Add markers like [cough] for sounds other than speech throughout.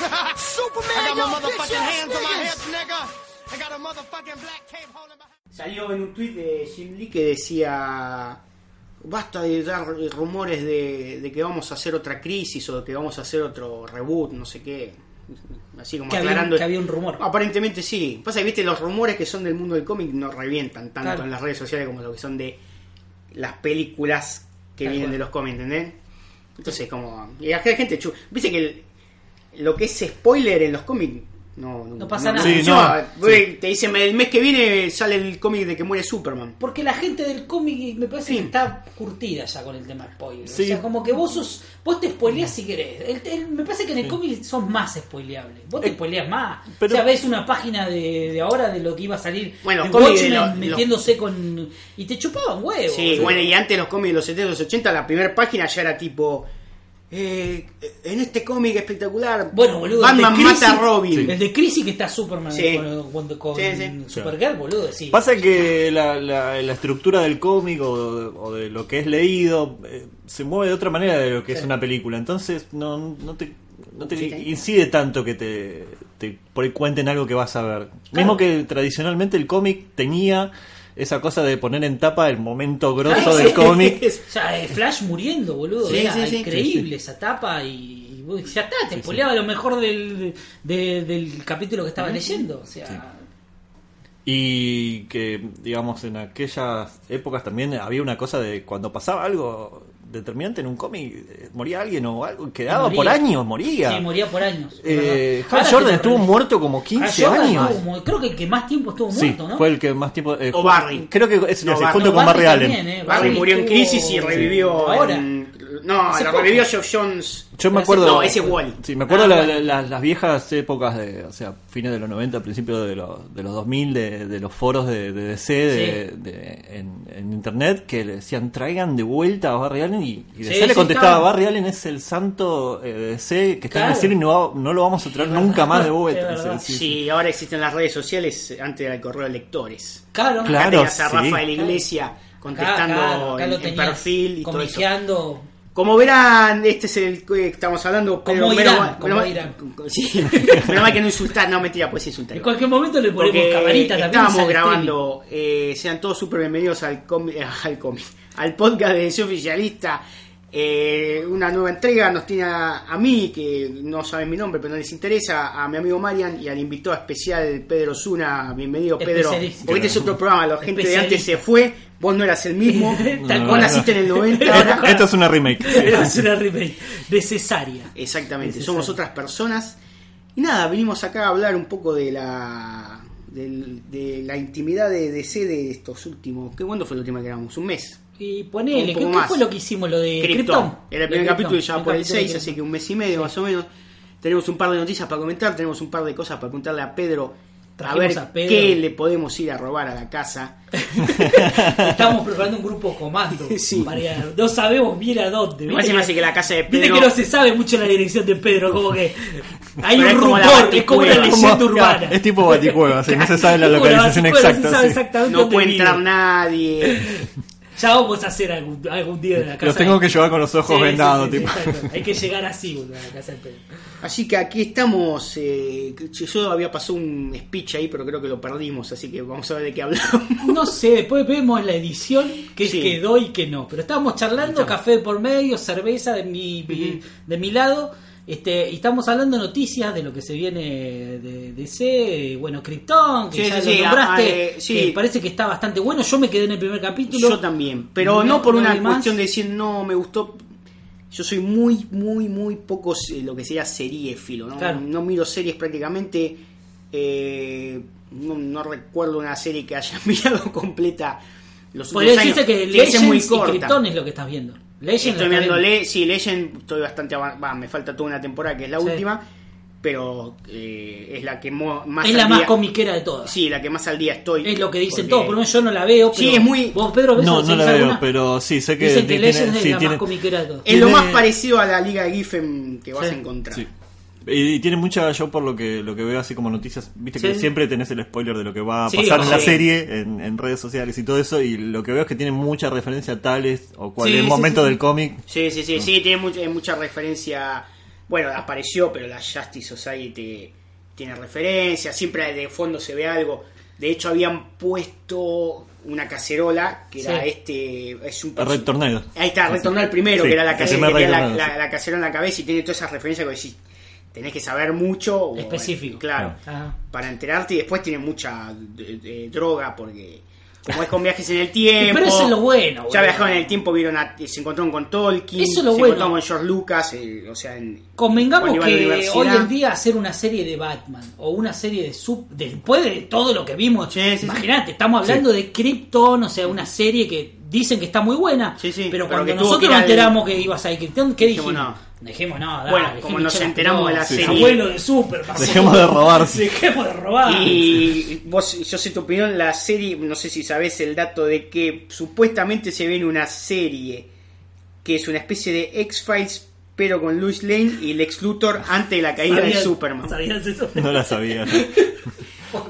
Superman, I got my y'all motherfucking bitch-ass hands on my niggas. hips, nigga. I got a motherfucking black cape holding my... Salió en un tweet de Jim Lee que decía basta de dar rumores de, de que vamos a hacer otra crisis o de que vamos a hacer otro reboot, no sé qué. Así como Que había, aclarando. que había un rumor. Aparentemente sí. Pasa que viste los rumores que son del mundo del cómic no revientan tanto Claro. en las redes sociales como lo que son de las películas que Tal vienen de los cómics, ¿entendés? Entonces como y la gente chu- viste que el- lo que es spoiler en los cómics no, No pasa nada. Sí, no, Güey, Te dicen el mes que viene sale el cómic de que muere Superman. Porque la gente del cómic me parece Sí. que está curtida ya con el tema spoiler. Sí. O sea, como que vos sos, vos te spoileás si querés. El- el- me parece que en el cómic sos más spoileables. Vos te Eh, spoileás más. pero- o sea, ves una página de, de ahora de lo que iba a salir Bueno, de cómic de Watchmen lo- metiéndose con. Y te chupaban huevos. Sí, bueno, y antes los cómics de los 70 y los 80, la primera página ya era tipo. Eh, en este cómic espectacular, Bueno, boludo. Batman el de Crisis- mata a Robin. El de Crisis que está Superman Sí. con, con- con Sí, sí. Supergirl, boludo. Sí. Pasa que la, la- la estructura del cómic o, o de lo que es leído eh, se mueve de otra manera de lo que es una película. Entonces no, no te, no te Sí, sí. incide tanto que te, te cuenten algo que vas a ver. Mismo que tradicionalmente el cómic tenía esa cosa de poner en tapa el momento grosso del sí. cómic. O sea, Flash muriendo, boludo. Sí, era sí, sí. increíble esa tapa y, ya está, te spoileaba lo mejor del, de- del capítulo que estaba leyendo. O sea, Y que, digamos, en aquellas épocas también había una cosa de cuando pasaba algo determinante en un cómic, eh, moría alguien o algo, quedaba moría. por años, moría. sí, moría por años. Eh. Hal Jordan estuvo muerto como Hal 15 Jordan años. estuvo creo que el que más tiempo estuvo Sí, muerto, ¿no? fue el que más tiempo. eh, O Barry. Creo que es, No, Barry. junto No, con Barry Barry Allen. también, eh. Barry murió en crisis y revivió. Ahora. en- no, Hace poco. revivió Geoff Jones. Yo me acuerdo. No, ese es Wally. Sí, me acuerdo Ah, la- bueno. la- las viejas épocas de, o sea, fines de los 90, principios de, los de los 2000, de, de los foros de, de DC de, Sí. de- en, en internet que le decían traigan de vuelta a Barry Allen y, y DC Sí, le sí, contestaba: estaba. Barry Allen es el santo eh, de DC que está en Claro. el cielo y no, va- no lo vamos a traer nunca más de [laughs] es vuelta. verdad. Sí, Sí, ahora existen las redes sociales, antes era el correo de lectores. Claro, Claro. Acá tenías a sí. Rafael Iglesia contestando Acá, claro, acá en, en tenías perfil y todo eso. comiqueando. Como verán, este es el que estamos hablando. Como Irán, como Irán. [laughs] Sí, menos mal que no insultar, no mentira, puedes insultar. En cualquier momento le ponemos Porque camarita también. estábamos sale grabando, eh, sean todos súper bienvenidos al [laughs] al al podcast de Oficialista. Eh, una nueva entrega nos tiene a, a mí, que no saben mi nombre, pero no les interesa, a mi amigo Marian y al invitado especial Pedro Zuna. Bienvenido, Pedro. Porque este es otro programa, la gente de antes se fue, vos no eras el mismo, [laughs] Tal cual. naciste en el 90. Esto, es una remake. [laughs] Es una remake de cesárea. Exactamente, Necesario. somos otras personas. Y nada, vinimos acá a hablar un poco de la de la intimidad de DC de estos últimos. ¿Qué cuándo fue el último que grabamos? Un mes. Y ponele, ¿qué, qué fue lo que hicimos? Lo de Krypton. Era el primer capítulo y ya por el capítulo de 6, así que un mes y medio más o menos. Tenemos un par de noticias para comentar, tenemos un par de cosas para contarle a Pedro. A ver a Pedro. qué le podemos ir a robar a la casa. [laughs] Estamos preparando un grupo comando. [laughs] Sí. para ir a- no sabemos bien a dónde. Me parece más que la casa de Viste Pedro. que no se sabe mucho la dirección de Pedro, como que [laughs] hay Pero un es como rumor, es como una leyenda Como- urbana. Es tipo Baticueva, sí, no se sabe la localización no exacta. sabe sí. exactamente No puede vive. entrar nadie. Ya vamos a hacer algún, algún día de la casa. Los tengo que llevar con los ojos Sí, vendados, sí, sí, tipo. Hay que llegar así, boludo, a la casa de Pedro. Así que aquí estamos. eh, yo había pasado un speech ahí, pero creo que lo perdimos. Así que vamos a ver de qué hablamos. No sé, después vemos la edición que Sí. quedó y que no. Pero estábamos charlando, café por medio, cerveza de mi, de mi lado. Este, y estamos hablando noticias de lo que se viene de DC, bueno, Krypton, que Sí, ya sí, lo nombraste, ah, eh, sí. que parece que está bastante bueno. Yo me quedé en el primer capítulo. Yo también. Pero no, No- por una más. cuestión de decir no me gustó. Yo soy muy, muy, muy poco eh, lo que sería seriéfilo. ¿no? Claro. no miro series prácticamente. eh, no, no recuerdo una serie que haya [laughs] mirado completa. Los últimos años. que esa es muy Legends y. Krypton es lo que estás viendo. Legends Estoy lo estás viendo viendo. Le- sí, Legend, estoy bastante va, me falta toda una temporada que es la Sí. última. pero eh, es la que mo- más es al la más día- comiquera de todas. Sí, la que más al día estoy. Es lo que dicen Porque- todos, por lo menos yo no la veo. Sí, pero es muy- ¿Vos, Pedro, ves No, no ¿seguís la veo, alguna? pero sí, sé que Dicen que tiene- sí, es la tiene- más comiquera de todas. Es lo más parecido a la Liga de Giffen que vas Sí. a encontrar. Y, y tiene mucha, yo por lo que lo que veo así como noticias, viste que siempre tenés el spoiler de lo que va a Sí, pasar en la sí. serie, en, en redes sociales y todo eso, y lo que veo es que tiene mucha referencia a tales o cual Sí, el sí, momento sí, sí. del cómic. Sí, sí, sí, sí, tiene mucha, mucha referencia. Bueno, apareció, pero la Justice Society tiene referencia, siempre de fondo se ve algo. De hecho, habían puesto una cacerola que era Sí. este. Es un Red Tornado. Ahí está, Red Tornado el primero, Sí, que era la que tenía la, la- la cacerola en la cabeza y tiene todas esas referencias que decís, tenés que saber mucho. o- Específico. Claro. Ajá. Para enterarte y después tiene mucha de- de droga porque. Como es con viajes en el [laughs] tiempo. Pero eso es lo bueno, Ya viajaron en el tiempo, vieron a- se encontraron con Tolkien. Eso es lo se bueno. encontraron con George Lucas. eh, o sea, en, Convengamos que hoy en día hacer una serie de Batman o una serie de sub después de todo lo que vimos, Sí, sí, sí. imagínate, estamos hablando de Krypton, o sea, una serie que dicen que está muy buena, Sí, sí, pero pero cuando nosotros nos enteramos que ibas a ir Krypton, ¿qué Dijimos no. Dijimos no, dale, Bueno, dejemos como nos enteramos de la serie- abuelo de Superman. Dejemos de robarse. [laughs] Dejemos de robar. Y vos, yo sé tu opinión, la serie, no sé si sabés el dato de que supuestamente se viene una serie que es una especie de X-Files, pero con Louis Lane y Lex Luthor antes de la caída de ¿Sabías- Superman. ¿Sabías eso? No la sabía. [laughs]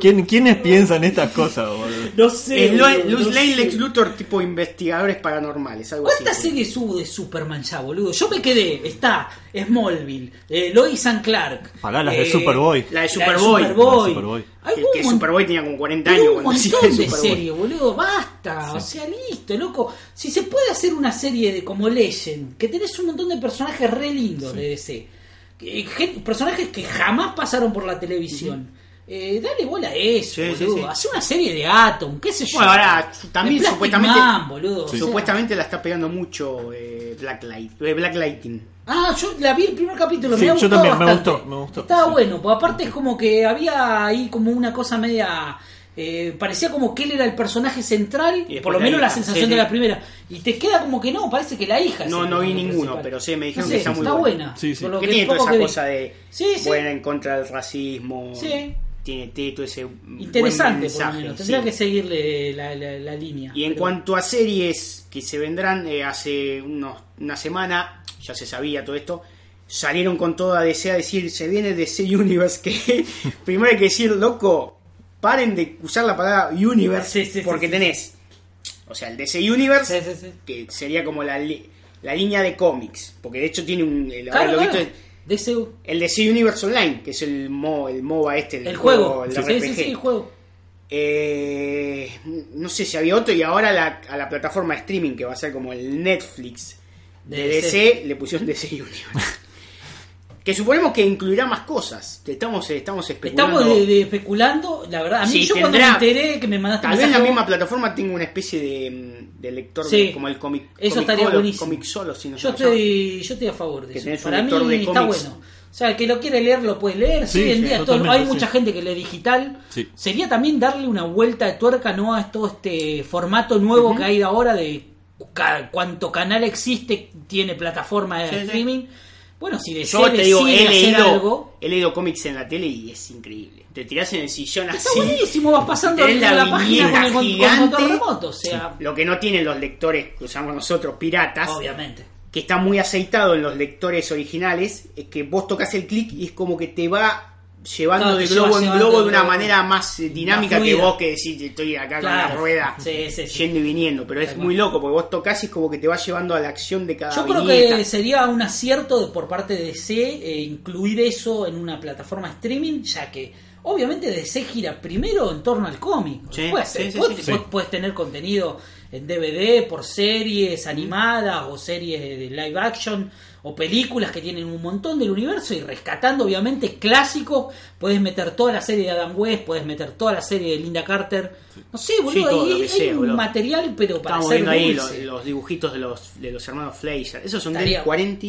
¿Quién, ¿Quiénes piensan estas cosas, boludo? [laughs] No sé. Es Lo- boludo, Louis no Lane, sé. Lex Luthor, tipo investigadores paranormales, algo así. ¿Cuántas series hubo de Superman ya, boludo? Yo me quedé, está Smallville, eh, Lois and Clark. Pará, las de eh, Superboy. La de Superboy. Superboy. La de Superboy. Hay Que, un que Superboy tenía como 40 hay años un montón de Superboy. series, boludo, basta. O sea, listo, loco. Si se puede hacer una serie de como Legend, que tenés un montón de personajes re lindos de DC, que- personajes que jamás pasaron por la televisión. Eh, dale bola a eso, Sí, boludo. sí. Hace una serie de Atom, qué sé yo. Bueno, ahora también supuestamente Man, boludo, o sea. supuestamente la está pegando mucho eh, Black Light, eh, Black Lightning. Ah, yo la vi el primer capítulo, Sí, me ha yo también, me gustó, me gustó, Estaba sí. bueno, pues aparte es como que había ahí como una cosa media... eh, parecía como que él era el personaje central, Y por lo la menos la sensación sí, de la primera. Y te queda como que no, parece que la hija No, no vi ninguno, principal. pero sí, me dijeron No que está muy está buena. buena. Sí, sí. por lo Que tiene toda esa que vi. cosa de Sí, sí. buena en contra del racismo. Sí. Tiene, todo ese buen Interesante, por mensaje, lo menos. sí. Tendría que seguirle la, la- la línea. Y en Pero- cuanto a series que se vendrán, eh, hace unos- una semana, ya se sabía todo esto, salieron con toda DC a decir, se viene DC Universe, [laughs] que primero hay que decir, loco, paren de usar la palabra Universe, Sí, sí, sí, porque tenés, o sea, el DC Universe, Sí, sí, sí. que sería como la, la línea de cómics, porque de hecho tiene un... El, Claro, haberlo claro. visto, DCU. el DC Universe Online, que es el, mo, el MOBA este, el, El juego. el Sí, RPG. sí, sí, el juego. Eh, no sé si había otro y ahora la- a la plataforma de streaming que va a ser como el Netflix de, De DC, le pusieron DC Universe. Que suponemos que incluirá más cosas. Estamos, estamos especulando. Estamos de, de especulando, la verdad. A mí Sí, yo cuando me enteré que me mandaste Tal vez la misma plataforma tenga una especie de, mm, de lector Sí. de- como el cómic. Eso Comic estaría buenísimo. Comic Solo, si no Yo estoy, yo estoy a favor de Que eso. tenés un Para mí de está bueno. O sea, el que lo quiere leer lo puede leer. Sí, Sí, en sí, día todo- hay mucha gente que lee digital. Sí. Sería también darle una vuelta de tuerca no a todo este formato nuevo que hay ahora de ca- cuánto canal existe, tiene plataforma de Sí, sí. streaming. Bueno, si Yo desea te digo, he leído, algo, he leído cómics en la tele y es increíble. Te tirás en el sillón está así. buenísimo. Vas pasando la, la página con el, con- con gigante. remoto. O sea, Lo que no tienen los lectores que usamos nosotros, piratas, obviamente. que está muy aceitado en los lectores originales, es que vos tocas el clic y es como que te va llevando Claro, de globo en globo de una globo. manera más dinámica que vos que decís estoy acá con la Claro. rueda Sí, sí, sí. yendo y viniendo. Pero es muy loco porque vos tocas y es como que te va llevando a la acción de cada Yo creo viñeta. que sería un acierto de- por parte de DC eh, incluir eso en una plataforma streaming, ya que obviamente DC gira primero en torno al cómic. Puedes tener contenido en DVD por series animadas o series de live action o películas que tienen un montón del universo y rescatando obviamente clásicos, puedes meter toda la serie de Adam West, puedes meter toda la serie de Linda Carter. No sé, boludo, Sí, todo hay, lo que hay sea, un boludo. material pero para Estamos ser viendo ahí los, dibujitos de los, de los hermanos Fleischer. Esos son Estaría- de 40.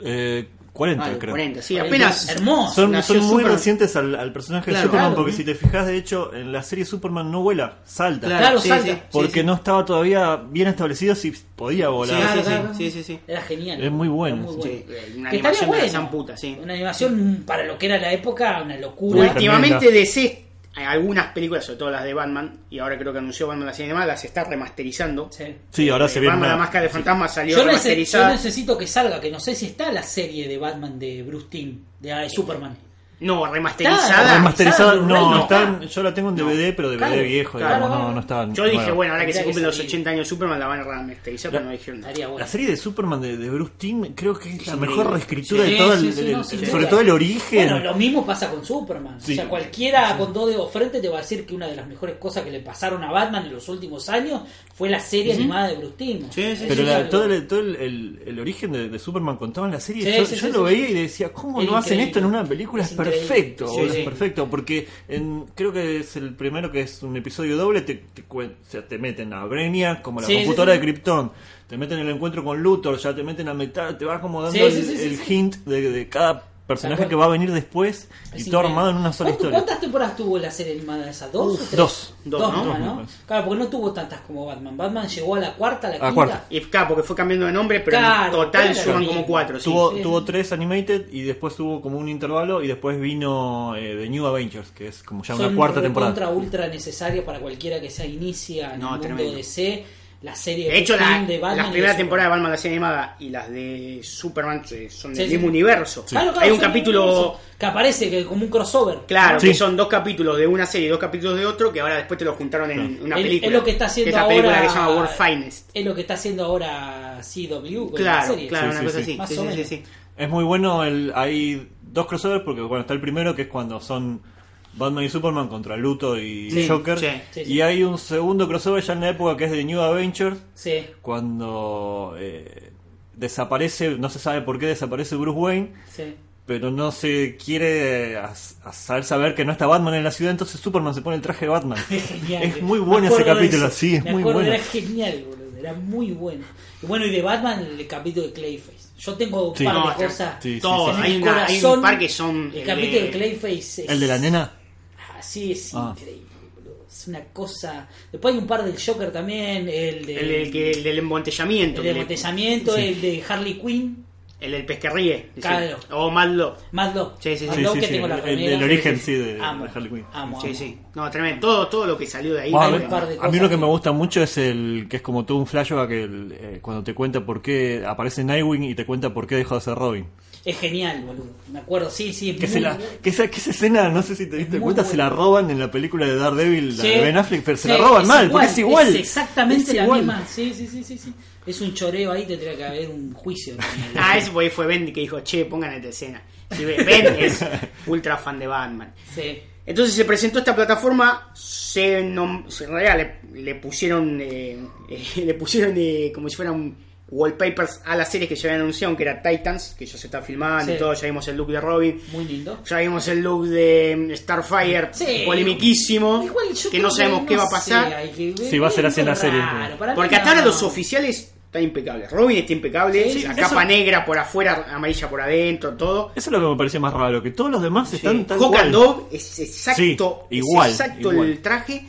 Eh, 40, Ah, creo. 40, sí, Por apenas. Hermoso. Son, muy Superman. recientes al, al personaje Claro, de Superman, claro. porque si te fijas, de hecho, en la serie Superman no vuela, salta. Claro, salta. porque sí, no estaba todavía bien establecido si podía Sí, volar. sí, Claro, sí, claro. sí, sí, sí. Era genial. Es muy bueno. Muy Sí, bueno. eh, una animación estaría de la zamputa, sí. Una animación para lo que era la época, una locura. Últimamente. DC, algunas películas, sobre todo las de Batman, y ahora creo que anunció Batman la serie animada, las está remasterizando. Sí. Sí, ahora se ve Batman una- la máscara de fantasma salió Yo, nece- yo remasterizada. necesito que salga, que no sé si está la serie de Batman de Bruce Timm, de, de Superman. No, remasterizada. Remasterizada, no, no está está. en- yo la tengo en DVD, pero DVD Claro, viejo, claro, digamos, no, no está. Yo dije, bueno, ahora que se cumplen los salir. 80 años de Superman, la van a remasterizar, pero no dijeron nada. La serie de Superman de, de Bruce Timm creo que es la mejor reescritura Sí, de todo el, sí, sí, el- no, sin sobre todo el origen. Bueno, lo mismo pasa con Superman. Sí. O sea, cualquiera con dos dedos frente te va a decir que una de las mejores cosas que le pasaron a Batman en los últimos años fue la serie animada de Bruce Timm. Sí, sí, Pero la- todo, el, todo el, el- el origen de, de Superman contado en la serie, yo, yo lo veía y decía, ¿cómo no hacen esto en una película? Perfecto, Sí, perfecto, porque en- creo que es el primero que es un episodio doble, te, te, o sea, te meten a Brainiac como la Sí, computadora de Krypton, te meten el encuentro con Luthor, ya te meten a metal, te va como dando el, hint de, de cada personaje que va a venir después Es y todo armado en una sola ¿Cuánto- historia. ¿Cuántas temporadas tuvo la serie animada esa? ¿Dos o tres? Dos. Dos, Dos. Claro, porque no tuvo tantas como Batman. Batman llegó a la cuarta, a la A quinta. cuarta. Y claro, porque fue cambiando de nombre, pero Claro, en total suman como cuatro. sí. Tuvo, sí, tuvo tres animated y después tuvo como un intervalo y después vino eh, The New Avengers, que es como ya una cuarta temporada. contra ultra necesaria para cualquiera que se inicia en No, el mundo tremendo. DC. La serie De hecho, la, de Batman las primeras de temporadas de Batman, la serie animada, y las de Superman son del Sí, sí. mismo universo. Claro, claro, Hay un capítulo, que aparece que como un crossover. claro, Sí. que son dos capítulos de una serie y dos capítulos de otro, que ahora después te lo juntaron en una película. Es lo que está que haciendo es la ahora. película que se llama World Finest. Es lo que está haciendo ahora CW con la Claro, serie. claro, Sí, una sí, cosa sí. así. Más Sí, o sí, sí, menos. sí. Es muy bueno, el, hay dos crossovers porque bueno, está el primero que es cuando son Batman y Superman contra Luthor y Sí, Joker. sí, sí, sí. Y hay un segundo crossover ya en la época que es de New Avengers, Sí. cuando eh, desaparece, no se sabe por qué desaparece Bruce Wayne, Sí. pero no se quiere as- hacer saber que no está Batman en la ciudad, entonces Superman se pone el traje de Batman. Es genial. Es muy Me bueno ese acuerdo de capítulo, eso. sí, es Me muy acuerdo, bueno. Era genial, boludo. Era muy bueno. Y bueno, y de Batman, el capítulo de Clayface. Yo tengo un Sí. par No, de está- cosas. sí, sí, Todo, sí. hay, una- un par que son. El el capítulo de de- Clayface es. ¿El de la nena? Así es Ah. increíble, boludo. Es una cosa. Después hay un par del Joker también. El, de, El, del que- el del embotellamiento. el que de le- embotellamiento, el de Harley Quinn. El del pez que ríe. sí. Claro. O Mad Love. Mad Love. Sí, sí, sí, Love sí, que sí, tengo la el- el origen, sí, sí, de, Amo, de Harley Quinn. amo, Sí, amo. sí. No, tremendo. Todo, todo lo que salió de ahí. A, mí, un par de a mí lo que que- me gusta mucho es el que es como todo un flashback el, eh, cuando te cuenta por qué aparece Nightwing y te cuenta por qué dejó de ser Robin. Es genial, boludo. Me acuerdo, sí, sí. Que, muy se la, bueno. que, esa, que esa escena, no sé si te diste cuenta, se la bueno. roban en la película de Daredevil, la de Ben Affleck, pero se la roban mal, igual, porque es igual. Es exactamente Es la igual. misma. Sí, sí, sí, sí, sí. Es un choreo ahí, tendría que haber un juicio. [laughs] Ah, ese fue, fue Ben que dijo, che, pongan esta escena. Y Ben es [laughs] ultra fan de Batman. Sí. Entonces se presentó esta plataforma, se, nom- se- en realidad le, le pusieron, eh, eh, [laughs] le pusieron eh, como si fueran wallpapers a las series que ya habían anunciado, que era Titans, que ya se está filmando y todo, ya vimos el look de Robin, Muy lindo. ya vimos el look de mm, Starfire, Sí. polemiquísimo, Igual yo que no sabemos qué no va a pasar. que Sí, va a ser así en la serie. Porque hasta ahora no. los oficiales están impecables. Robin está impecable, Sí, sí, la eso- capa negra por afuera, amarilla por adentro, todo. Eso es lo que me pareció más raro, que todos los demás están tal Hawk cual. and Dove es exacto, Sí, es igual, exacto igual. el traje.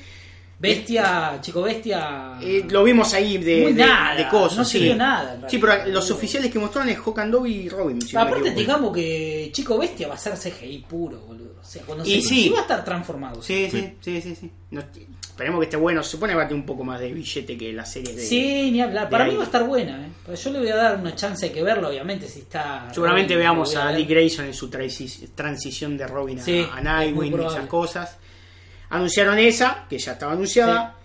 Bestia, chico bestia. Eh, lo vimos ahí de, Muy de, nada, de cosas. no se sí. vio nada, en Sí, pero los oficiales que mostraron es Hawk and Dove y Robin. si Aparte, digamos que Chico Bestia va a ser CGI puro, boludo. O sea, cuando Y se sí. va a estar transformado. Sí, sí, sí, sí. sí. No, esperemos que esté bueno. Se supone que va a tener un poco más de billete que las series de. Sí, ni hablar. Para mí va a estar buena, ¿eh? Pero yo le voy a dar una chance de que verlo, obviamente, si está. Seguramente Robin, veamos a ver. Dick Grayson en su transi- transición de Robin a, a Nightwing y esas cosas. Anunciaron esa, que ya estaba anunciada.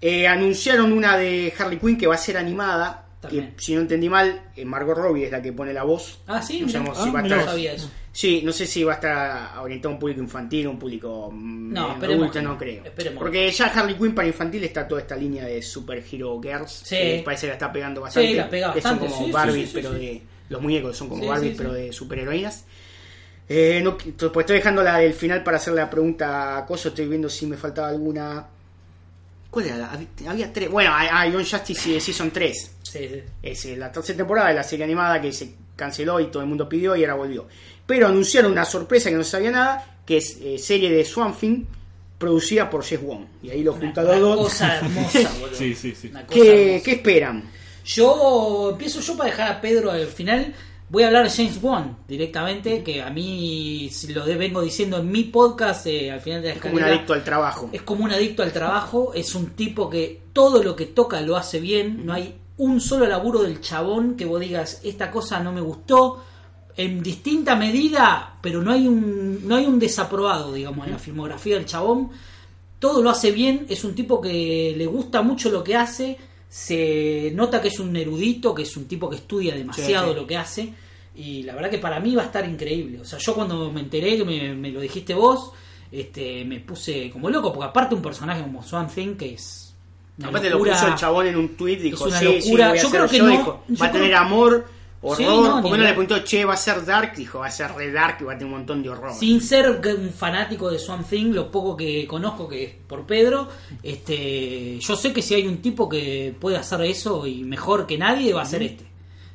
Eh, anunciaron una de Harley Quinn que va a ser animada. Que si no entendí mal, eh, Margot Robbie es la que pone la voz. Ah, sí, No mirá. sabemos Ah, si va a mirá, estar- no sabía eso. Sí, no sé si va a estar orientado a un público infantil o un público mm, No, adulto, no creo. Esperemos. Porque ya Harley Quinn para infantil está toda esta línea de Superhero Girls. Sí. Que parece que la está pegando bastante. Sí, la pega que bastante, son como sí, Barbie, sí, pero de. Los muñecos son como Barbie, pero de superheroínas. Eh, no, pues estoy dejando la del final para hacer la pregunta a Coso. Estoy viendo si me faltaba alguna. ¿Cuál era? la? Había- Había tres. Bueno, Young Justice Season 3. Sí, sí. Es eh, la tercera temporada de la serie animada que se canceló y todo el mundo pidió y ahora volvió. Pero anunciaron una sorpresa que no sabía nada, que es eh, serie de Swamp Thing producida por Jeff Wong. Y ahí lo Una, junta una los dos. cosa [laughs] hermosa, boludo. Sí, sí, sí. Una cosa ¿Qué, hermosa. ¿Qué esperan? Yo empiezo yo para dejar a Pedro al final. Voy a hablar de James Wan directamente, que a mí lo de- vengo diciendo en mi podcast eh, al final de la Es como un adicto al trabajo. es como un adicto al trabajo, es un tipo que todo lo que toca lo hace bien, no hay un solo laburo del chabón que vos digas, esta cosa no me gustó, en distinta medida, pero no hay un, no hay un desaprobado, digamos, en la filmografía del chabón, todo lo hace bien, es un tipo que le gusta mucho lo que hace, se nota que es un erudito, que es un tipo que estudia demasiado Sí, sí. lo que hace, y la verdad que para mí va a estar increíble. O sea, yo cuando me enteré que me, me lo dijiste vos, este, me puse como loco, porque aparte un personaje como Swan Thing, que es... una Aparte locura. lo puso el chabón en un tweet, dijo, una sí, sí, locura. Yo creo que yo", no- dijo, yo va a tener amor, horror, Sí, no, ni ¿por qué no le preguntó, che, va a ser dark? Dijo, va a ser re dark y va a tener un montón de horror. Sin ser un fanático de Swan Thing, lo poco que conozco que es por Pedro, este, yo sé que si hay un tipo que puede hacer eso y mejor que nadie va a ser este.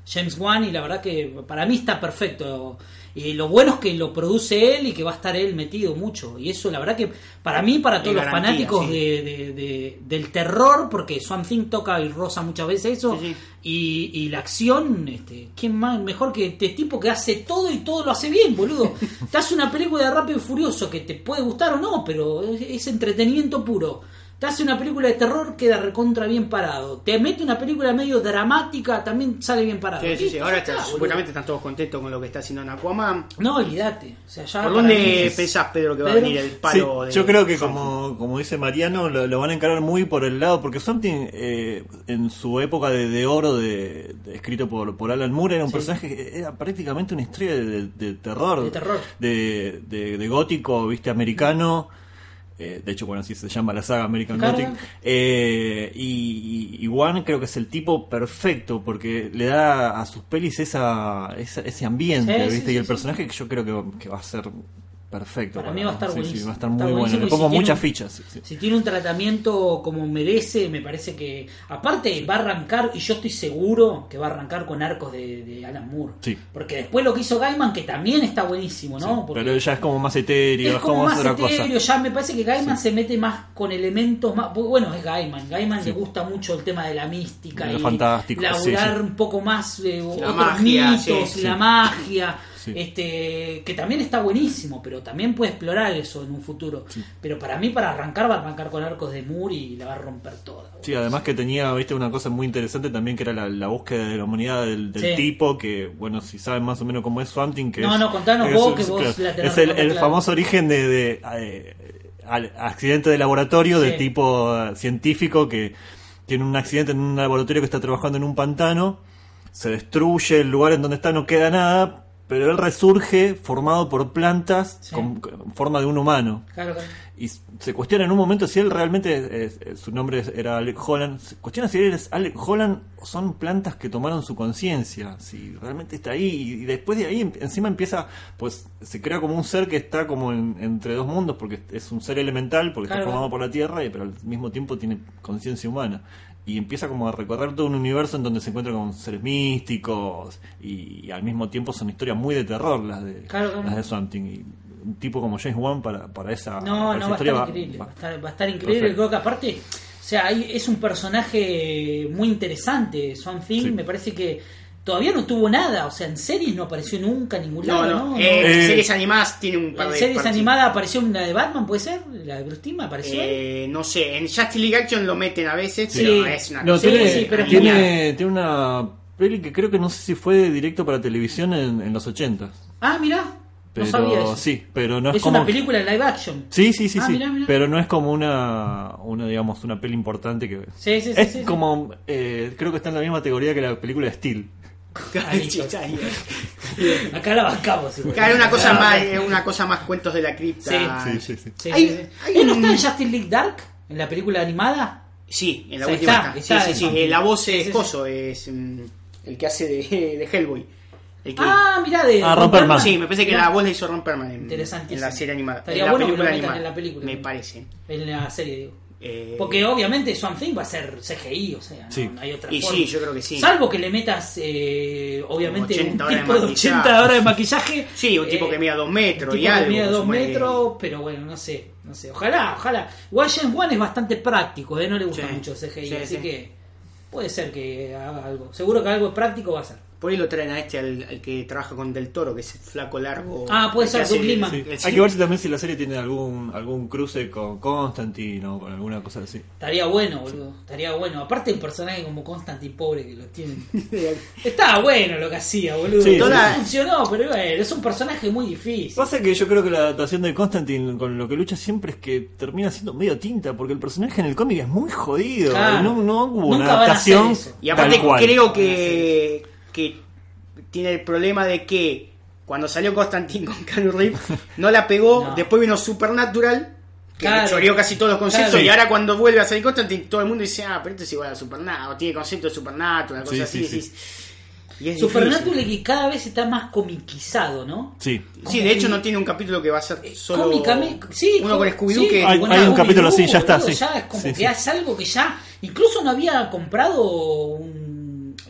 James Wan y la verdad que para mí está perfecto. Y lo bueno es que lo produce él y que va a estar él metido mucho. Y eso la verdad que para mí, para todos los fanáticos sí. de, de- de- del terror, porque Thing toca y rosa muchas veces eso, Sí, sí. Y, y la acción, este, ¿quién más mejor que este tipo que hace todo y todo lo hace bien, boludo? [laughs] te hace una película de Rápido y Furioso que te puede gustar o no, pero es, es entretenimiento puro. Te hace una película de terror, queda recontra bien parado. Te mete una película medio dramática, también sale bien parado. Sí, sí, sí. Ahora está- está, supuestamente están todos contentos con lo que está haciendo en Aquaman. No, olvídate. O sea, ya ¿Por dónde es- pensás, Pedro, que va a venir el Sí, palo de yo creo que como, como dice Mariano, lo, lo van a encarar muy por el lado, porque Something eh, en su época de, de oro, de, de- escrito por, por Alan Moore, era un Sí. personaje que era prácticamente una historia de, de- de terror, De terror. de, de- de gótico, viste, americano. Eh, de hecho, bueno, así se llama la saga American. Gothic. Eh, y, y, Wan creo que es el tipo perfecto porque le da a sus pelis esa, esa- ese ambiente, Sí, ¿viste? sí, y el personaje que yo creo que, que va a ser perfecto. Para mí va a estar sí, sí, buenísimo. va a estar muy bueno. Le pongo si muchas un- fichas. sí, sí. Si tiene un tratamiento como merece, me parece que. Aparte, va a arrancar, y yo estoy seguro que va a arrancar con arcos de, de Alan Moore. Sí. Porque después lo que hizo Gaiman, que también está buenísimo, ¿no? Sí, Porque Pero ya es como más etéreo, es como más otra etéreo, cosa. ya me parece que Gaiman se mete más con elementos más. Bueno, es Gaiman. Gaiman le gusta mucho el tema de la mística De y fantástico, laburar sí, sí. un poco más eh, otros magia, mitos, sí, la sí. magia. Sí. Este, que también está buenísimo, pero también puede explorar eso en un futuro. Pero para mí, para arrancar, va a arrancar con arcos de Moore y la va a romper toda. Sí, además que tenía, viste, una cosa muy interesante también que era la, la búsqueda de la humanidad del, del Sí. tipo, que, bueno, si saben más o menos cómo es Swanting, que No, es- no, contanos es- vos, que es- vos claro, la tenés Es el, famoso origen de, de, eh, accidente de laboratorio de tipo eh, científico que tiene un accidente en un laboratorio que está trabajando en un pantano, se destruye el lugar en donde está, no queda nada, pero él resurge formado por plantas Sí. con, con forma de un humano Claro, claro. y se cuestiona en un momento si él realmente, su nombre era Alec Holland, se cuestiona si él es Alec Holland o son plantas que tomaron su conciencia, si realmente está ahí y, y después de ahí em- encima empieza, pues se crea como un ser que está como en- entre dos mundos porque es un ser elemental, porque Claro. está formado por la Tierra, y, pero al mismo tiempo tiene conciencia humana. Y empieza como a recorrer todo un universo en donde se encuentra con seres místicos y, y al mismo tiempo son historias muy de terror las de, Claro, las de Something. Y un tipo como James Wan para, para esa, No, para no, esa va a historia estar increíble. Va, a estar, va a estar increíble. Perfecto. Creo que aparte, o sea, hay- es un personaje muy interesante. Swan Thing, Sí. me parece que todavía no tuvo nada. O sea, en series no apareció nunca en ningún No, lado. no. ¿no? Eh, No. en series animadas tiene un par En de series participaciones. animadas apareció una de Batman, ¿puede ser? La de Bruce Timm apareció. Eh, no sé, en Justice League Action lo meten a veces, Sí. pero es una No, tiene, sí, pero es tiene, tiene una peli que creo que no sé si fue directo para televisión en, en los 80. ah, mira, Pero no sabía eso. sí, pero no es, es como una película de live action. Sí, sí, sí, Ah, sí. mirá, mirá. Pero no es como una, una digamos, una peli importante que Sí, sí, sí, es sí, sí. como eh, creo que está en la misma categoría que la película de Steel. Acá la bancamos. Claro, una cosa más, eh, una cosa más cuentos de la cripta. Sí, sí, sí. Sí, Hay- sí, sí. hay ¿Él no un- está en Justice League Dark? ¿En la película animada? Sí, en la O sea, última está, está. está sí, sí, eh, La voz es sí, sí. Coso, es mm, el que hace de, [laughs] de Hellboy. El que- Ah, mirá, de Ah, Ron Perlman. sí, me parece que la voz la hizo Ron Perlman en, en la serie animada. Estaría en la bueno que película animada. en la película. Me parece. En la serie, digo. Eh, Porque obviamente Swamp Thing va a ser CGI, o sea, no, Sí. no hay otra Y forma. sí, yo creo que sí. Salvo que le metas, eh, obviamente, 80 un horas de tipo de maquillaje. 80 horas de maquillaje. Sí, un tipo eh, que mida dos metros un y tipo algo. que mida dos supone que- metros, pero bueno, no sé, no sé. Ojalá, ojalá. James Wan es bastante práctico, ¿eh? no le gusta Sí, mucho CGI, sí, así sí. que puede ser que haga algo. Seguro que algo práctico va a ser. Por ahí lo traen a este, al, al que trabaja con Del Toro, que es el flaco largo. Ah, puede ser, hace Liman. Sí. el- Hay que ver si también si la serie tiene algún algún cruce con Constantine o con alguna cosa así. Estaría bueno, boludo. Estaría bueno. Aparte un personaje como Constantine pobre que lo tienen. [laughs] Estaba bueno lo que hacía, boludo. Sí, funcionó, pero bueno, es un personaje muy difícil. Pasa que yo creo que la adaptación de Constantine con lo que lucha siempre es que termina siendo medio tinta, porque el personaje en el cómic es muy jodido. Claro. No, no hubo Nunca una van a hacer adaptación eso. Y aparte tal cual. creo que, que tiene el problema de que cuando salió Constantine con Keanu Reeves no la pegó, [laughs] No. después vino Supernatural, que Claro. le choreó casi todos los conceptos, Claro. y ahora cuando vuelve a salir Constantine todo el mundo dice, ah, pero esto es igual a Supernatural, o tiene concepto de Supernatural, una cosa Sí, así. sí, y es Supernatural difícil. que cada vez está más comiquizado, ¿no? Sí. Sí, de hecho no tiene un capítulo que va a ser solo Cómicamente, sí, uno con Scooby-Doo sí, que Hay- hay un capítulo así, ya está, boludo, sí. Ya es como Sí, que sí. es algo que ya. Incluso no había comprado un.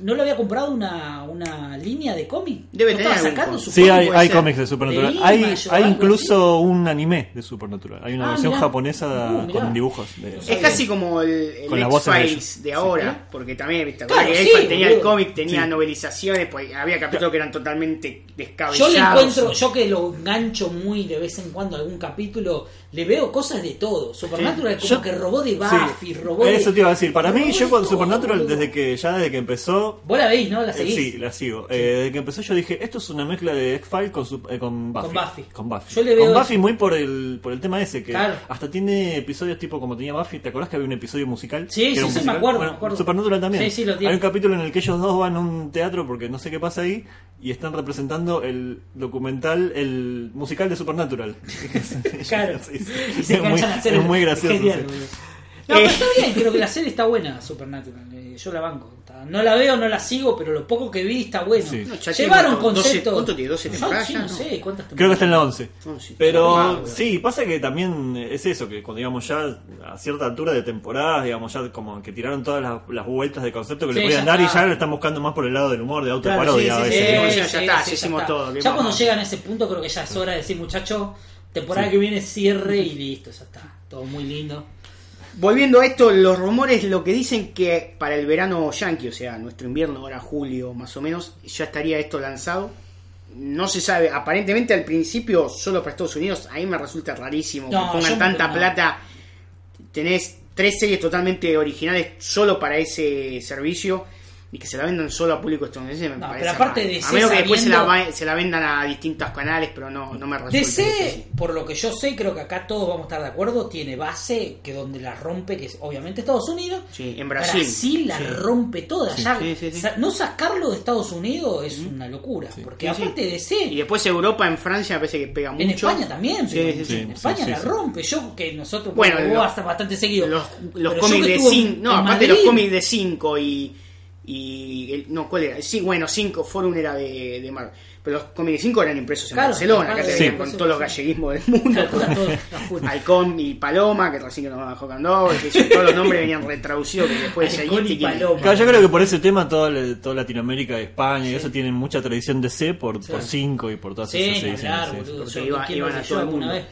No le había comprado una, una línea de cómic. Debe tener sacando su Sí, ¿Cómo hay, cómics de Supernatural. De hay hay incluso un anime de Supernatural. Hay una Ah, versión mirá. japonesa Uh, con dibujos. de- Es casi como el, el Con voces de ahora, porque también, viste, Claro, sí, tenía el cómic, tenía Sí. novelizaciones, pues había capítulos que eran totalmente Yo descabellados. le encuentro, yo que lo engancho muy de vez en cuando a algún capítulo, le veo cosas de todo. Supernatural es como Yo- que robó de Sí. Buffy, robó de. Eso te iba a decir. Para mí, yo de con Supernatural, desde que ya desde que empezó, Vos la veis, ¿no? La Eh, seguís. Sí, la sigo. Eh, desde que empezó yo dije, esto es una mezcla de X-Files con, eh, con Buffy. Con Buffy. Con Buffy. Yo le veo Con Buffy muy por el, por el tema ese, que Claro. hasta tiene episodios tipo como tenía Buffy. ¿Te acordás que había un episodio musical? Sí, sí, sí, me acuerdo, Bueno, me acuerdo. Supernatural también. Sí, sí, lo tiene. Hay un capítulo en el que ellos dos van a un teatro porque no sé qué pasa ahí y están representando el documental, el musical de Supernatural. [laughs] [laughs] Claro. Se es muy, es muy gracioso. genial. No, pero está bien, creo que la serie está buena, Supernatural. eh, Yo la banco. Está- No la veo, no la sigo, pero lo poco que vi está bueno. Sí. No, ya Llevaron tiene como 12 conceptos. ¿cuánto tiene? 12 Yo temporadas sí, ya, no no? sé cuántas Creo que está en la temporadas. 11. No, sí. Pero Ah, bueno. sí, pasa que también es eso, que cuando digamos ya a cierta altura de temporada, digamos ya como que tiraron todas las, las vueltas de concepto que Sí, le podían ya dar y ya le están buscando más por el lado del humor, de Claro, autoparodia sí, a sí, veces. sí, ¿no? sí. ya está, ya hicimos todo, ¿qué Ya cuando llegan a ese punto, creo que ya es hora de decir, muchachos, temporada Sí. que viene cierre y listo, ya está. Todo muy lindo. Volviendo a esto, los rumores lo que dicen que para el verano yankee, o sea, nuestro invierno, ahora julio más o menos, ya estaría esto lanzado. No se sabe, aparentemente al principio solo para Estados Unidos, a mí me resulta rarísimo No, que pongan tanta no. plata. Tenés tres series totalmente originales solo para ese servicio y que se la vendan solo a público estadounidense me No, parece pero aparte de a menos que después se la, se la vendan a distintos canales, pero no, no me resulta. DC, por lo que yo sé, creo que acá todos vamos a estar de acuerdo, tiene base que donde la rompe, que es obviamente Estados Unidos. Sí, en Brasil. la rompe toda. ya Sí, sí, sí. sa- no sacarlo de Estados Unidos es una locura. Porque Sí, sí. aparte de DC, Y después Europa, en Francia, me parece que pega mucho. en España también. Sí, pero sí, sí. en España sí, la sí. rompe. Yo que nosotros Bueno, lo- hasta bastante seguido. los, cómics de estuve 5 en- no aparte los cómics de 5 y y el- no cuál era sí bueno 5 Forum era de, de Marvel pero los cómics de 5 eran impresos en Claro, Barcelona claro, acá te sí. venían con todos los galleguismos del mundo Claro. Halcón y Paloma que recién que nos bajó eso, todos los nombres venían retraducidos que después Halcón y seguiste Paloma. Claro, yo creo que por ese tema toda, toda Latinoamérica, España y eso tienen mucha tradición de C por 5 y por todas Sí, esas ediciones. sí, sí. iban a todo el alguna mundo. vez.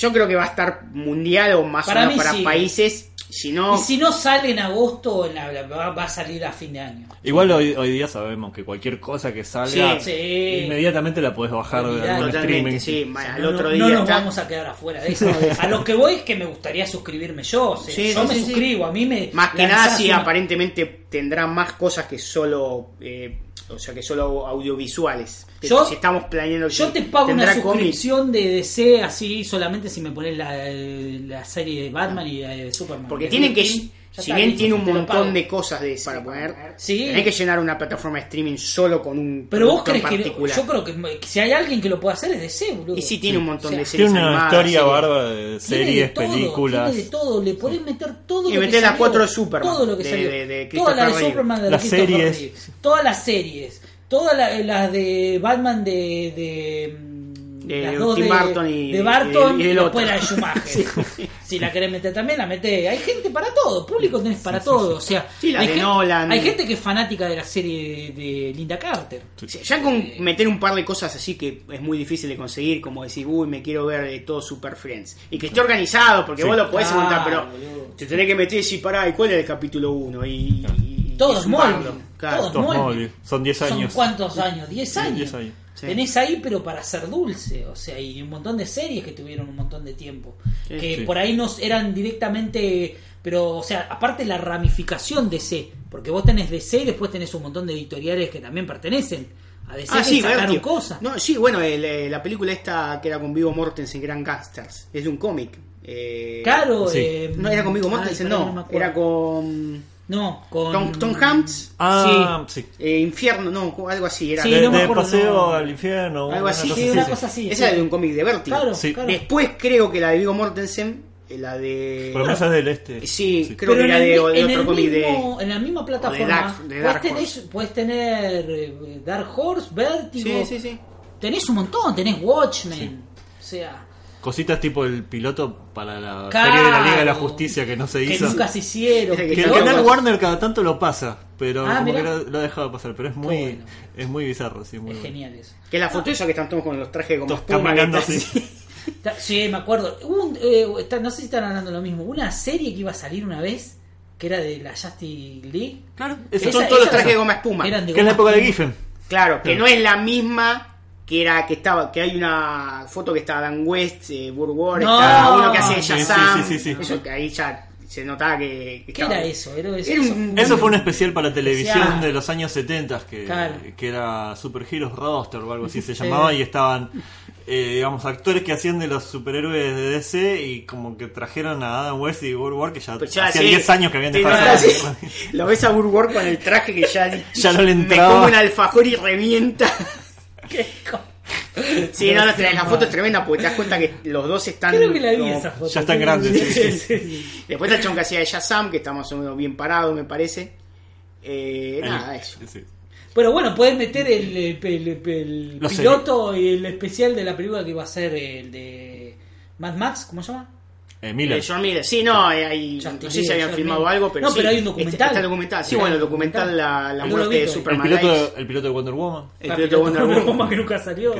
yo creo que va a estar mundial o más Para o menos para sí. países si no Y si no sale en agosto, en la- la- va, a salir a fin de año. Igual hoy, hoy día sabemos que cualquier cosa que salga, Sí, sí. inmediatamente la puedes bajar de algún streaming. sí al no, otro día no nos está- vamos a quedar afuera de eso. [laughs] A lo que voy es que me gustaría suscribirme yo. o sea, Sí, yo sí, me sí, sí. suscribo, a mí me. Más que nada si una- aparentemente tendrá más cosas que solo eh, o sea que solo audiovisuales. Yo- si estamos planeando Yo te pago una suscripción de DC así solamente si me pones la, la serie de Batman y la de Superman. porque tienen que ya si bien listo, tiene un montón de cosas de para poner, Sí. tenés que llenar una plataforma de streaming solo con un Pero vos crees que. Yo creo que, si hay alguien que lo pueda hacer es DC, boludo. y sí tiene un montón O sea, de series Tiene una animadas, historia bárbara de Tiene series, todo, películas. Tiene de todo, le podés meter todo Y lo que las salió, cuatro de Superman, Todo lo que de- salió. de- de toda la de Christopher Superman, de Las series. Todas las series. Todas la- las de Batman de. De mm, De las dos Tim de, Burton y- de Barton y y, del después otro. la de Schumacher. [laughs] Si la querés meter también, la metés. Hay gente para todo, público tenés para todo. O sea, Sí, la hay, de gen- Nolan. hay gente que es fanática de la serie de, de Linda Carter. Sí, Ya con meter un par de cosas así que es muy difícil de conseguir, como decir, uy, me quiero ver eh, todo Super Friends. Y que esté organizado, porque Sí. vos lo podés montar, pero boludo. te tenés que meter y decir, pará, ¿y cuál es el capítulo 1? Y, y- y Todos. Claro. Todos Todos. Smallville. Son 10 años. ¿Son cuántos años? 10 Sí, años. 10 años. Sí. Tenés ahí, pero para ser dulce. O sea, y un montón de series que tuvieron un montón de tiempo. Sí. que Sí. por ahí no eran directamente. Pero, o sea, aparte la ramificación de DC. Porque vos tenés DC y después tenés un montón de editoriales que también pertenecen a DC Ah, que sí, sacaron cosas. No, sí, bueno, el, eh, la película esta que era con Vigo Mortensen, Grand Gangsters, es de un cómic. Eh, Claro, Sí. eh, No era con Vigo ay, Mortensen, pará, no, era con No, con. Tom, Tom Hanks, Ah, sí. eh, Infierno, no, algo así, era Sí, de no me de acuerdo, paseo no. al infierno. algo así. Sí, una cosa así. Esa sí. es de un cómic de Vertigo. Claro, Sí. claro. Después creo que la de Vigo Mortensen, eh, la de... Promesas del Este. Sí, creo Pero que era de, de en otro el cómic de... en la misma plataforma Dark- de Dark puedes, Horse. tener, puedes tener eh, Dark Horse, Vertigo. Sí, sí, sí. Tenés un montón, tenés Watchmen. O sea, Cositas tipo el piloto para la Claro. serie de la Liga de la Justicia que no se que hizo. nunca se hicieron. Que Que el canal Warner cada tanto lo pasa, pero Ah, como que lo, lo ha dejado pasar. Pero es muy, bueno. es muy bizarro, sí, muy Es bueno. genial eso. Que la foto esa que están todos con los trajes como caminando que así. [laughs] Sí, me acuerdo. Hubo un- eh, está- no sé si están hablando lo mismo. Una serie que iba a salir una vez, que era de la Justice League. Claro, Esos eso son todos los trajes de goma espuma. Eran de que es la época de espuma. Giffen. Claro, que no es la misma que era que estaba que hay una foto que está Dan West, eh, Burgor, No. está uno que hace Sí, Shazam. sí, sí, sí, sí. Eso que ahí ya se notaba que, que ¿Qué estaba- era eso? Era, eso, Era un- eso- fue un especial para televisión Especial. de los años 70 que, Claro. que era Super Heroes Roster o algo así se llamaba y estaban eh, digamos actores que hacían de los superhéroes de DC y como que trajeron a Adam West y Burgor que ya, Pero ya, hacía sí, 10 años que habían sí, dejado no, de sí. Lo ves a Burgor con el traje que ya, [laughs] Ya no le me entraba. como un alfajor y revienta. [laughs] ¿Qué Sí, no, no, la foto es tremenda porque te das cuenta que los dos están. Creo que la vi como- esa foto. Ya están grandes, sí, sí, Después está el chon que hacía de Shazam, que está más o menos bien parado, me parece. Eh, nada, eso. Sí. Pero bueno, puedes meter el, el- el- el Lo sé. piloto y el especial de la película que va a ser el de Mad Max, ¿cómo se llama? Eh, Miller. Eh, John Miller, sí, no, eh, hay, no sé si habían John filmado Miller. algo, pero No, sí, pero hay un está- documental. Está, el documental, sí, bueno, el documental, la, la muerte de todo. el, Superman. piloto, Lives. el piloto de Wonder Woman. El piloto de Wonder Wonder Woman. Que nunca salió.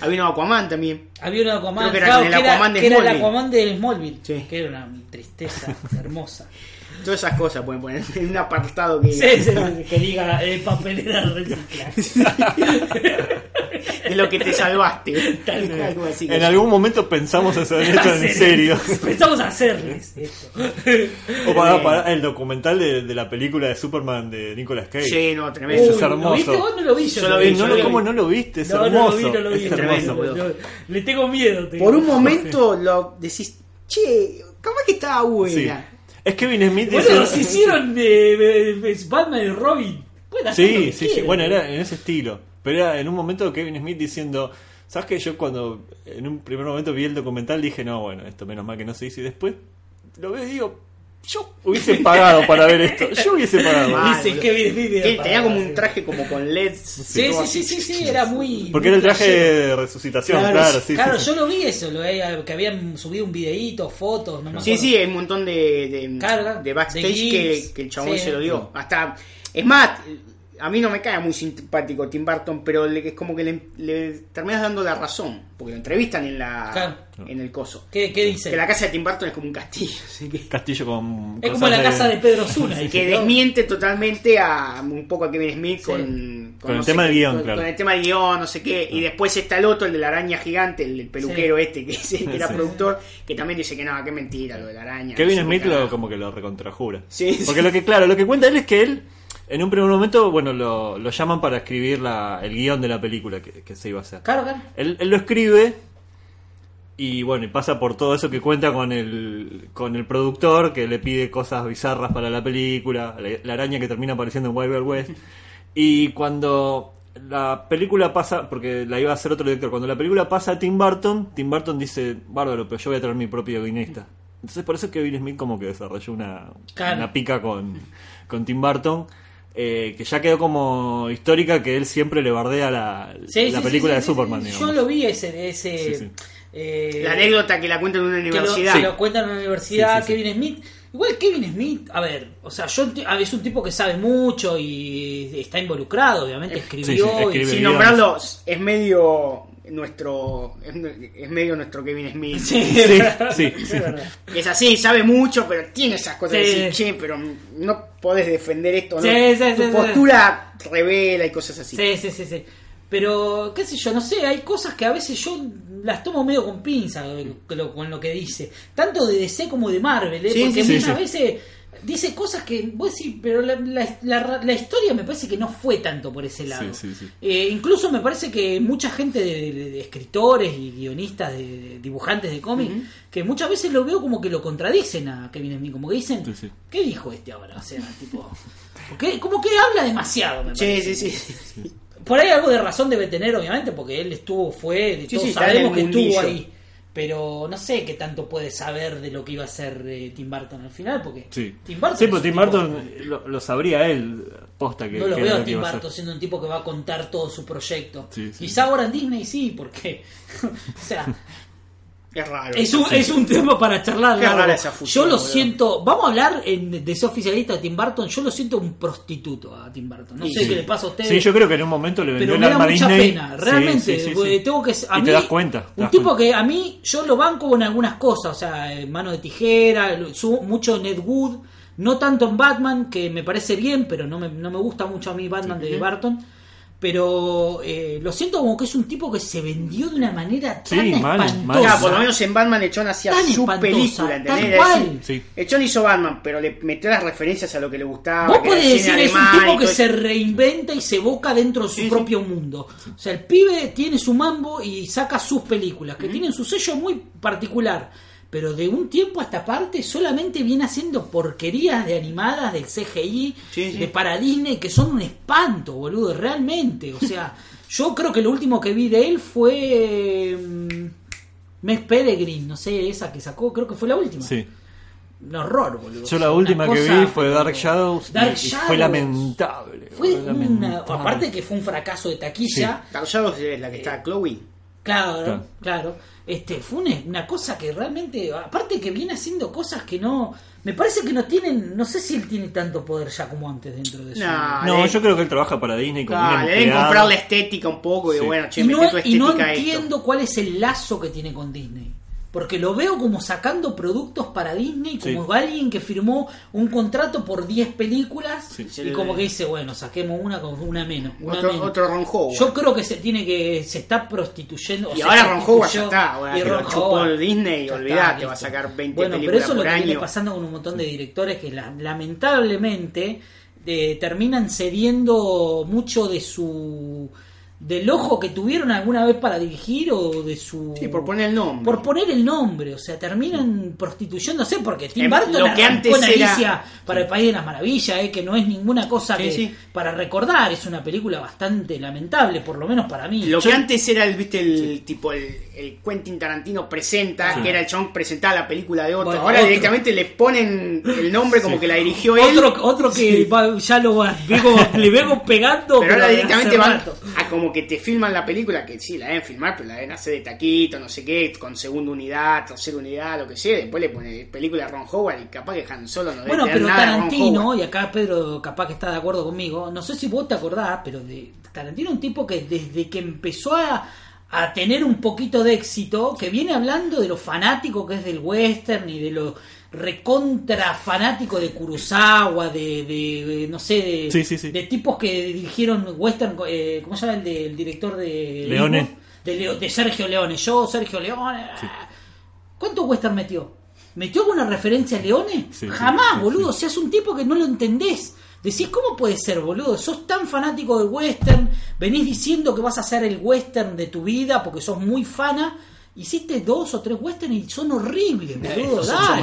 Había un Aquaman también. Había un Aquaman, Creo que era claro, con el que era- Aquaman de que era el Smallville. Aquaman de Smallville, Sí. que era una tristeza [laughs] hermosa. Todas esas cosas pueden poner en un apartado que, Sí, sí, sí, que diga eh, papelera reciclaje. [laughs] [laughs] de lo que te salvaste. Tal cual. Algo así En algún momento pensamos hacer [laughs] esto en serio. Pensamos hacerles esto. O para, para el documental de, de la película de Superman de Nicolas Cage. Sí, no, tremendo. Eso es hermoso. ¿Lo viste vos? No lo vi yo. Yo lo vi, no yo lo- vi. ¿Cómo no lo viste? Es No, hermoso. no lo vi, no lo vi. es tremendo, le tengo miedo. te Por un momento lo decís, che, ¿cómo es que estaba Sí. buena? Es Kevin Smith Bueno, dice- se hicieron de, de- de Batman y Robin. Sí, sí, sí. Bueno, era en ese estilo. Pero era en un momento Kevin Smith diciendo. ¿Sabes que Yo cuando en un primer momento vi el documental dije, no, bueno, esto menos mal que no se hizo. Y después lo veo y digo, yo hubiese pagado para ver esto. Yo hubiese pagado. Mal, Dice boludo. Kevin Smith. Que para- tenía como un traje como con LEDs. Sí, sí, sí, sí, sí, era muy. Porque muy era el traje de resucitación, Claro, claro, sí. claro, sí, yo sí. lo vi eso, lo veía, que habían subido un videíto, fotos, no me Sí, sí, hay un montón de, de, Claro, de backstage de que, que el chabón sí. se lo dio. Hasta, es más, a mí no me cae muy simpático Tim Burton, pero le, es como que le, le terminas dando la razón, porque lo entrevistan en la Claro. en el coso. ¿Qué, qué dice? Que la casa de Tim Burton es como un castillo, así que, Castillo con. es como la casa de Pedro Zuna. [laughs] que ¿no? desmiente totalmente a un poco a Kevin Smith Sí. con, Con el no tema del qué, guion, con, claro. con el tema del guion, no sé qué, y después está el otro, el de la araña gigante, el, el peluquero Sí. este que, dice que era Sí. productor, que también dice que no, que mentira lo de la araña. Kevin no sé Smith qué lo, como que lo recontrajura. Sí, sí. Porque lo que, claro, lo que cuenta él es que él, en un primer momento, bueno, lo, lo llaman para escribir la, el guion de la película que, que se iba a hacer. Claro, claro. Él, él lo escribe y bueno, y pasa por todo eso que cuenta con el, con el productor que le pide cosas bizarras para la película, la, la araña que termina apareciendo en Wild Wild West. [laughs] Y cuando la película pasa, porque la iba a hacer otro director, cuando la película pasa a Tim Burton, Tim Burton dice, bárbaro, pero yo voy a traer mi propio guionista. Entonces por eso es que Bill Smith como que desarrolló una, Claro. una pica con, con Tim Burton. Eh, que ya quedó como histórica que él siempre le bardea la, Sí, la sí, película sí, de sí, Superman. sí, digamos. Yo lo vi ese, ese Sí, sí. eh, La anécdota que la cuenta en una que lo, universidad. se lo cuentan en la universidad Sí, sí, sí. Kevin Smith. Igual Kevin Smith, a ver, o sea, yo enti- a ver, es un tipo que sabe mucho y está involucrado, obviamente escribió. sí. Sin guiones. nombrarlo, es medio nuestro es, medio nuestro Kevin Smith. Sí, [laughs] Sí, sí, es sí. verdad. Es así, sabe mucho, pero tiene esas cosas de Sí. decir, che, pero no podés defender esto, ¿no? Sí, sí, Tu sí, sí. postura revela y cosas así. Sí, sí, sí, sí. Pero, qué sé yo, no sé, hay cosas que a veces yo las tomo medio con pinza con lo, que dice. Tanto de DC como de Marvel, ¿eh? Sí, porque sí, muchas veces dice cosas que vos decís, pero la, la- la- la historia me parece que no fue tanto por ese lado. Sí, sí, sí. Eh, incluso me parece que mucha gente de, de- de escritores y guionistas, de, de dibujantes de cómics, que muchas veces lo veo como que lo contradicen a Kevin Smith, como que dicen, Sí, sí. ¿qué dijo este ahora? O sea, tipo, porque como que habla demasiado, me Sí, parece. sí, sí. Por ahí algo de razón debe tener, obviamente, porque él estuvo, fue, Sí, todos sí, sabemos que estuvo ahí. Pero no sé qué tanto puede saber de lo que iba a hacer eh, Tim Burton al final, porque Sí, Tim Burton, Sí, pero Tim Burton lo, lo sabría él, posta que no lo que veo a Tim. Burton siendo un tipo que va a contar todo su proyecto. Sí. Quizá ahora en Disney sí, porque [laughs] o sea, Es raro. es un, es un tema para charlar. Qué rara esa fusión, yo lo boludo. siento, vamos a hablar en, de ese oficialista de Tim Burton, yo lo siento un prostituto a Tim Burton. No Sí, sé sí. qué le pasa a ustedes. Sí, yo creo que en un momento le vendió pero el me da mucha Disney. pena, realmente. sí, sí, porque sí. Tengo que, a Y mí, te das cuenta. te Un das tipo cuenta. que a mí, yo lo banco con algunas cosas, o sea, mano de tijera, mucho Ned Wood, no tanto en Batman, que me parece bien, pero no me, no me gusta mucho a mí Batman de Barton. Pero eh, lo siento como que es un tipo que se vendió de una manera tan Sí, mal, espantosa. mal. Claro, por lo menos en Batman Echon hacía Tan su película, ¿entendés? Sí. Echon hizo Batman, pero le metió las referencias a lo que le gustaba. Vos podés decir, es un tipo que se reinventa y se evoca dentro de su Sí, sí. propio mundo. O sea, el pibe tiene su mambo y saca sus películas, que tienen su sello muy particular. Pero de un tiempo a esta parte solamente viene haciendo porquerías de animadas del CGI, Sí, sí. de para Disney, que son un espanto, boludo, realmente. O sea, [laughs] yo creo que lo último que vi de él fue... mm, Mes Peregrine, no sé, esa que sacó, creo que fue la última. Sí. Un horror, boludo. Yo la última una que vi fue Dark Shadows y- Dark y, Shadows. fue lamentable. Fue una, lamentable. aparte que fue un fracaso de taquilla, Dark Shadows es la que está Chloe. Claro, Claro. claro, este fue una, cosa que realmente, aparte que viene haciendo cosas que no, me parece que no tienen, no sé si él tiene tanto poder ya como antes dentro de su No, No, le- yo creo que él trabaja para Disney un le deben comprar la estética un poco y Sí. bueno, che, y no, tu y no esto. entiendo cuál es el lazo que tiene con Disney. Porque lo veo como sacando productos para Disney, como Sí. alguien que firmó un contrato por 10 películas Sí. y como que dice, bueno, saquemos una con una menos. Una Otro, menos. otro Ron Howard. Yo creo que se tiene que se está prostituyendo. y ahora Ron Howard ya está. Ahora y Ron chupó Howard, Disney, olvidate, va a sacar 20 bueno, pero películas eso es lo que viene pasando con un montón de directores que la- lamentablemente eh, terminan cediendo mucho de su del ojo que tuvieron alguna vez para dirigir o de su Sí, por poner el nombre. por poner el nombre, o sea, terminan prostituyéndose porque Tim Em, Burton lo que antes era- Alicia para el País de las Maravillas, eh, que no es ninguna cosa Sí, que sí. para recordar, es una película bastante lamentable, por lo menos para mí. Lo Yo- que antes era el, viste, el tipo el, el Quentin Tarantino presenta, Sí. que era el chabón presentaba la película de otro. Bueno, Ahora otro. directamente le ponen el nombre como que la dirigió él. otro, otro que va- ya lo va- vengo- [laughs] le vengo pegando, Pero ahora directamente van a como que te filman la película, que sí, la deben filmar, pero la deben hacer de taquito, no sé qué, con segunda unidad, tercera unidad, lo que sea. Después le pone película Ron Howard y capaz que Han Solo no Bueno, pero nada Tarantino, y acá Pedro capaz que está de acuerdo conmigo, no sé si vos te acordás, pero de Tarantino es un tipo que desde que empezó a, a tener un poquito de éxito, que viene hablando de lo fanático que es del western y de lo recontra fanático de Kurosawa, de, de- de, no sé, de, Sí, sí, sí. de tipos que dirigieron western, eh, ¿cómo se llama el, de- el director de Leone. De, Leo- de Sergio Leone, yo, Sergio Leone. ¿Cuánto western metió? ¿Metió alguna referencia a Leone? Jamás, boludo. O sea, es un tipo que no lo entendés. Decís, ¿cómo puede ser, boludo? Sos tan fanático del western, venís diciendo que vas a hacer el western de tu vida porque sos muy fana Hiciste dos o tres westerns y son horribles, boludo. Dale.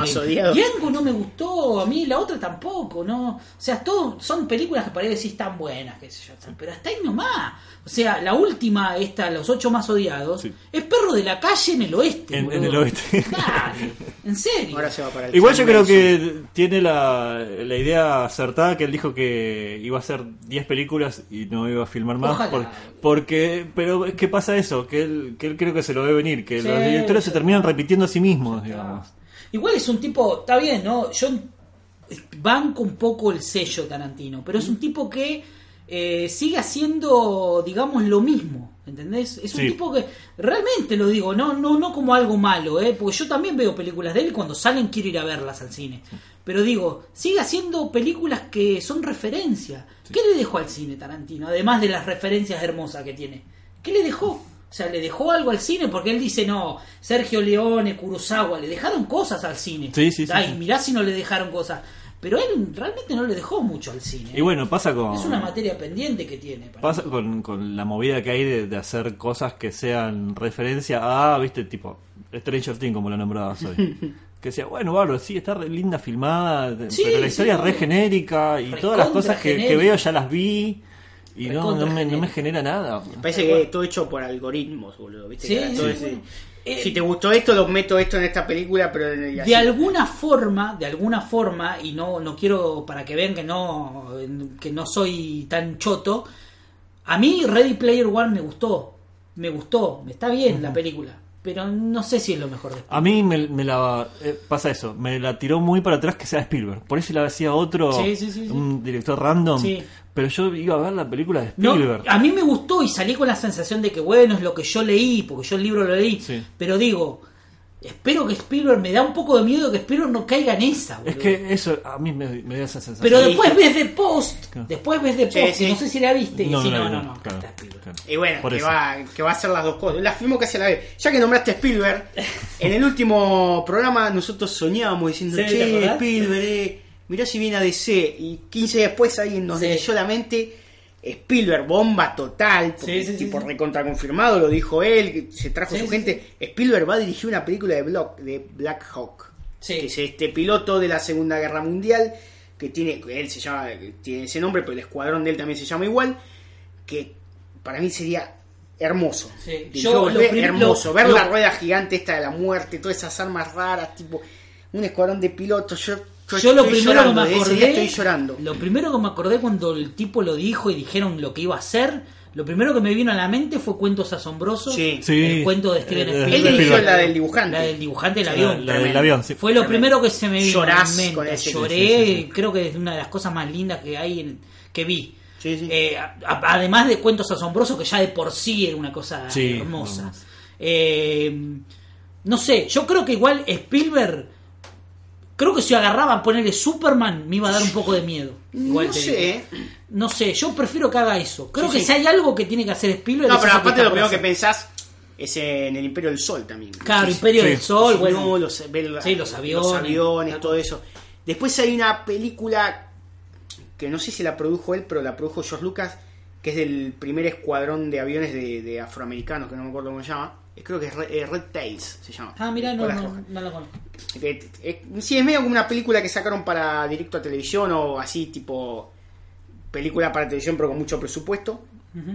Django no me gustó, a mí la otra tampoco, ¿no? O sea, todo, son películas que parece decir tan buenas, qué sé yo, pero hasta ahí nomás. O sea, la última, esta, Los ocho más odiados, Sí. es perro de la calle en el oeste. En- el oeste. Dale, en serio. Ahora se va para el Igual yo creo que tiene la, la idea acertada que él dijo que iba a hacer 10 películas y no iba a filmar más. Por- porque, pero ¿qué pasa eso? Que él, que él creo que se lo ve venir, que Sí, los directores se terminan repitiendo a sí mismos, digamos. Igual es un tipo, está bien, ¿no? Yo banco un poco el sello Tarantino, pero es un tipo que eh, sigue haciendo, digamos, lo mismo, ¿entendés? Es un Sí. tipo que, realmente lo digo, no, no, no como algo malo, ¿eh? Porque yo también veo películas de él y cuando salen quiero ir a verlas al cine. Pero digo, sigue haciendo películas que son referencia. ¿Qué le dejó al cine Tarantino? Además de las referencias hermosas que tiene. ¿Qué le dejó? O sea, le dejó algo al cine porque él dice, no, Sergio Leone, Kurosawa, le dejaron cosas al cine. Sí, sí, sí, Ay, sí. mirá si no le dejaron cosas. Pero él realmente no le dejó mucho al cine. Y bueno, pasa con... es una materia pendiente que tiene. para Pasa con, con la movida que hay de, de hacer cosas que sean referencia a, viste, tipo Stranger Things, como lo nombrabas hoy. [laughs] que decía, bueno, bárbaro, sí, está re linda filmada, Sí, pero la sí, historia es re genérica y todas las cosas que, veo ya las vi y no, no, me, no me genera nada. Parece que todo hecho por algoritmos, boludo. ¿viste? Sí, Que era todo sí, ese-. Eh, si te gustó esto, lo meto esto en esta película, pero en el- así. de alguna forma, de alguna forma, y no, no quiero para que vean que no, que no soy tan choto, a mí Ready Player One me gustó, me gustó, está bien la película, pero no sé si es lo mejor de A mí me, me la eh, pasa eso, me la tiró muy para atrás que sea Spielberg. Por eso la hacía otro, Sí, sí, sí, sí. un director random. Pero yo iba a ver la película de No, Spielberg. a mí me gustó y salí con la sensación de que bueno, es lo que yo leí, porque yo el libro lo leí, Sí. pero digo, espero que Spielberg, me da un poco de miedo que Spielberg no caiga en esa. es boludo. que eso a mí me, me da esa sensación. Pero después ves de post, después ves de post, Sí, que sí. no sé si la viste, y No, decís, no no, no, no, acá claro, está Spielberg. claro. Y bueno, Por que eso. va, que va a hacer las dos cosas. La filmo que se la ve. Ya que nombraste a Spielberg, en el último programa nosotros soñábamos diciendo, Sí, ¿te che? Spielberg, eh, mirá si viene a DC. Y 15 días después alguien nos Sí. leyó la mente. Spielberg, bomba total, porque Sí, sí, tipo sí. recontra confirmado, lo dijo él, que se trajo su gente. Spielberg va a dirigir una película de, Block, de Black Hawk, que es este piloto de la Segunda Guerra Mundial, que tiene, él se llama, tiene ese nombre, pero el escuadrón de él también se llama igual, que para mí sería hermoso. Sí. Yo, lo hermoso. lo- Ver lo- la rueda gigante esta de la muerte, todas esas armas raras, tipo un escuadrón de pilotos. Yo, Yo lo primero llorando, que me acordé, estoy llorando. lo primero que me acordé cuando el tipo lo dijo y dijeron lo que iba a hacer, lo primero que me vino a la mente fue Cuentos Asombrosos, Sí. Sí. el cuento de Steven Spielberg. Él dirigió Spielberg. la del dibujante. La del dibujante del avión. la del avión, sí. Fue lo primero que se me vino Llorás a la mente. con ese- Lloré, sí, sí, sí. creo que es una de las cosas más lindas que hay en, que vi. Sí, sí. Eh, a- a- además de cuentos asombrosos, que ya de por sí era una cosa Sí, hermosa. Eh, no sé, yo creo que igual Spielberg, creo que si agarraba a ponerle Superman, me iba a dar un poco de miedo. Igual no sé, digo. No sé, yo prefiero que haga eso. Creo Sí, que sí. si hay algo que tiene que hacer Spielberg. No, pero aparte lo primero que pensás es en el Imperio del Sol también. Claro, Sí, Imperio Sí. del Sol, No, bueno. los, los aviones. los aviones, todo eso. Después hay una película que no sé si la produjo él, pero la produjo George Lucas, que es del primer escuadrón de aviones de, de afroamericanos, que no me acuerdo cómo se llama. Eh, Creo que es Red, eh, Red Tails, se llama. Ah, mira, no, no, no lo conozco. Eh, sí, es medio como una película que sacaron para directo a televisión o así, tipo película para televisión, pero con mucho presupuesto.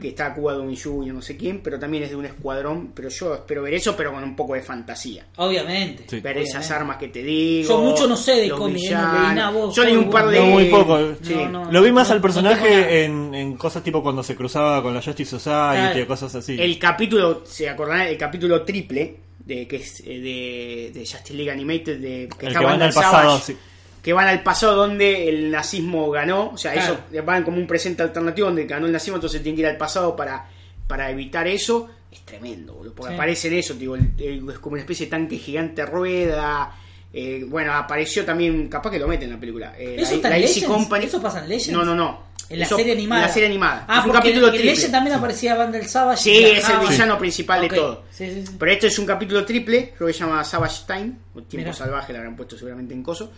Que está Cuba Gooding Jr., no sé quién, pero también es de un escuadrón. Pero yo espero ver eso, pero con un poco de fantasía. Obviamente. Sí. Ver esas armas que te digo. Yo mucho no sé de cómics, ¿eh? No Yo leí un par de. No, muy poco. Sí. No, no. Lo vi más no- al personaje en, en cosas tipo cuando se cruzaba con la Justice Society Claro. y cosas así. El capítulo, se acordarán, el capítulo triple de que es eh, de, de Justice League Animated, de que El está que Vandal al pasado, Savage, sí. Que van al pasado donde el nazismo ganó, o sea, Claro. eso van como un presente alternativo donde ganó el nazismo, entonces tienen que ir al pasado para, para evitar eso. Es tremendo, boludo, porque Sí. aparece en eso, digo, es como una especie de tanque gigante rueda. eh, bueno, apareció también, capaz que lo meten en la película. eh, ¿Eso la, está la en Easy Legends? Company. ¿Eso pasa en Legends? No, no, no. En la Eso- serie animada. En la serie animada. Ah, es un capítulo en. Legends también aparecía Vandal Savage. Sí, es el villano principal de todo. Sí, sí, sí. Pero esto es un capítulo triple, creo que se llama Savage Time, o Tiempo Mirá. Salvaje, le habrán puesto seguramente en coso,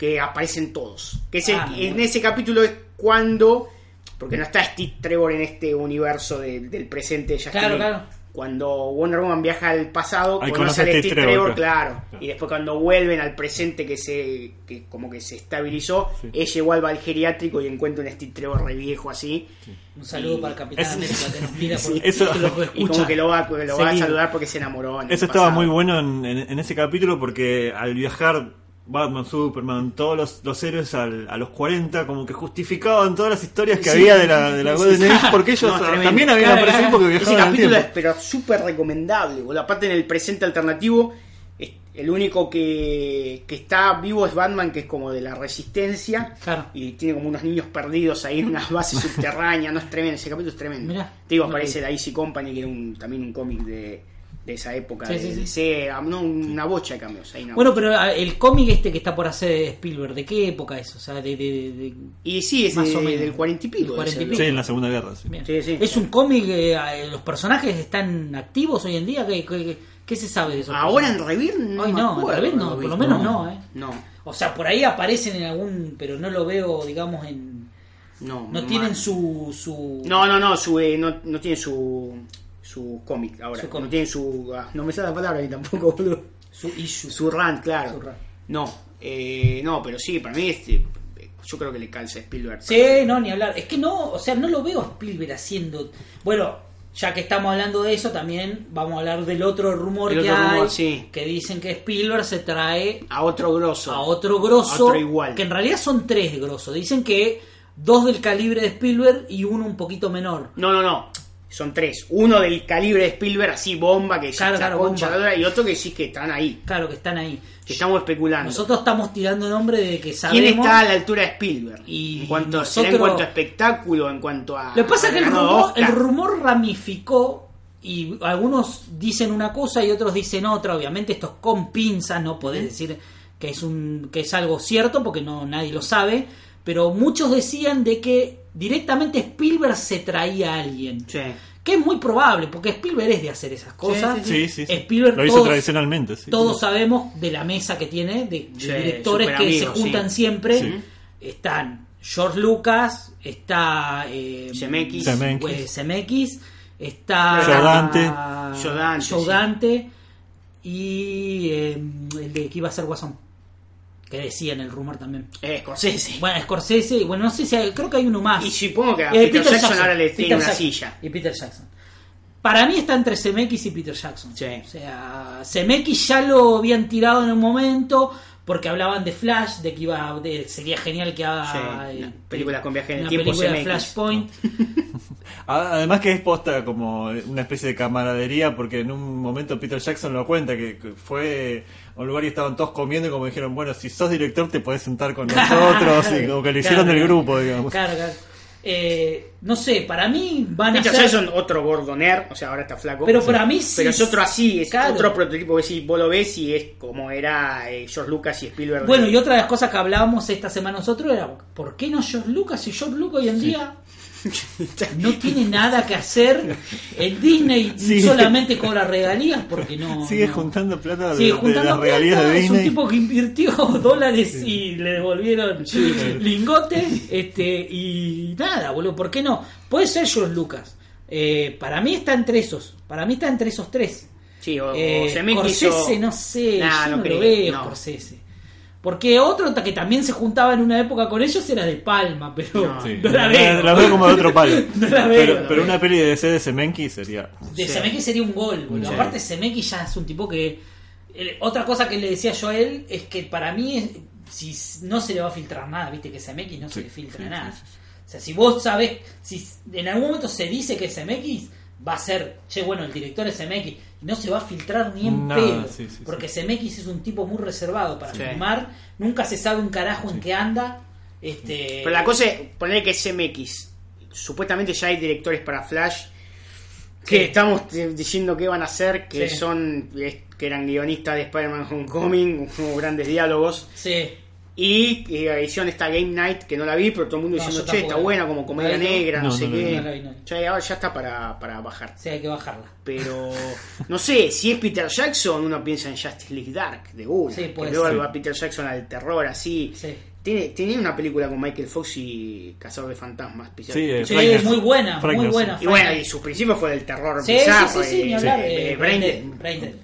que aparecen todos. Que es el- Ah, en ese capítulo es cuando, porque no está Steve Trevor en este universo de- del presente de Claro, claro. cuando Wonder Woman viaja al pasado, Ahí conoce a Steve Steve Trevor, Trevor, claro. claro. Y después cuando vuelven al presente que se que como que se estabilizó, Sí. ella igual va al geriátrico y encuentra un Steve Trevor re viejo así. Un saludo Y- para el Capitán Eso- América que nos mira por [laughs] Sí, eso- que lo Y como que lo va, lo va a saludar porque se enamoró. en el Eso estaba muy bueno en, en- en ese capítulo porque al viajar Batman, Superman, todos los, los héroes al- a los 40 como que justificaban todas las historias que Sí. había de la, de la Golden Age porque [laughs] ellos No, también habían aparecido claro. porque Ese viajaban al capítulo es pero súper recomendable. boludo. Aparte en el presente alternativo, es- el único que, que está vivo es Batman, que es como de la resistencia. Claro. Y tiene como unos niños perdidos ahí en unas bases [laughs] subterráneas. No es tremendo, ese capítulo es tremendo. Mirá. Te digo, aparece la Easy Company, que era un, también un cómic de, de esa época. Sí, de, sí, sí. de Sega, no, una bocha de cambios. Hay una Bueno, bocha. pero ah, el cómic este que está por hacer Spielberg, ¿de qué época es? O sea, de... de- de- Y sí, es más de- o menos. del cuarenta y pico. Sí, en la Segunda Guerra. sí. Bien. Sí, sí. ¿Es un cómic, eh, eh, los personajes están activos hoy en día? ¿Qué, qué- qué se sabe de eso? Ahora en Revir no. Ay, no, en Revir no, por lo menos no, ¿eh? No, O sea, por ahí aparecen en algún... Pero no lo veo, digamos, en... no. No no tienen su... su... No, no, no, su, eh, no, no tiene su, su cómic ahora. Su cómic. No tiene su. ah, no me sale la palabra ahí tampoco, [laughs] boludo. Su issue. Su rant, claro. Su rant. No, eh, no, pero sí, para mí este, yo creo que le calza a Spielberg. Sí, no, ni hablar. Es que no, o sea, no lo veo a Spielberg haciendo. Bueno, ya que estamos hablando de eso, también vamos a hablar del otro rumor El que otro hay. rumor, sí. Que dicen que Spielberg se trae A otro grosso. a otro grosso. A otro igual. Que en realidad son tres grosos. Dicen que dos del calibre de Spielberg y uno un poquito menor. No, no, no. Son tres. Uno del calibre de Spielberg, así bomba, que ya Claro, está claro, concha bomba. y otro que sí que están ahí. Claro que están ahí. Que estamos especulando. Nosotros estamos tirando nombre de que sabemos. ¿Quién está a la altura de Spielberg? Y en cuanto, nosotros- en cuanto a espectáculo, en cuanto a. Lo que pasa es que el rumor, el rumor ramificó y algunos dicen una cosa y otros dicen otra. Obviamente esto es con pinzas, no podés decir que es un que es algo cierto porque no nadie lo sabe. Pero muchos decían de que directamente Spielberg se traía a alguien. Sí. Que es muy probable, porque Spielberg es de hacer esas cosas. Sí, sí, sí. Spielberg Lo hizo todos- tradicionalmente. sí. Todos sabemos de la mesa que tiene, de, directores que amigos, se juntan sí. siempre. Sí. Están George Lucas, está eh, Zemeckis. Zemeckis. eh, Zemeckis, está Joe Dante. Dante y eh, el de que iba a ser Guasón, que decía en el rumor también. Eh, Scorsese. Bueno, Scorsese, y bueno, no sé si hay, creo que hay uno más. Y supongo que a Eh, Peter, Jackson, ahora le tiene Peter una Jackson. silla. Y Peter Jackson. Para mí está entre Zemeckis y Peter Jackson. Sí. O sea, Zemeckis ya lo habían tirado en un momento porque hablaban de Flash, de que iba de- sería genial que haga Sí, eh, una película con viaje en el una tiempo, película de. Flashpoint. [laughs] Además que es posta como una especie de camaradería porque en un momento Peter Jackson lo cuenta que fue a un lugar y estaban todos comiendo y como dijeron, bueno, si sos director te podés sentar con [laughs] nosotros y como que lo hicieron Claro, del grupo, digamos. Claro, claro. Eh, no sé, para mí van a ser Jackson, otro gordoner, o sea, ahora está flaco. Pero para mí sí. Pero es otro así, es Claro. otro prototipo que si vos lo ves y es como era eh, George Lucas y Spielberg. Bueno, y otra de las cosas que hablábamos esta semana nosotros era, ¿por qué no George Lucas? Si George Lucas hoy en día no tiene nada que hacer en Disney, [laughs] Sí. solamente cobra regalías porque no... Sigue no- juntando plata de, Sigue de juntando las regalías plata, de es un tipo que invirtió [laughs] dólares y le devolvieron lingotes este y nada, boludo, ¿por qué no? Puede ser George Lucas. Eh, para mí está entre esos, para mí está entre esos tres. Sí, o, Eh, o no sé, Nah, yo no no, creo, lo veo, no. Scorsese. Porque otro que también se juntaba en una época con ellos era de Palma, pero No. no, Sí. la veo. La veo como de otro palo. [laughs] No la veo, pero no la pero veo. una peli de DC de Semenki sería. De Sí. Zemeckis sería un gol, boludo. Sí. Aparte, Zemeckis ya es un tipo que. eh, otra cosa que le decía yo a él es que para mí, es- si no se le va a filtrar nada, viste que Zemeckis no se le filtra sí, nada. sí, sí, sí. O sea, si vos sabés, si en algún momento se dice que es Zemeckis, va a ser, che, bueno, el director es Zemeckis, no se va a filtrar ni en Nada, pedo. sí, sí, porque Zemeckis es un tipo muy reservado para Sí. filmar, nunca se sabe un carajo en qué anda. Este, Pero la cosa es poner que es CMX. Supuestamente ya hay directores para Flash que Sí. estamos diciendo que van a hacer, que Sí. son que eran guionistas de Spider-Man Homecoming, [laughs] hubo grandes diálogos. Sí. Y eh, hicieron esta Game Night que no la vi, pero todo el mundo No, diciendo, che, está buena como comedia negra, no, No, sé no qué. No no. Ya, ahora ya está para, para bajar. Sí, hay que bajarla. Pero no sé, si es Peter Jackson, uno piensa en Justice League Dark de una. Sí, que puede luego ser. va Peter Jackson al terror así. Sí. Tiene, tenía una película con Michael Fox y Cazador de Fantasmas. Sí, eh, Sí, muy buena, muy buena. y bueno, y su principio fue del terror Sí, bizarro. sí, eh, eh, eh.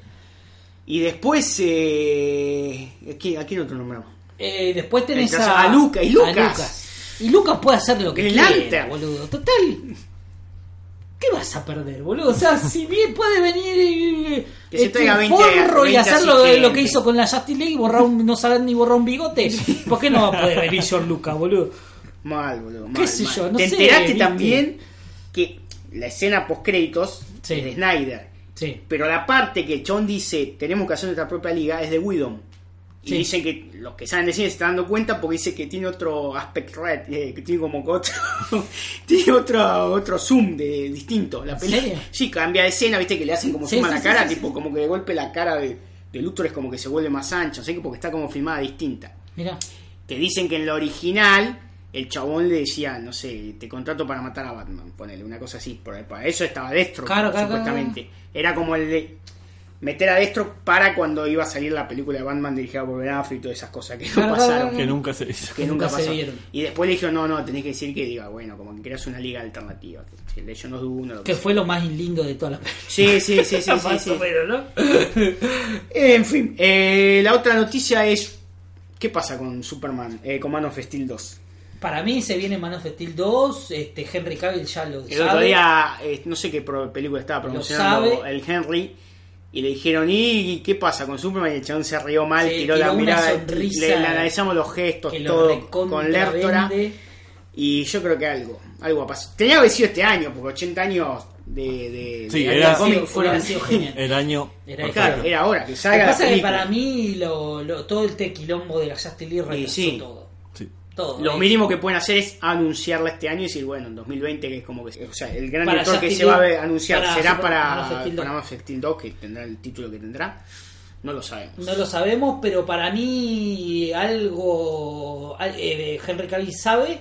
Y después, eh, ¿a quién- ¿a quién otro nombramos? Eh, después tenés Entonces, a, a Luca, y Lucas. Y Lucas puede hacer lo que quiera, boludo. Total. ¿Qué vas a perder, boludo? O sea, [laughs] si bien puede venir eh, Que se este traiga 20 forro y 20 hacer lo, que hizo con la Justice League y borrar un, no saber ni borrar un bigote, [laughs] ¿por qué no va a poder venir George Lucas, boludo? Mal, boludo. ¿Qué mal, sé mal. yo? No Te sé, enteraste ¿viste? también que la escena post créditos Sí. es de Snyder. Sí. Pero la parte que John dice tenemos que hacer nuestra propia liga es de Widom. Y Sí. dicen que los que saben de cine se están dando cuenta porque dice que tiene otro aspect red, eh, que tiene como otro, [laughs] tiene otro, otro zoom de distinto. La ¿En película. serio? Sí, cambia de escena, viste que le hacen como Sí, zoom a sí, la cara, tipo como que de golpe la cara de, de Luthor es como que se vuelve más ancha, sea que porque está como filmada distinta. Mira. Que dicen que en la original el chabón le decía, no sé, te contrato para matar a Batman, ponele, una cosa así. Para eso estaba Destro, Claro, claro, supuestamente. Era como el de meter a Destro para cuando iba a salir la película de Batman dirigida por Ben Affleck y todas esas cosas que no pasaron. Que nunca se hizo. Que que nunca, nunca se pasó. vieron. Y después le dijeron, no, no, tenés que decir que diga, bueno, como que creas una liga alternativa. Que el Legend of Doom, lo que Que sea. fue lo más lindo de toda la película. Sí, sí, sí, sí, [laughs] sí, Más sí. o menos, ¿no? [laughs] En fin, eh, la otra noticia es, ¿qué pasa con Superman, eh, con Man of Steel 2? Para mí se viene Man of Steel 2, este Henry Cavill ya lo El sabe. otro día, eh, no sé qué pro- película estaba promocionando el Henry. Y le dijeron, ¿y qué pasa con Superman? Y el chabón se rió mal, Sí, tiró tiró la mirada, sonrisa le, le analizamos los gestos, todo con Lertora. Y yo creo que algo, algo va a pasar. Tenía que haber sido este año, porque 80 años de, de, Sí, de era- cómic Sido- fueron- hubiera sido genial. El año. Era. Claro, era ahora que Lo que salga la pasa es que para mí lo, lo- todo el tequilombo de la Justice League sí. todo. Todo Lo mínimo que pueden hacer es anunciarla este año y decir, bueno, en 2020, que es como que. O sea, el gran Para director que se va a anunciar para será para, Man of Steel 2. para Man of Steel 2, que tendrá el título que tendrá. No lo sabemos. No lo sabemos, pero para mí algo al- eh, Henry Cavill sabe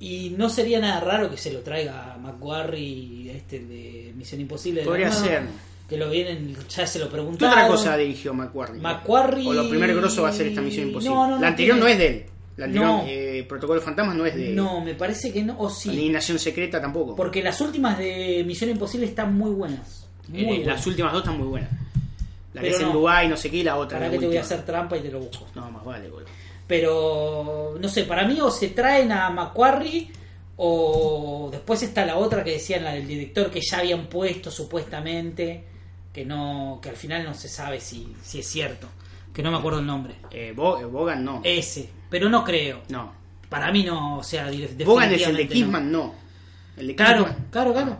y no sería nada raro que se lo traiga a McQuarrie este de Misión Imposible. de Podría ser. Que lo vienen, ya se lo ¿Qué preguntaron. otra cosa dirigió McQuarrie? McQuarrie- O lo primer grosso va a ser esta misión imposible. No, no, no la anterior tiene- no es de él. La anterior, No. eh, Protocolo Fantasma no es de No, me parece que no, o sí. Eliminación Secreta tampoco. Porque las últimas de Misión Imposible están muy buenas. Muy Eh, buenas. las últimas dos están muy buenas. La que Pero es en no. Dubái, no sé qué, la otra. Para la que te voy a hacer trampa y te lo busco. No, más vale, boludo. Pero no sé, para mí o se traen a Macquarie o después está la otra que decían la del director que ya habían puesto supuestamente que no que al final no se sabe si, si es cierto, que no me acuerdo el nombre. Eh, Bo- eh, Bogan no. Ese, pero no creo. no. Para mí no, o sea, Bogan es el de definitivamente no. El de Claro, Kissman. claro, claro.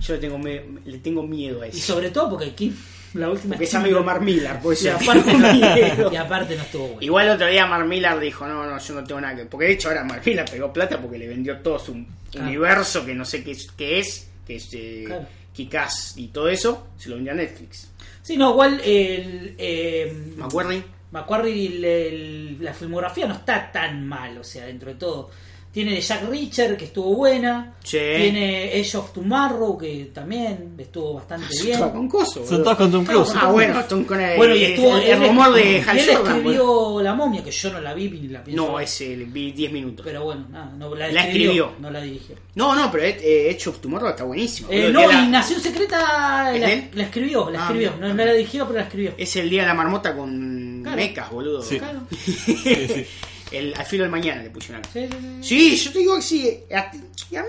Yo le tengo, me- le tengo miedo a Y eso. sobre todo porque Kim, la última Porque es amigo de Mark Millar, por eso y aparte, no, y aparte no estuvo bueno. Igual el otro día Mark Millar dijo, no, no, yo no tengo nada que... Porque de hecho ahora Mark Millar pegó plata porque le vendió todo su universo que no sé qué es, qué es que es eh, Claro. Kick-Ass y todo eso, se lo vendió a Netflix. Sí, no, igual el... eh, Macquarie, Macquarie, el- el- la filmografía no está tan mal, o sea, dentro de todo. Tiene de Jack Reacher, que estuvo buena. Sí. Tiene Edge of Tomorrow, que también estuvo bastante bien. Estaba con coso, Son todas con Tom Cruise. Ah, bueno, Tom con el, Bueno, y estuvo el, el rumor de y Hal él escribió bueno. La momia, que yo no la vi ni la pienso. No, ese, vi 10 minutos. Pero bueno, nada, no, la, La escribió, escribió. no la dirigió. No, no, pero eh, Edge of Tomorrow está buenísimo. Eh, no, que la- y Nación Secreta ¿Es la, la escribió, la Ah, escribió. mira. No, no la dirigió, pero la escribió. Es el día de la marmota con Claro. mecas, boludo. Sí. Claro. [laughs] sí. [laughs] el, al filo del mañana le pusieron. Sí, sí, sí. Sí, yo te digo que sí. a- Y a mí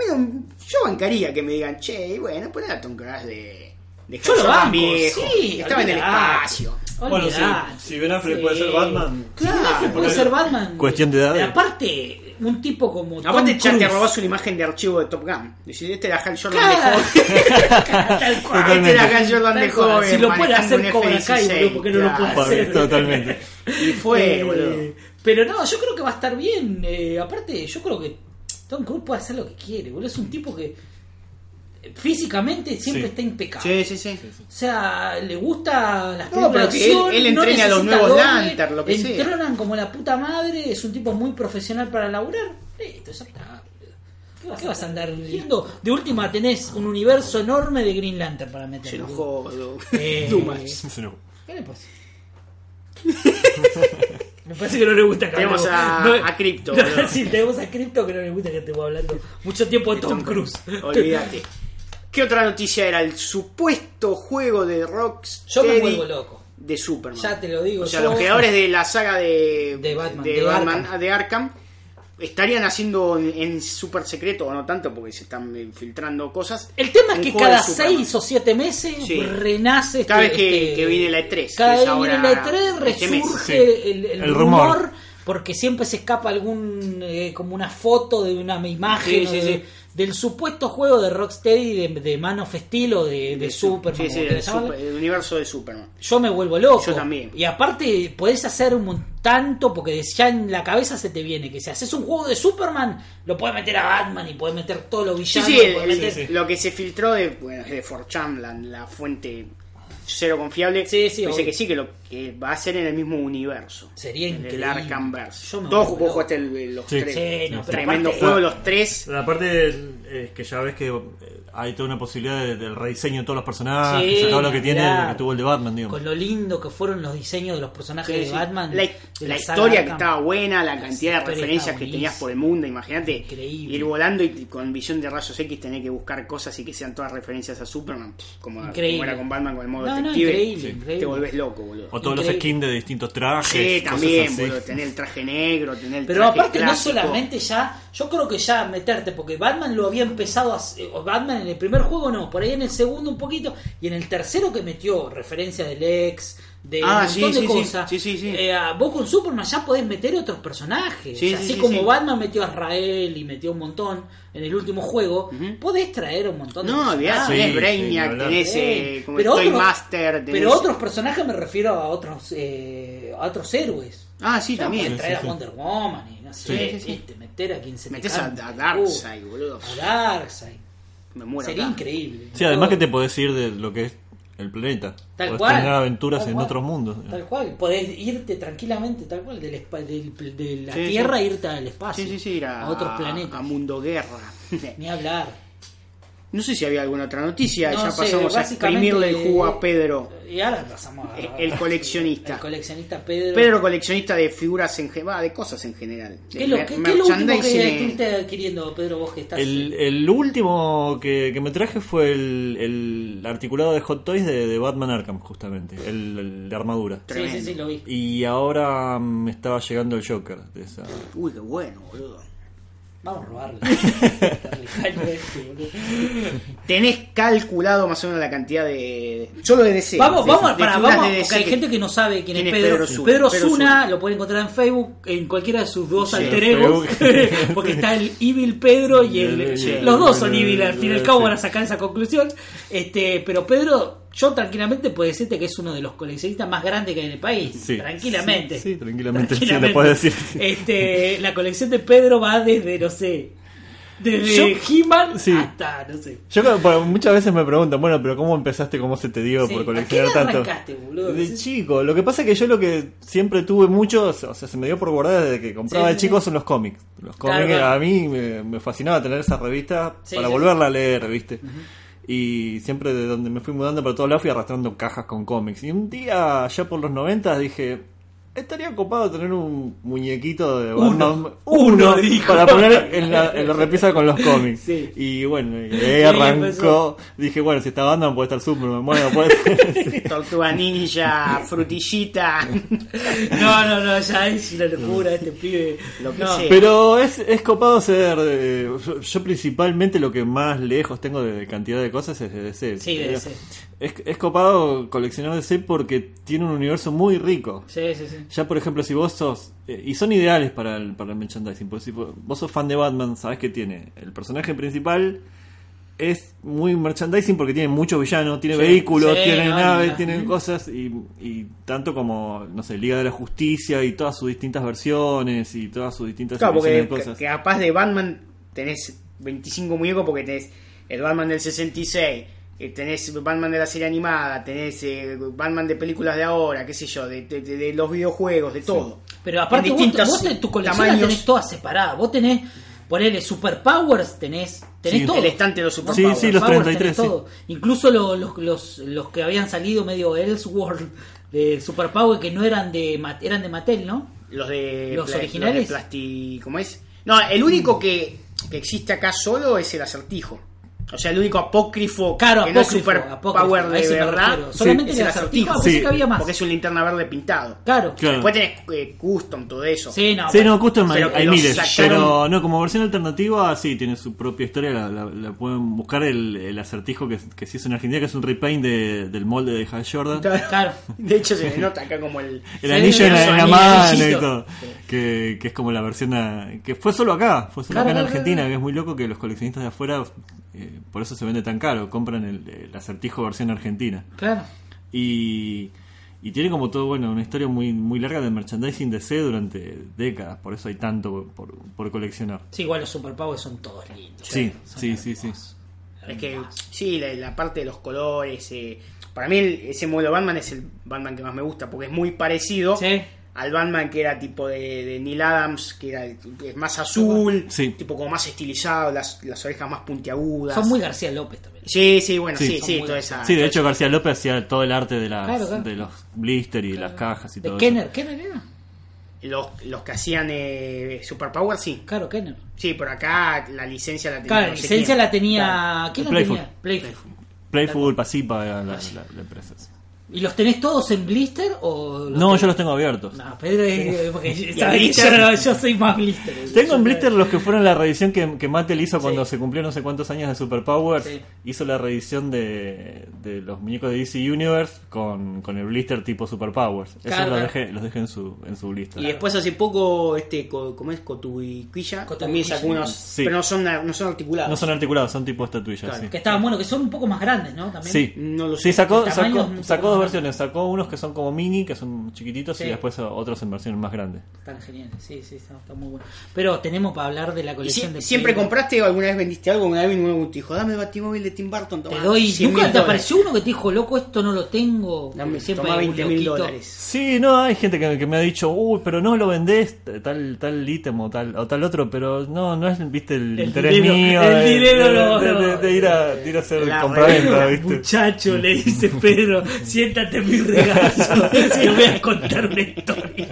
yo bancaría que me digan, che, bueno, poné a Tom Cruise de, de Yo lo banco, viejo. sí. Estaba en el olvidate. espacio. Bueno, si- si Ben Affleck puede ser Batman, Si Ben Affleck puede ser Batman. Cuestión de edad. Aparte, un tipo como. Tom Aparte, ya te Cruise. robás una imagen de archivo de Top Gun. Decís, este era Hal Jordan Claro. de joven. [laughs] Tal cual. Este era Hal Jordan de joven. Si lo puede hacer Cobra Kai, F-16, boludo, ¿por qué no lo puede hacer? Totalmente. Y fue, Eh, boludo. Pero no, yo creo que va a estar bien. Eh, aparte, yo creo que Tom Cruise puede hacer lo que quiere, boludo. Es un tipo que físicamente siempre Sí. está impecable. Sí, sí, sí. O sea, le gusta las No, pero que él- él no entrena a los nuevos Lantern, lo que sea. Como la puta madre, es un tipo muy profesional para laburar. Listo, ya está. ¿Qué vas, qué vas a andar viendo? De última tenés un universo enorme de Green Lantern para meter. Se enojó, boludo. Eh. [laughs] ¿Qué le pasa? [laughs] parece que no le gusta que Tenemos a- a Crypto, No, [laughs] sí, tenemos a Crypto que no le gusta que estemos hablando mucho tiempo de Tom Cruise. Olvídate. ¿Qué otra noticia era? El supuesto juego de Rocksteady Yo me vuelvo loco. de Superman. Ya te lo digo O sea, yo. los creadores de la saga de, De Batman, de, de Batman, Arkham. ah, de Arkham estarían haciendo en, en super secreto, o no tanto porque se están filtrando cosas. El tema es que cada seis o siete meses Sí. renace Cada este- vez que- este- que viene la E3, Cada vez que viene la E3 este resurge Sí. el, el El rumor, rumor. porque siempre se escapa algún eh, como una foto de una imagen Sí, sí, o de- sí. Del supuesto juego de Rocksteady de, de Man of Steel o de, de, De Superman. Sí, sí, el, super- universo de Superman. Yo me vuelvo loco. Yo también. Y aparte, podés hacer un tanto porque ya en la cabeza se te viene que si haces un juego de Superman, lo puedes meter a Batman y puedes meter todo lo Sí, villano. sí, meter- lo que se filtró de, bueno, es de 4chan, la, la fuente cero confiable. Sí, sí, obvio. que sí, que lo que va a ser en el mismo universo. Sería en increíble. El Arkhamverse. Yo me loco. jugaste el- los Sí. tres. Sí, no, pero Tremendo aparte- juego, los tres. La parte es que ya ves que eh, hay toda una posibilidad de- del rediseño de todos los personajes, Sí, todo lo que tiene, claro. lo que tuvo el de Batman, digamos. Con lo lindo que fueron los diseños de los personajes Sí, de sí. Batman. La, de la saga historia que estaba buena, la cantidad de referencias que tenías por el mundo, imagínate Increíble. ir volando y con visión de rayos X tener que buscar cosas y que sean todas referencias a Superman, como, era con Batman con el modo No, no, detective. increíble, Sí. increíble. Te volvés loco, boludo. O todos los skins de distintos trajes. Sí, cosas también, así. boludo, tener el traje negro, tener el Pero traje aparte no solamente ya, yo creo que ya meterte, porque Batman lo había empezado a Batman en el primer juego no, por ahí en el segundo un poquito, y en el tercero que metió referencia del ex, de Ah, un sí, montón de sí, sí, cosas, sí, sí, sí. eh, a- vos con Superman ya podés meter otros personajes, Sí, O sea, sí, así sí, como sí. Batman metió a Israel y metió un montón en el último juego, podés traer un montón de No, personajes. Sí, tenés sí, Brainiac, tenés eh, como pero Master, tenés... Pero otros personajes me refiero a otros eh, a otros héroes. Ah, sí, Ya también. podés traer sí, sí. a Wonder Woman y no sé, Sí, sí, sí. este, meter a quien se te Metés a, Darkseid, culo. boludo. A Darkseid. Me muero Sería acá. increíble. Sí, además que te podés ir de lo que es el planeta. Tal podés cual. tener aventuras Tal en cual. otros mundos. Tal cual. Podés irte tranquilamente, tal cual, del espa- del- de la Sí, Tierra sí. e irte al espacio. Sí, sí, sí, ir a, a otros a- planetas. A Mundo Guerra. [laughs] Ni hablar. No sé si había alguna otra noticia, No ya sé, pasamos a exprimirle el jugo a Pedro. Y ahora pasamos a. El coleccionista. El coleccionista Pedro. Pedro coleccionista de figuras en general, de cosas en general. ¿Qué lo, qué- qué es lo último que eh, estuviste adquiriendo, Pedro, vos que estás? El, el último que, que me traje fue el, el articulado de Hot Toys de, de Batman Arkham, justamente. El, el de armadura. sí, sí, sí, lo vi. Y ahora me estaba llegando el Joker de esa. Uy, qué bueno, boludo. Vamos a robarle. [laughs] Tenés calculado más o menos la cantidad de. Solo de DC. Vamos, de- vamos, de para, vamos, de porque hay que- gente que no sabe quién, quién es Pedro. Pedro Zuna. Pedro Zuna lo pueden encontrar en Facebook, en cualquiera de sus dos Sí, alter en egos, Facebook. [laughs] porque está el Evil Pedro y el, sí, los dos son Evil, al fin y al cabo van a sacar esa conclusión. Este, pero Pedro, yo tranquilamente puedo decirte que es uno de los coleccionistas más grandes que hay en el país, Sí. tranquilamente. Sí, sí, tranquilamente, sí, Tranquilamente. le puedes decir. Este, la colección de Pedro va desde, no sé, desde He-Man sí. hasta, no sé. Yo muchas veces me preguntan, bueno, pero ¿cómo empezaste? ¿Cómo se te dio Sí, por ¿a coleccionar tanto? boludo? De chico. Lo que pasa es que yo lo que siempre tuve mucho, o sea, se me dio por guardar desde que compraba Sí, de chico son los cómics. Los cómics claro. a mí me, me fascinaba tener esa revista Sí, para volverla a leer, ¿viste? Y siempre de donde me fui mudando para todos lados fui arrastrando cajas con cómics. Y un día, ya por los 90, dije, estaría copado tener un muñequito de Uno. Batman. Uno, dijo. para poner en la, en la repisa con los cómics. Sí. Y bueno, y ahí arrancó. Dije, bueno, si está Batman puede estar Superman. Bueno, [laughs] puede Tortuga Ninja, Frutillita. [laughs] No, no, no, ya es una locura este pibe. Lo que No. sea. Pero es, es copado ser. eh, yo, yo principalmente lo que más lejos tengo de cantidad de cosas es de DC. Sí, de Eh, DC. Es, es copado coleccionar DC porque tiene un universo muy rico. Sí, sí, sí. Ya, por ejemplo, si vos sos. eh, y son ideales para el, para el merchandising. Porque si vos vos sos fan de Batman, sabés que tiene. El personaje principal es muy merchandising porque tiene muchos villanos, tiene Sí, vehículos, sí, tiene no, naves, no. tiene cosas. Y, y tanto como, no sé, Liga de la Justicia y todas sus distintas versiones y todas sus distintas Claro, porque de que cosas. capaz de Batman tenés 25 muñecos porque tenés el Batman del 66, eh, tenés Batman de la serie animada, tenés eh, Batman de películas de ahora, qué sé yo, de, de- de- de los videojuegos, de todo. Pero aparte, En vos, vos en tu colección la tamaños. tenés todas separadas. Vos tenés, ponele Superpowers, tenés, tenés Sí. todo. El estante de los Superpowers. sí, los Powers 33, tenés sí. todo. Incluso lo- los, los, los que habían salido medio Elseworld [laughs] de Superpower que no eran de eran de Mattel, ¿no? Los de. ¿Los originales? de plasti- ¿Cómo es? No, el único que, que existe acá solo es el acertijo. O sea, el único apócrifo Claro, que no es apócrifo, super apócrifo, power de verdad. Solamente es el acertijo, Sí. que había más. Porque es un linterna verde pintado. Claro. Claro. Después tenés eh, custom, todo eso. Sí, no. Sí, no, custom hay, Pero miles. sacaron- Pero no, como versión alternativa, sí, tiene su propia historia. La, la- la pueden buscar el, el acertijo que, que se hizo en Argentina, que es un repaint de- del molde de Hal Jordan. Claro. De hecho, se le nota acá como el. El Sí, anillo en la, mano y todo. Que, que es como la versión. a- que fue solo acá. Fue solo Claro, acá en Argentina. Que es muy loco que los coleccionistas de afuera. Eh, por eso se vende tan caro. Compran el, el acertijo versión argentina. Claro. Y, y tiene como todo, bueno, una historia muy, muy larga de merchandising DC durante décadas. Por eso hay tanto por, por coleccionar. Sí, igual los superpowers son todos lindos. Sí, Son sí, sí, sí. Es que, sí, la, la parte de los colores. eh, para mí, el- ese modelo Batman es el Batman que más me gusta porque es muy parecido Sí. Al Batman que era tipo de, de Neil Adams, que era es más azul, Sí. tipo como más estilizado, las, las orejas más puntiagudas. Son muy García López también. Sí, sí, bueno, Sí. sí, sí, muy toda esa. Sí, de hecho García López hacía todo el arte de, las, Claro, claro. de los blister y las cajas y De todo Kenner. ¿Kenner era? Los, los que hacían eh, Superpower, sí. Claro, Kenner. Sí, pero acá la licencia la tenía. Claro, la licencia la tenía. Claro. ¿Quién la Playful. tenía? Playful. Playful, Pasipa era la, la- la empresa. sí. ¿Y los tenés todos en blister o los No, tenés- yo los tengo abiertos. No, Pedro es- [laughs] porque [laughs] Y sabe el que blister. yo, no- yo soy más blister. [laughs] Tengo en blister los que fueron la reedición que, que Mattel hizo cuando Sí. se cumplió no sé cuántos años de Superpowers. Sí. Hizo la reedición de, de los muñecos de DC Universe con, con el blister tipo Superpowers. Esos Claro, los, claro. dejé, los dejé en su, en su blister. Y después hace poco, este, co- ¿cómo es? Cotubiquilla, también sacó unos, Sí. pero no son, no son articulados. No son articulados, son tipo estatuillas. Claro, sí. Que estaban buenos, que son un poco más grandes, ¿no? También. Sí, No lo sí sacó, sacó, sacó dos versiones. Sacó unos que son como mini, que son chiquititos, Sí. y después otros en versiones más grandes. Están geniales, sí, sí, está, está muy bueno. Pero tenemos para hablar de la ¿Y colección si- de siempre compraste o alguna vez vendiste algo? Alguna vez vino uno y te dijo, dame el batimóvil de Tim Burton. Te doy. 100 ¿Nunca te dólares". apareció uno que te dijo, loco, esto no lo tengo? Dame, Siempre toma hay un 20 mil dólares. Sí, no, hay gente que, que me ha dicho, uy, pero no lo vendés tal tal ítem o tal, o tal otro, pero no, no es, viste, el, El interés dinero, mío el de, dinero de- no, de- no. de- de ir a, de ir a hacer compraventa, viste. Muchacho, le dice [laughs] Pedro, siéntate en mi regazo, [laughs] te voy a contar una historia.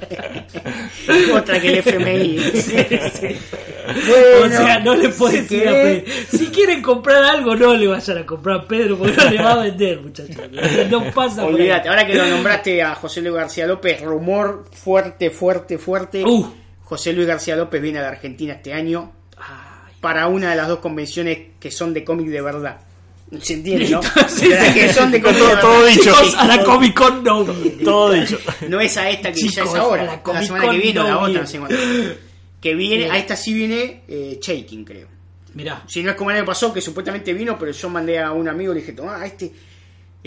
Otra que el FMI. [laughs] o sea, no le puedes si decir a Pedro. Si quieren comprar algo, no le vayan a comprar a Pedro porque no le va a vender, muchachos. No pasa. Olvídate, ahora que lo nombraste a José Luis García López, rumor fuerte, fuerte, fuerte. Uh. José Luis García López viene a la Argentina este año Ay, para una de las dos convenciones que son de cómic de verdad. ¿Se entiende, no? Sí, sí. que son de Todo- todo dicho. A la Comic Con no. Todo dicho. No es a esta que ya Chicos, es ahora, a la la, semana que viene o no la otra, no sé cuándo. Que viene, a esta sí viene eh, Shaking, creo. Mirá, Si no es como el año pasado, que supuestamente vino, pero yo mandé a un amigo y le dije, toma, este,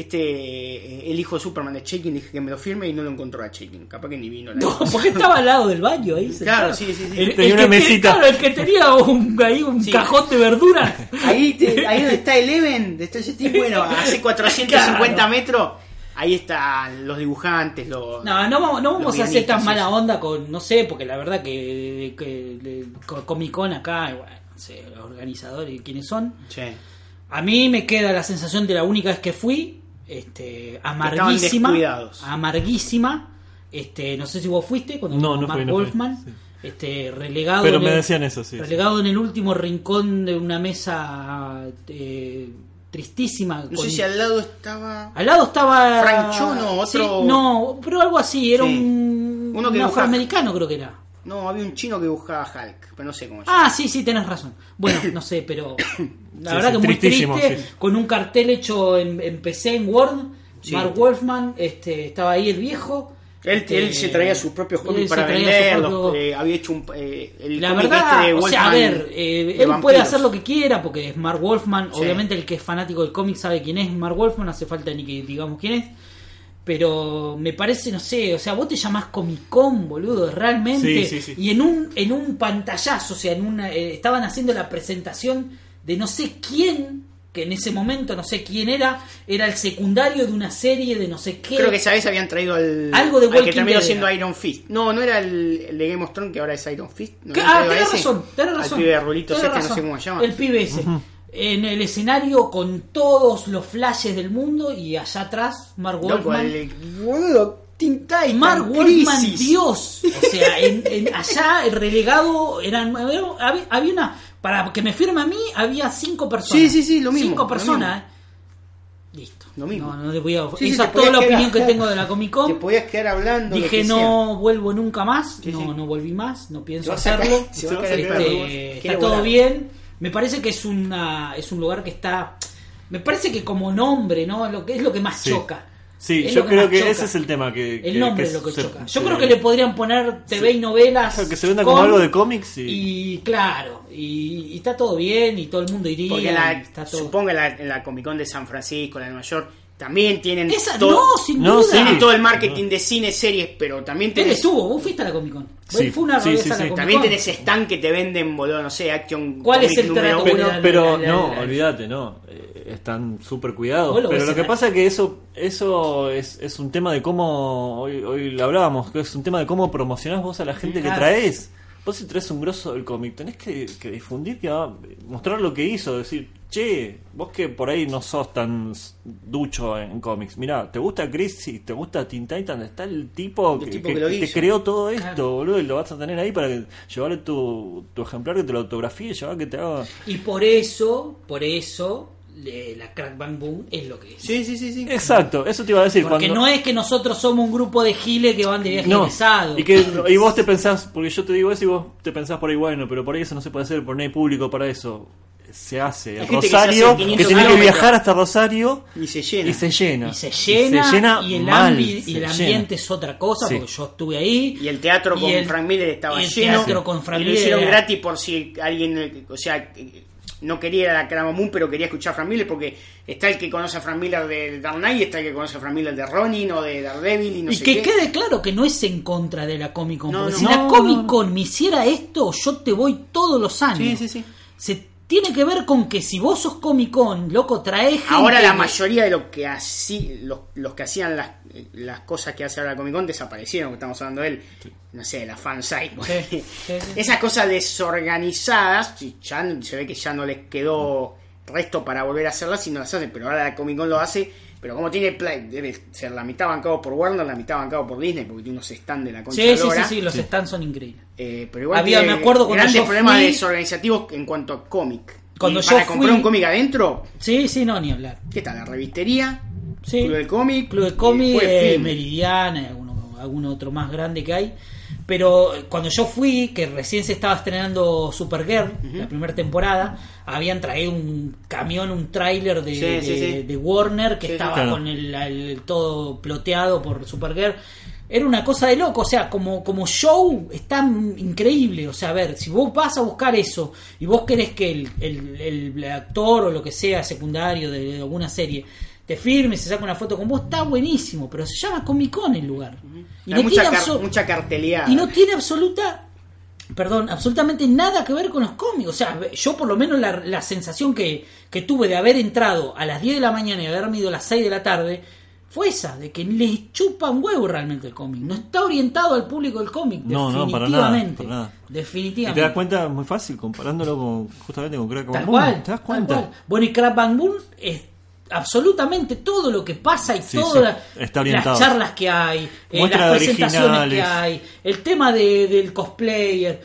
este, eh, el hijo de Superman de Shaking, dije que me lo firme y no lo encontró a Shaking. Capaz que ni vino. la no, porque estaba al lado del baño ahí. [laughs] Claro, sí, sí, sí. El, Tenía el una mesita. claro, el que tenía un, ahí un Sí. cajón de verduras. Ahí, te- [laughs] ahí donde está Eleven, de Things, bueno, hace 450 Claro. metros, ahí están los dibujantes, los... No, no vamos, no vamos a hacer tan mala onda con, no sé, porque la verdad que, que, Comic Con acá, bueno, no sé, los organizadores y quiénes son. A mí me queda la sensación de la única vez que fui, este, amarguísima, amarguísima. Este, no sé si vos fuiste cuando No, Mark fui, no fui, Wolfman, sí. este, relegado, Pero en me el- decían eso, sí. relegado en el último rincón de una mesa eh, tristísima. No con- sé si al lado estaba... Al lado estaba. Otro- Sí, no, pero algo así, era Sí. un. Uno que un afroamericano, creo que era. No, había un chino que dibujaba Hulk, pero no sé cómo. Ah, sí, sí, tenés razón. Bueno, [coughs] no sé, pero. La Sí, verdad sí, que muy triste, sí. con un cartel hecho en, en PC, en Word. Mark Wolfman, este, estaba ahí el viejo. Él, Este, él se traía sus propios cómics para venderlos, propio- eh, había hecho un, eh, el La verdad, este de o sea, a ver, eh, él puede hacer lo que quiera porque es Mark Wolfman. Obviamente, el que es fanático del cómic sabe quién es Mark Wolfman, no hace falta ni que digamos quién es. Pero me parece, no sé, o sea, vos te llamás Comic Con, boludo, realmente. Sí, sí, sí. Y en un, en un pantallazo, o sea, en una, eh, estaban haciendo la presentación de no sé quién, que en ese momento no sé quién era, era el secundario de una serie de no sé qué. Creo que esa vez habían traído al, Algo de al que terminó Dead siendo era. Iron Fist. No, no era el, el de Game of Thrones que ahora es Iron Fist. No, ah, tenés razón, tenés razón. Al pibe de rulitos tenés este, no sé cómo se llama. El pibe ese. En el escenario con todos los flashes del mundo y allá atrás Mark Wolfman. Titan, Mark Wolfman. Dios. O sea, en, en- allá el relegado eran. Había, había una. Para que me firme a mí, había cinco personas. Sí, sí, sí, lo mismo, Cinco lo personas. Listo. Lo mismo. No, no le voy a. Sí, sí, esa te es toda la opinión que tengo de la Comic Te Con. podías quedar hablando. Dije no vuelvo nunca más. Sí, no, no volví más. No pienso hacerlo. [laughs] Este, está todo bien. Me parece que es una es un lugar que está. Me parece que como nombre, ¿no? Lo que es lo que más Sí. choca. Sí, Es yo creo que choca. ese es el tema. Que, El que- nombre que es lo que se- choca. Yo se- creo que le podrían poner TV y novelas. Claro, que se venda como algo de cómics y- Y claro, y, y está todo bien y todo el mundo iría. Porque la, está todo... supongo que la, en la Comic Con de San Francisco, la de Nueva York, también tienen Esa todo, no, sin No, duda. sí. tienen todo el marketing de cine, series, pero también Él tenés, estuvo, vos fuiste a la Comic Con. Sí, Fue una sí, a la también tenés stand que te venden, boludo, no sé, Action ¿Cuál es el número trato? Pero, la- pero la- no, la- olvídate, no. eh, están súper cuidados. Pero lo que pasa es que eso eso es, es un tema de cómo. Hoy, hoy lo hablábamos, que es un tema de cómo promocionás vos a la gente que traes. Vos si traes un grosso del cómic, tenés que, que difundir, que va- mostrar lo que hizo, decir, che, vos que por ahí no sos tan ducho en cómics, mirá, ¿te gusta Chris? ¿Te gusta Teen Titan? Está el tipo El que, tipo que- que lo que te creó todo esto, Claro. boludo, y lo vas a tener ahí para que llevarle tu, tu ejemplar, que te lo autografíe, llevar que te haga... Y por eso, por eso, le- la Crack Bang Boom es lo que es. Sí, sí, sí, sí. Exacto, eso te iba a decir. Porque cuando... no es que nosotros somos un grupo de giles que van de viaje No, egresado. y, que, y vos te pensás, porque yo te digo eso y vos te pensás por ahí, bueno, pero por ahí eso no se puede hacer, porque no hay público para eso. Se hace. El que se Rosario, hace que, 500 tiene que viajar hasta Rosario Y se llena. y se llena. Y se llena, y, el, mal, ambi- se y el llena. ambiente es otra cosa, Sí. porque yo estuve ahí. Y el teatro Y con el- Frank Miller estaba y el lleno. teatro con Frank y lo Miller hicieron era- gratis por si alguien, eh, o sea, eh, no quería ir a la Cramo Moon, pero quería escuchar a Frank Miller porque está el que conoce a Frank Miller de Dark Knight y está el que conoce a Frank Miller de Ronin o de Daredevil y no y sé que qué. quede claro que no es en contra de la Comic Con. No, porque no. si No, la no, Comic no. Con me hiciera esto, yo te voy todos los años. Sí, sí, sí. Se tiene que ver con que si vos sos Comic Con, loco, trae gente Ahora la que- mayoría de lo que así, los, los que hacían las, las cosas que hace ahora la Comic Con desaparecieron, que estamos hablando de él, no sé, la fansite. Sí, sí, sí. Esas cosas desorganizadas, y ya se ve que ya no les quedó resto para volver a hacerlas y no las hacen, pero ahora la Comic Con lo hace, pero como tiene play, debe ser la mitad bancado por Warner, la mitad bancado por Disney, porque tiene unos stands de la concha Sí, de sí, sí, sí, los stands son increíbles. Eh, pero igual Había- me acuerdo cuando grandes yo problemas fui- desorganizativos en cuanto a cómic. Cuando Y yo para fui- comprar un cómic adentro, Sí, sí, no, ni hablar. ¿qué tal? La revistería, Sí. Club del Cómic, Club de y Cómic, eh. Meridiana, y alguno, alguno otro más grande que hay. Pero cuando yo fui, que recién se estaba estrenando Supergirl, la primera temporada, habían traído un camión, un tráiler de, Sí, de- sí, sí. de Warner que estaba Claro. con el, el- todo ploteado por Supergirl. Era una cosa de loco, o sea, como, como show está increíble. O sea, a ver, si vos vas a buscar eso y vos querés que el, el- el actor o lo que sea secundario de, de alguna serie te firme, se saca una foto con vos, está buenísimo, pero se llama Comic Con el lugar. Y, Hay no mucha, tiene car- mucha carteleada. y no tiene absoluta, perdón, absolutamente nada que ver con los cómics. O sea, yo por lo menos la, la sensación que, que tuve de haber entrado a las 10 de la mañana y haberme ido a las 6 de la tarde fue esa, de que les chupa un huevo realmente el cómic. No está orientado al público del cómic, No, no, para definitivamente. nada, para nada. Y Definitivamente. te das cuenta muy fácil comparándolo con justamente con Crack Bang cual, Boom, ¿Te das tal cuenta? cual. Bueno, y Crab Bang Boom es absolutamente todo lo que pasa y Sí, todas sí, las charlas que hay, eh, las presentaciones que hay, el tema de- del cosplayer.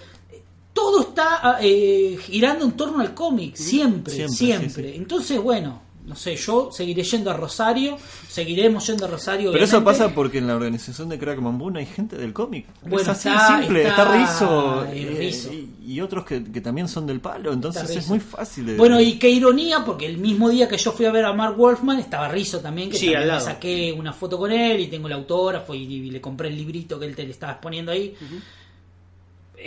Todo está eh, girando en torno al cómic, siempre, Siempre. Entonces, bueno, no sé, yo seguiré yendo a Rosario, seguiremos yendo a Rosario. Pero eso obviamente. pasa porque en la organización de Crack Bang Boom hay gente del cómic. Bueno, es así está- simple, está- está, Rizzo, y eh, Rizzo. y, y otros que, que también son del palo, entonces es muy fácil de... Bueno, y qué ironía, porque el mismo día que yo fui a ver a Mark Wolfman estaba Rizzo también, que Sí, también al lado. saqué una foto con él y tengo el autógrafo y, y le compré el librito que él te le estaba exponiendo ahí.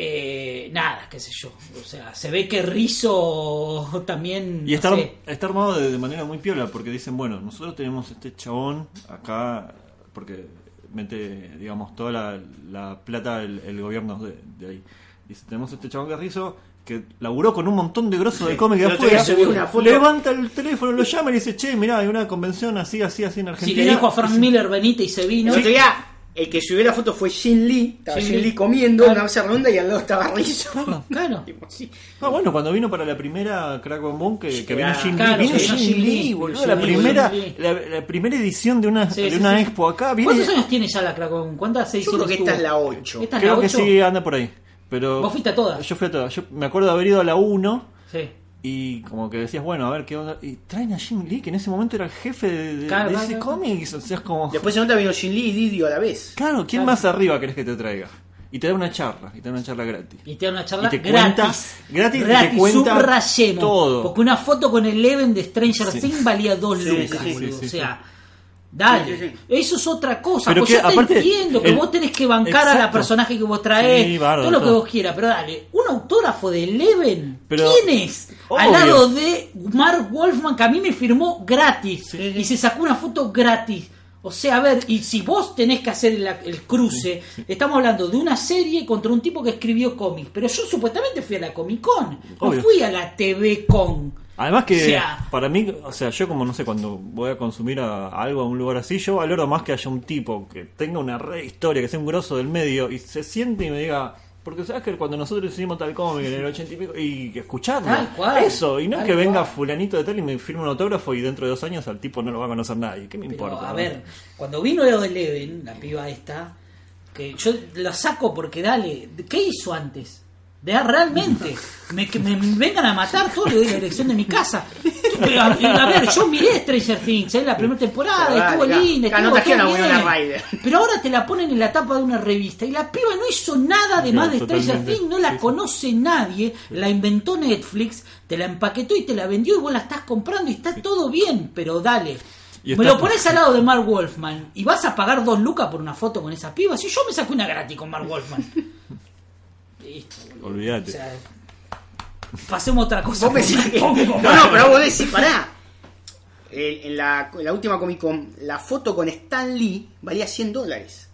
Eh, nada, qué sé yo. O sea, se ve que Rizzo [laughs] también. Y no está, sé, está armado de, de manera muy piola, porque dicen, bueno, nosotros tenemos este chabón acá, porque mete, digamos, toda la, la plata el, el gobierno de, de ahí. Dice, tenemos este chabón que es Rizzo, que laburó con un montón de grosos de cómic de El otro día afuera, subí una foto. levanta el teléfono, lo llama y dice, che, mirá, hay una convención así, así, así en si Argentina. le dijo a Frank Miller venite y se vino. Día El que subió la foto fue Jin Lee. Estaba Jin Lee. Comiendo Claro. una mesa redonda y al lado estaba Rizzo. Claro. [laughs] Tipo, sí. Ah, bueno, cuando vino para la primera Crack Boom, que, que vino Claro, Jin Lee, claro, vino que Jin Lee, Lee, boludo, la Lee, primera, la, la primera edición de una, Sí, de sí, una sí. expo acá. Viene, ¿Cuántos años tiene ya la Cracón? ¿Cuántas Yo ediciones creo que esta es la 8. ¿Esta es Creo la que 8? sí, anda por ahí. Pero ¿Vos fuiste a todas? Yo fui a todas. Yo me acuerdo de haber ido a la 1 Sí. Y como que decías, bueno, a ver qué onda. Y traen a Jim Lee, que en ese momento era el jefe de, de- Claro, de claro, ese claro. cómic. O sea, es como. Después se nota vino Jin Lee y Didio a la vez. Claro, ¿quién más arriba querés que te traiga? Y te da una charla, y te da una charla gratis. Y te da una charla Y te gratis. cuenta- gratis y te cuenta subrayemos. todo. Porque una foto con el Leven de Stranger Sí. Things valía dos Sí, lucas, sí, o sea, dale. Sí, sí, sí. Eso es otra cosa. Pero pues que, yo te entiendo que el- vos tenés que bancar a la personaje que vos Sí, bárbaro, todo lo que vos quieras, pero dale, un autógrafo de Eleven, Pero- ¿quién es? Al lado de Mark Wolfman, que a mí me firmó gratis y se sacó una foto gratis. O sea, a ver, y si vos tenés que hacer el, el cruce, estamos hablando de una serie contra un tipo que escribió cómics, pero yo supuestamente fui a la Comic Con, no fui a la TV Con. Además que para mí, o sea, yo como no sé, cuando voy a consumir a- algo a un lugar así, yo valoro más que haya un tipo que tenga una re historia, que sea un grosso del medio y se siente y me diga, porque sabes que cuando nosotros hicimos tal cómic en el ochenta y pico, y que escucharlo, Tal cual, eso, y no es que venga cual. fulanito de tal y me firme un autógrafo y dentro de dos años al tipo no lo va a conocer nadie, ¿qué me Pero, importa? a no? ver, cuando vino lo de Eleven, la piba esta, que yo la saco porque dale, ¿qué hizo antes? De realmente, me, que me vengan a matar todo, le doy la dirección de mi casa. Pero, a, a ver, yo miré Stranger Things, ¿eh? la primera temporada, Pero estuvo claro. linda, no estuvo todo bien. Pero ahora te la ponen en la tapa de una revista y la piba no hizo nada de No, más de Stranger. Things, no la conoce nadie, la inventó Netflix, te la empaquetó y te la vendió y vos la estás comprando y está todo bien, pero dale. Me lo pones al lado de Mark Wolfman y vas a pagar dos lucas por una foto con esa piba. Si yo me saco una gratis con Mark Wolfman. Listo, boludo. Olvídate. O sea, pasemos a otra cosa. Vos que- No, no, pero vos decís, pará. El- en, la, en la última Comic Con, la foto con Stan Lee valía 100 dólares.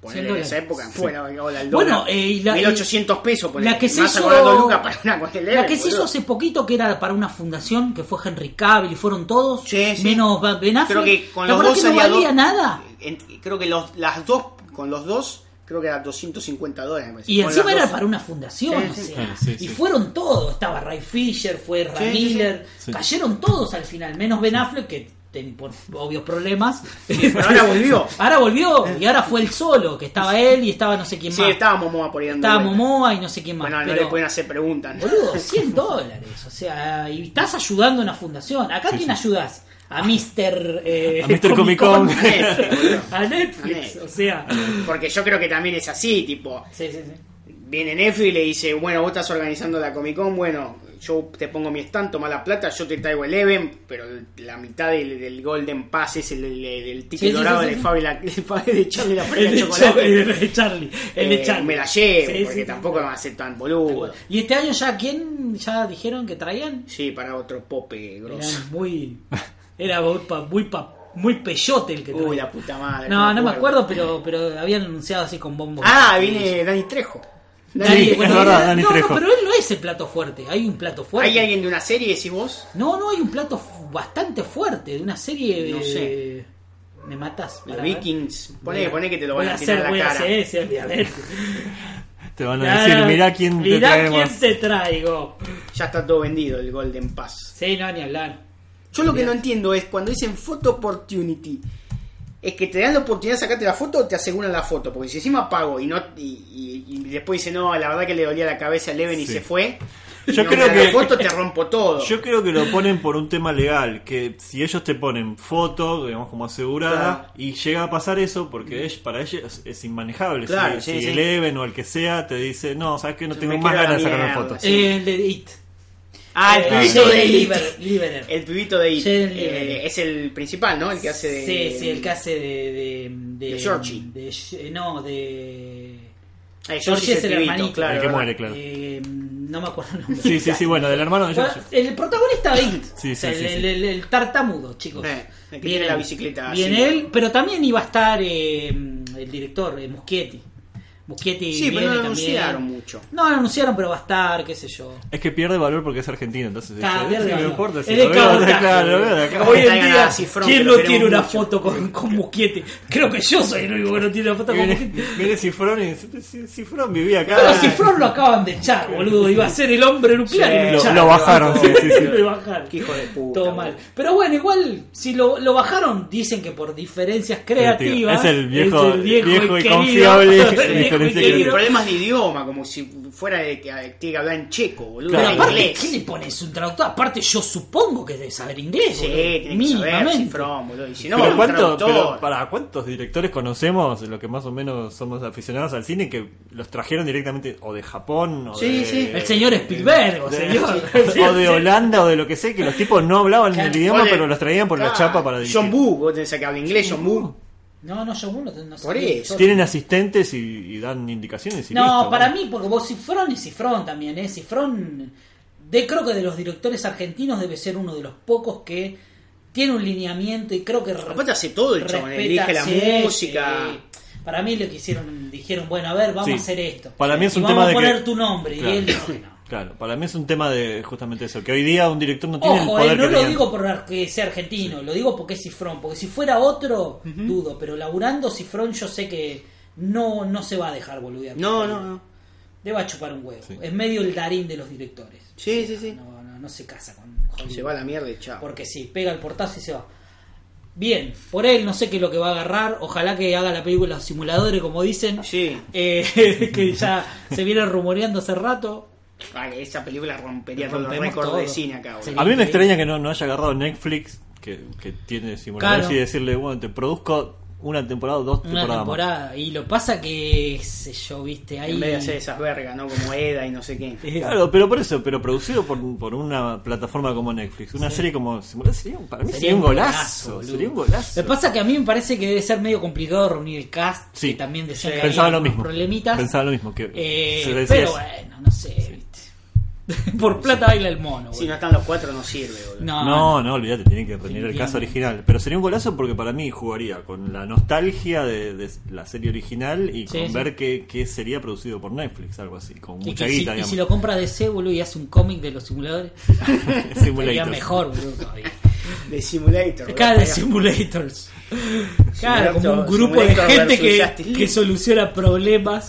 Ponele 100 en esa dólares. época, bueno, ahora el Bueno, dólar. eh, y la- 1800 pesos, ponele. La que se Me vas a hizo, cobrar dos lucas para una con el la Eleven, que se hizo boludo. hace poquito que era para una fundación que fue Henry Cavill y fueron todos Sí, sí. menos Ben Affleck. Creo que con ¿Te los acordás dos que no salía valía dos- nada? En- creo que los, las dos, con los dos, creo que era 250 dólares. me. Y encima era dos. para una fundación, Sí, o sí. sea, Sí, sí, y sí. fueron todos, estaba Ray Fisher, fue Ray Sí, sí, sí. Miller, Sí. cayeron todos al final, menos Ben Affleck que ten- por obvios problemas. Pero ahora volvió. [laughs] Ahora volvió y ahora fue el solo, que estaba él y estaba no sé quién Sí, más. estaba Momoa por ahí Estaba. Momoa y no sé quién más. Bueno, no le pueden hacer preguntas. Boludo, 100 dólares, o sea, y estás ayudando a una fundación. ¿Acá quién ayudas? A Mr. Eh, A Mr. Comic Con. Netflix, boludo. a Netflix, o sea. Porque yo creo que también es así, tipo, Sí, sí, sí. viene Netflix y le dice, bueno, vos estás organizando la Comic Con, bueno, yo te pongo mi stand, toma la plata, yo te traigo el Eleven, pero la mitad del, del Golden Pass es el, del ticket Sí, dorado sí, sí. Fabi la- de Charlie la [laughs] El de de chocolate. Charlie, el de Charlie. El de Eh, Charlie. me la llevo, Sí, porque sí, tampoco sí. van a ser tan boludo. Y este año ya, ¿quién ya dijeron que traían? Sí, para otro pope grosso. Eran muy. Era muy, pa- muy, pa- muy peyote el que traía. Uy, la puta madre. no, no me acuerdo, pero, pero habían anunciado así con bombos. Ah, viene Dani Trejo. Dani, Sí, bueno, es verdad, Dani no, no, Trejo. pero él no es el plato fuerte. Hay un plato fuerte. ¿Hay alguien de una serie, decís vos? No, no, hay un plato bastante fuerte de una serie. No de- sé. Me matas. Los. Vikings. Poné, que te lo van a hacer, tirar a la cara. hacer ese, [laughs] obviamente. Te van a decir, mirá quién te Mirá traemos. quién te traigo. Ya está todo vendido el Golden Pass. Sí, no, ni hablar. Yo lo que no entiendo es cuando dicen photo opportunity. Es que te dan la oportunidad de sacarte la foto o te aseguran la foto. Porque si encima pago y no y, y- y después dice no, la verdad que le dolía la cabeza a Leven y se fue. Yo no creo que- la foto te rompo todo. [laughs] Yo creo que lo ponen por un tema legal, que si ellos te ponen foto, digamos como asegurada, Claro. y llega a pasar eso, porque es, para ellos es, inmanejable. Claro, si sí, si sí. el Even o el que sea te dice, no, sabes que no tengo más ganas de mierda, fotos. sí. Eh, el de It. Ah, el Eh, pibito Jaden de It. El pibito de It. Eh, es el principal, ¿no? El que hace de. Sí, sí, el que hace de. de, de, de Georgie. de- no, de. Eh, Georgie es el pibito, hermanito. claro. El que muere, claro. eh, no me acuerdo el nombre. Sí, sí, sí, bueno, del hermano de George. el protagonista de It. Sí, O sea, sí, sí, el, sí. el- el- el tartamudo, chicos. Eh, el que tiene la bicicleta Viene así. él, pero también iba a estar eh, el director, eh, Muschietti. Muschietti Sí, pero viene no lo también. anunciaron mucho. No lo anunciaron, pero va a estar, qué sé yo. Es que pierde valor porque es argentino, entonces Claro, dice, pierde "Sí, no valor. importa si Es lo de veo de cabotaje. acá, lo veo de acá. Hoy en día, Cifrón, ¿quién no lo tiene una mucho. foto con, con Muschietti? Creo que yo soy el único que no tiene una foto con Muschietti. viene Cifrón y dice, "Si- Cifrón vivía acá. Pero Cifrón lo acaban de echar, boludo. Iba a ser el hombre nuclear Sí, y lo, lo- echaron. lo bajaron, sí, sí, [laughs] sí. Lo bajaron. Qué hijo de puta. Todo mal. Pero bueno, igual, si lo, lo bajaron, dicen que por diferencias creativas. Es el viejo- es el viejo, viejo y querido, confiable el [laughs] viejo y diferencia Y querido. el problema es de idioma, como si fuera de que eh, tiene que hablar en checo, boludo. En aparte, inglés. ¿qué le pones un traductor? Aparte, yo supongo que debe saber inglés. Sí, boludo. tiene que saber Mínimamente. cifrón, boludo. Y si no, pero, un ¿cuánto, traductor. pero para cuántos directores conocemos, lo que más o menos somos aficionados al cine, que los trajeron directamente o de Japón o Sí, de, sí. El señor Spielberg, [laughs] o de- señor. o de Holanda o de lo que sé, que los tipos no hablaban Claro. el idioma, pero los traían por la chapa para dirigir. John Boo, vos tenés que hablar inglés, John Boo. No, no, yo uno no sé. Por eso. Tienen asistentes y, y dan indicaciones y No, listo, para ¿no? mí, porque vos Cifrón y Cifrón también, ¿eh? Cifrón, de, creo que de los directores argentinos debe ser uno de los pocos que tiene un lineamiento y creo que... Aparte hace todo el chabón, elige la sí, música. sí. Para mí lo que hicieron, dijeron, bueno, a ver, vamos Sí. a hacer esto. Para mí es Y un vamos tema a de poner que- tu nombre. Claro. Y él dijo no. Claro, para mí es un tema de justamente eso, que hoy día un director no tiene Ojo, el eh, poder no que lo tenía. digo por que sea argentino, lo digo porque es Cifrón. Porque si fuera otro, dudo. Pero laburando Cifrón, yo sé que no, no se va a dejar boludear. No, no, no. Le va a chupar un huevo. Sí. Es medio el darín de los directores. Sí, sí, sí. No, no, no se casa con Hollywood. Se va a la mierda y chao. Porque sí, pega el portazo y se va. Bien, por él no sé qué es lo que va a agarrar. Ojalá que haga la película Los Simuladores, como dicen. Sí. Eh, [laughs] que ya se viene rumoreando hace rato. Vale, esa película rompería todos los Rompemos récords todo. de cine acá. Sí. A mí me extraña que no, no haya agarrado Netflix, que, que tiene simuladores, Claro. y decirle, bueno, te produzco una temporada o dos Una temporadas más. temporada. Y lo pasa que, sé yo, viste, ahí. En vez de hacer esas vergas, ¿no? Como Eda y no sé qué. [laughs] Claro, pero por eso, pero producido por, por una plataforma como Netflix. Una serie como sería, un- para mí sería, un golazo. sería un golazo. Lo que pasa que a mí me parece que debe ser medio complicado reunir el cast. Sí. Que también decían Sí. que Pensaba lo mismo. problemitas. Pensaba lo mismo. Que Eh, pero bueno, no sé, viste. [laughs] Por plata baila el mono, Si no están los cuatro, no sirve, boludo. No, No, no, olvídate, tiene que rendir el caso original. Pero sería un golazo porque para mí jugaría con la nostalgia de, de la serie original y Sí, con sí. ver que, que sería producido por Netflix, algo así, con Y, mucha que si, guita, y digamos. si lo compra DC, boludo, y hace un cómic de los simuladores, [laughs] sería mejor, boludo, todavía. De Simulator. Cada de simulators. Claro, como un Simulator grupo de gente que, que soluciona problemas.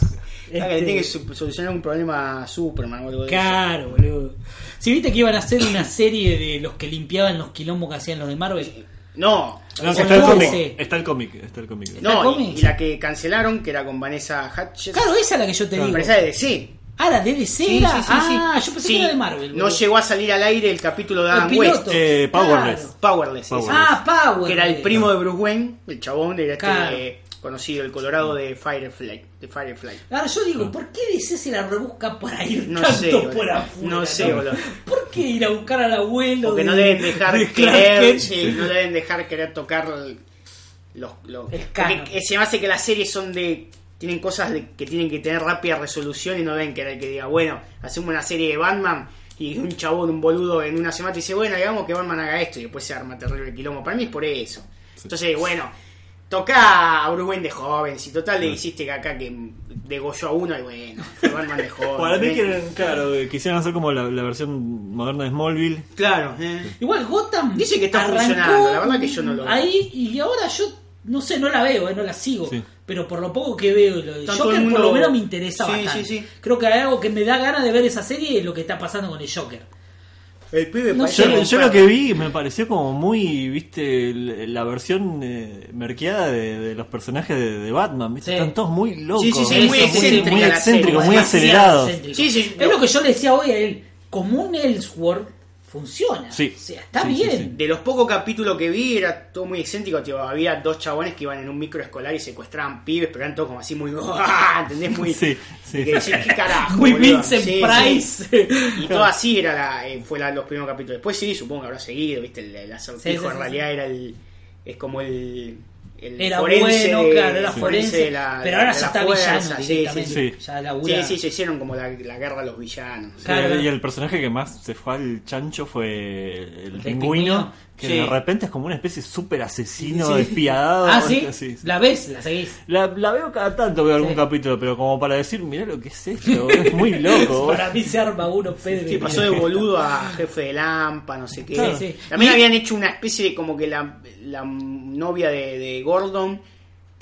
Ah, que Este, tiene que solucionar un problema a Superman o algo de eso. Claro, boludo. Si viste que iban a hacer una serie de los que limpiaban los quilombos que hacían los de Marvel. No, No, está el cómic. Está el cómic. Está el cómic. ¿Está el no, y, la que cancelaron, que era con Vanessa Hutchins. Claro, esa es la que yo te digo. parece de DC. Ah, la de DC Sí, era? sí, sí, ah, sí. yo pensé Sí, que era de Marvel. No llegó a salir al aire el capítulo de Adam. West. Eh, Powerless. Claro. Powerless. Powerless. Ah, Power. que era el primo de Bruce Wayne, el chabón de este Claro. eh, conocido, el colorado de Firefly. De Firefly. Ahora yo digo, ¿por qué DC se la rebusca para ir No tanto sé, por afuera? No sé, boludo. ¿Por qué ir a buscar al abuelo? Porque de- no deben dejar de querer, sí, no deben dejar querer tocar el- los, los El porque se me hace que las series son de tienen cosas de- que tienen que tener rápida resolución y no deben querer que diga, bueno, hacemos una serie de Batman y un chabón, un boludo en una semana te dice, bueno, digamos que Batman haga esto y después se arma terrible quilombo. Para mí es por eso. Entonces, bueno, toca a Wayne de joven, si total le hiciste que acá que degolló a uno y bueno, Batman de joven. [laughs] Para mí, quieren, claro, eh, quisieran hacer como la, la versión moderna de Smallville. Claro, eh. Igual Gotham Dice que está arrancó funcionando, la verdad que yo no lo veo. Ahí y ahora yo no sé, no la veo, eh, no la sigo. Sí. Pero por lo poco que veo, lo de Joker por lo menos me interesa Sí, bastante. sí, sí. Creo que hay algo que me da ganas de ver esa serie y lo que está pasando con el Joker. El pibe No parece sé, Yo, lo que vi me pareció como muy, viste, la versión eh, merqueada de, de los personajes de, de Batman. ¿viste? Sí. Están todos muy locos. Sí, sí, sí, ¿viste? muy muy, excéntrica muy muy demasiado acelerados. excéntrico. Sí, sí, Es lo que yo le decía hoy a él. Como un Elseworld funciona. Sí. O sea, está Sí, bien. sí. De los pocos capítulos que vi era todo muy excéntrico, tío. Había dos chabones que iban en un micro escolar y secuestraban pibes, pero eran todos como así muy... [laughs] ¿Entendés? Muy... Sí, sí, que ¿qué carajo? Muy? Vincent Sí, Price. sí. Y todo así era la, eh, fue la- los primeros capítulos. Después sí, supongo que habrá seguido, ¿viste? El, el acertijo Sí, sí, en sí, realidad era el... Es como el... el Era forense bueno, claro, era forense, la- pero ahora ya la está fuerza, villano sí, sí, directamente. sí. sí. Ya labura- Sí, sí, se hicieron como la, la guerra a los villanos. Claro. Y el personaje que más se fue al chancho fue el, El pingüino, pingüino. Que Sí. de repente es como una especie de súper asesino Sí. despiadado. Ah, ¿sí? Sí, sí. ¿La ves? ¿La seguís? La, la veo cada tanto, veo algún capítulo, pero como para decir, mirá lo que es esto, es muy [laughs] loco. [laughs] Para mí se arma uno, Pedro. Sí, pasó de boludo a jefe de Lampa, no sé qué. Claro. Sí, sí. También Y- habían hecho una especie de como que la, la novia de, de Gordon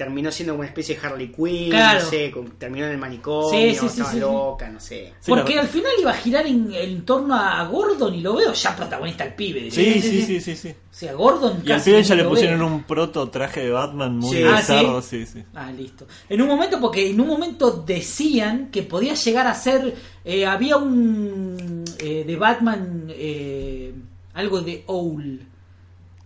terminó siendo como una especie de Harley Quinn, Claro. no sé, con- terminó en el manicomio, Sí, sí, estaba sí, sí. loca, no sé. Porque al final iba a girar en, en torno a Gordon y lo veo ya protagonista el pibe. Sí, sí, sí, sí, sí. O sea, Gordon Y al pibe ya le pusieron veo. un proto traje de Batman muy Sí. Ah, bizarro, sí, sí. Ah, listo. En un momento, porque en un momento decían que podía llegar a ser. eh, había un. eh, de Batman. eh, algo de Owl.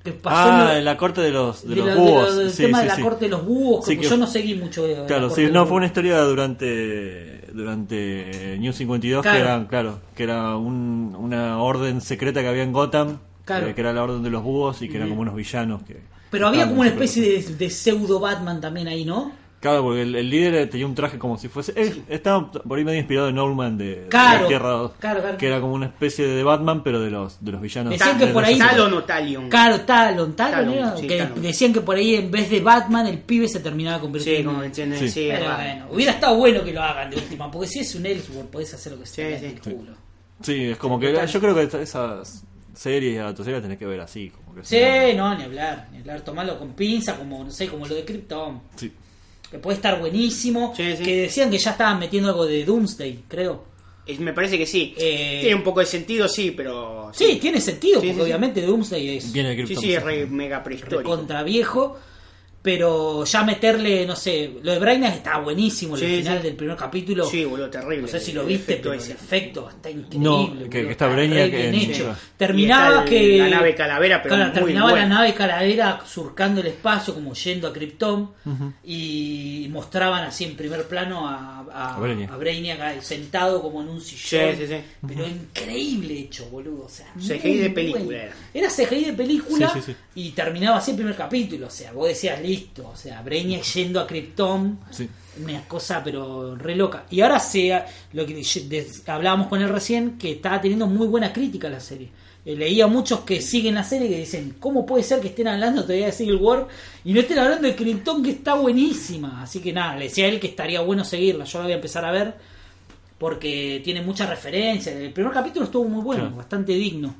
Que pasó Ah, en lo- la corte de los, de de los lo- de búhos. lo- sí, tema sí, de la sí. corte de los búhos. Como que- yo no seguí mucho. de Claro, sí, no, fue una búhos. historia durante durante New 52 Claro. que era, claro, que era un- una orden secreta que había en Gotham, Claro. eh, que era la orden de los búhos y que eran como unos villanos que Pero había como una especie de, de pseudo Batman también ahí, ¿no? Claro, porque el, el líder tenía un traje como si fuese. eh, estaba por ahí medio inspirado en Norman de, de Claro, la Tierra 2. claro, claro. Que era como una especie de Batman, pero de los, de los villanos. Decían de que por ahí-. Talon o Talion. Claro, Talon, Talon, Talon, era, sí, que Talon. decían que por ahí en vez de Batman el pibe se terminaba Sí, convirtiendo como en- entienden, Sí. sí. Pero es bueno, hubiera estado bueno que lo hagan de última, porque si es un Ellsworth podés hacer lo que sea Sí, sí. culo. Sí, es como que yo creo que esas series y autoseries tenés que ver así. Como que Sí, sea- no, ni hablar, ni hablar, tomarlo con pinza, como no sé, como lo de Krypton, sí. Que puede estar buenísimo, Sí, sí. que decían que ya estaban metiendo algo de Doomsday, creo. Es- me parece que sí. Eh, Tiene un poco de sentido, sí, pero. Sí, tiene sentido, Sí, porque sí, sí. obviamente Doomsday es Viene de Sí, sí, es re mega prehistórico. contra viejo, pero ya meterle, no sé, lo de Brainiac está buenísimo, Sí, el final sí. del primer capítulo. Sí, boludo, terrible. No sé si lo viste, efecto pero ese. el efecto está increíble. No, boludo, que- que está Brainiac bien en- hecho. sí. Terminaba el- que. la nave Calavera, pero Claro, muy terminaba buena. la nave Calavera surcando el espacio, como yendo a Krypton. Y mostraban así en primer plano a, a, A Brainiac. a Brainiac ahí sentado como en un sillón. Sí, sí, sí. Pero increíble hecho, boludo. O sea, CGI de película bueno. era. Era CGI de película Sí, sí, sí. y terminaba así el primer capítulo. O sea, vos decías listo. O sea, Brainiac yendo a Krypton. Sí. Una cosa, pero re loca. Y ahora se lo que hablábamos con él recién, que estaba teniendo muy buena crítica la serie. Eh, leía muchos que siguen la serie que dicen, ¿cómo puede ser que estén hablando todavía de Civil War y no estén hablando de Krypton que está buenísima? Así que nada, le decía a él que estaría bueno seguirla. Yo la voy a empezar a ver porque tiene muchas referencias. El primer capítulo estuvo muy bueno, Claro. bastante digno.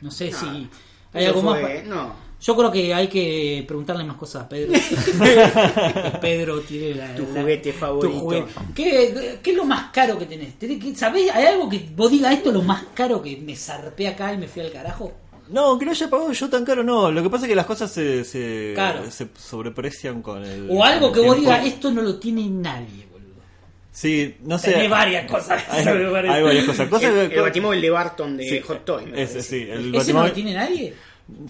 No sé si hay algo más. fue- pa- No. Yo creo que hay que preguntarle más cosas a Pedro. Que [laughs] Pedro tiene la, Tu la- juguete favorito. tu juguete. ¿Qué, qué es lo más caro que tenés? ¿Tenés que- ¿Sabés? ¿Hay algo que vos digas esto es lo más caro que me zarpé acá y me fui al carajo? No, que lo haya pagado yo tan caro, no. Lo que pasa es que las cosas se, se, Claro. se sobreprecian con el. O algo que vos digas, esto no lo tiene nadie, boludo. Sí, no sé. Tenés varias cosas. Hay, sobre varias- hay varias cosas. cosas el, que- el batimóvil de Barton de Sí, Hot Toy. ese, parece. sí, el ¿Ese no lo tiene nadie?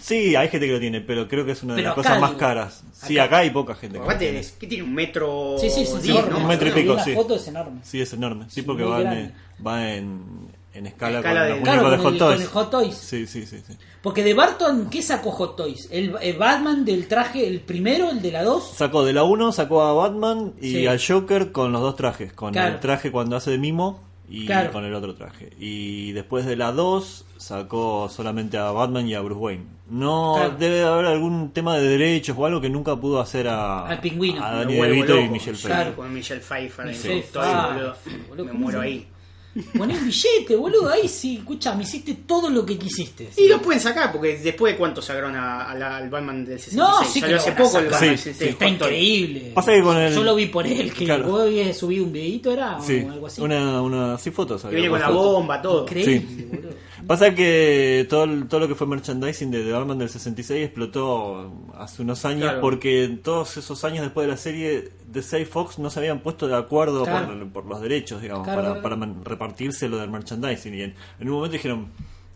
Sí, hay gente que lo tiene, pero creo que es una de Pero las cosas más caras. Sí, Acá. acá hay poca gente que Aparte, tiene. es- ¿qué tiene? ¿Un metro? Sí, sí, sí. diez, enorme. ¿no? un metro y pico, la sí. foto es enorme. Sí, es enorme. Sí, Es porque va, en, va en, en escala, Escala con de- los Claro, muñecos de con Hot el, Toys. con el Hot Toys. Sí, sí, sí, sí. Porque de Barton, ¿qué sacó Hot Toys? El, el Batman del traje, el primero, el de la 2. Sacó de la 1, sacó a Batman y Sí. al Joker con los dos trajes. Con Claro. el traje cuando hace de mimo y Claro. con el otro traje. Y después de la 2 sacó solamente a Batman y a Bruce Wayne. No Claro. debe haber algún tema de derechos o algo que nunca pudo hacer a, Al pingüino. a Danny DeVito y. Michelle Pfeiffer. Claro. Con Michelle Pfeiffer boludo. boludo, Me ¿cómo muero se- ahí. Ponés billete, boludo. Ahí sí, escucha, me hiciste todo lo que quisiste. Y lo pueden sacar, porque después de cuánto sacaron a- a la- al Batman del 66. No, sí que Salió lo hace poco el. Batman del Sí, 66. Está increíble. Pasa que con el- Yo lo vi por él, que Claro. vos habías subido un videito, ¿era? Sí, O algo así. una, una, sí, fotos. Que había viene con la fotos. bomba, todo. Increíble, Sí. boludo. Pasa que todo, el- todo lo que fue merchandising de The Batman del 66 explotó hace unos años Claro. porque todos esos años después de la serie DC y Fox no se habían puesto de acuerdo Claro. por, por los derechos, digamos, Claro, para, claro. para repartirse lo del merchandising. Y en, en un momento dijeron,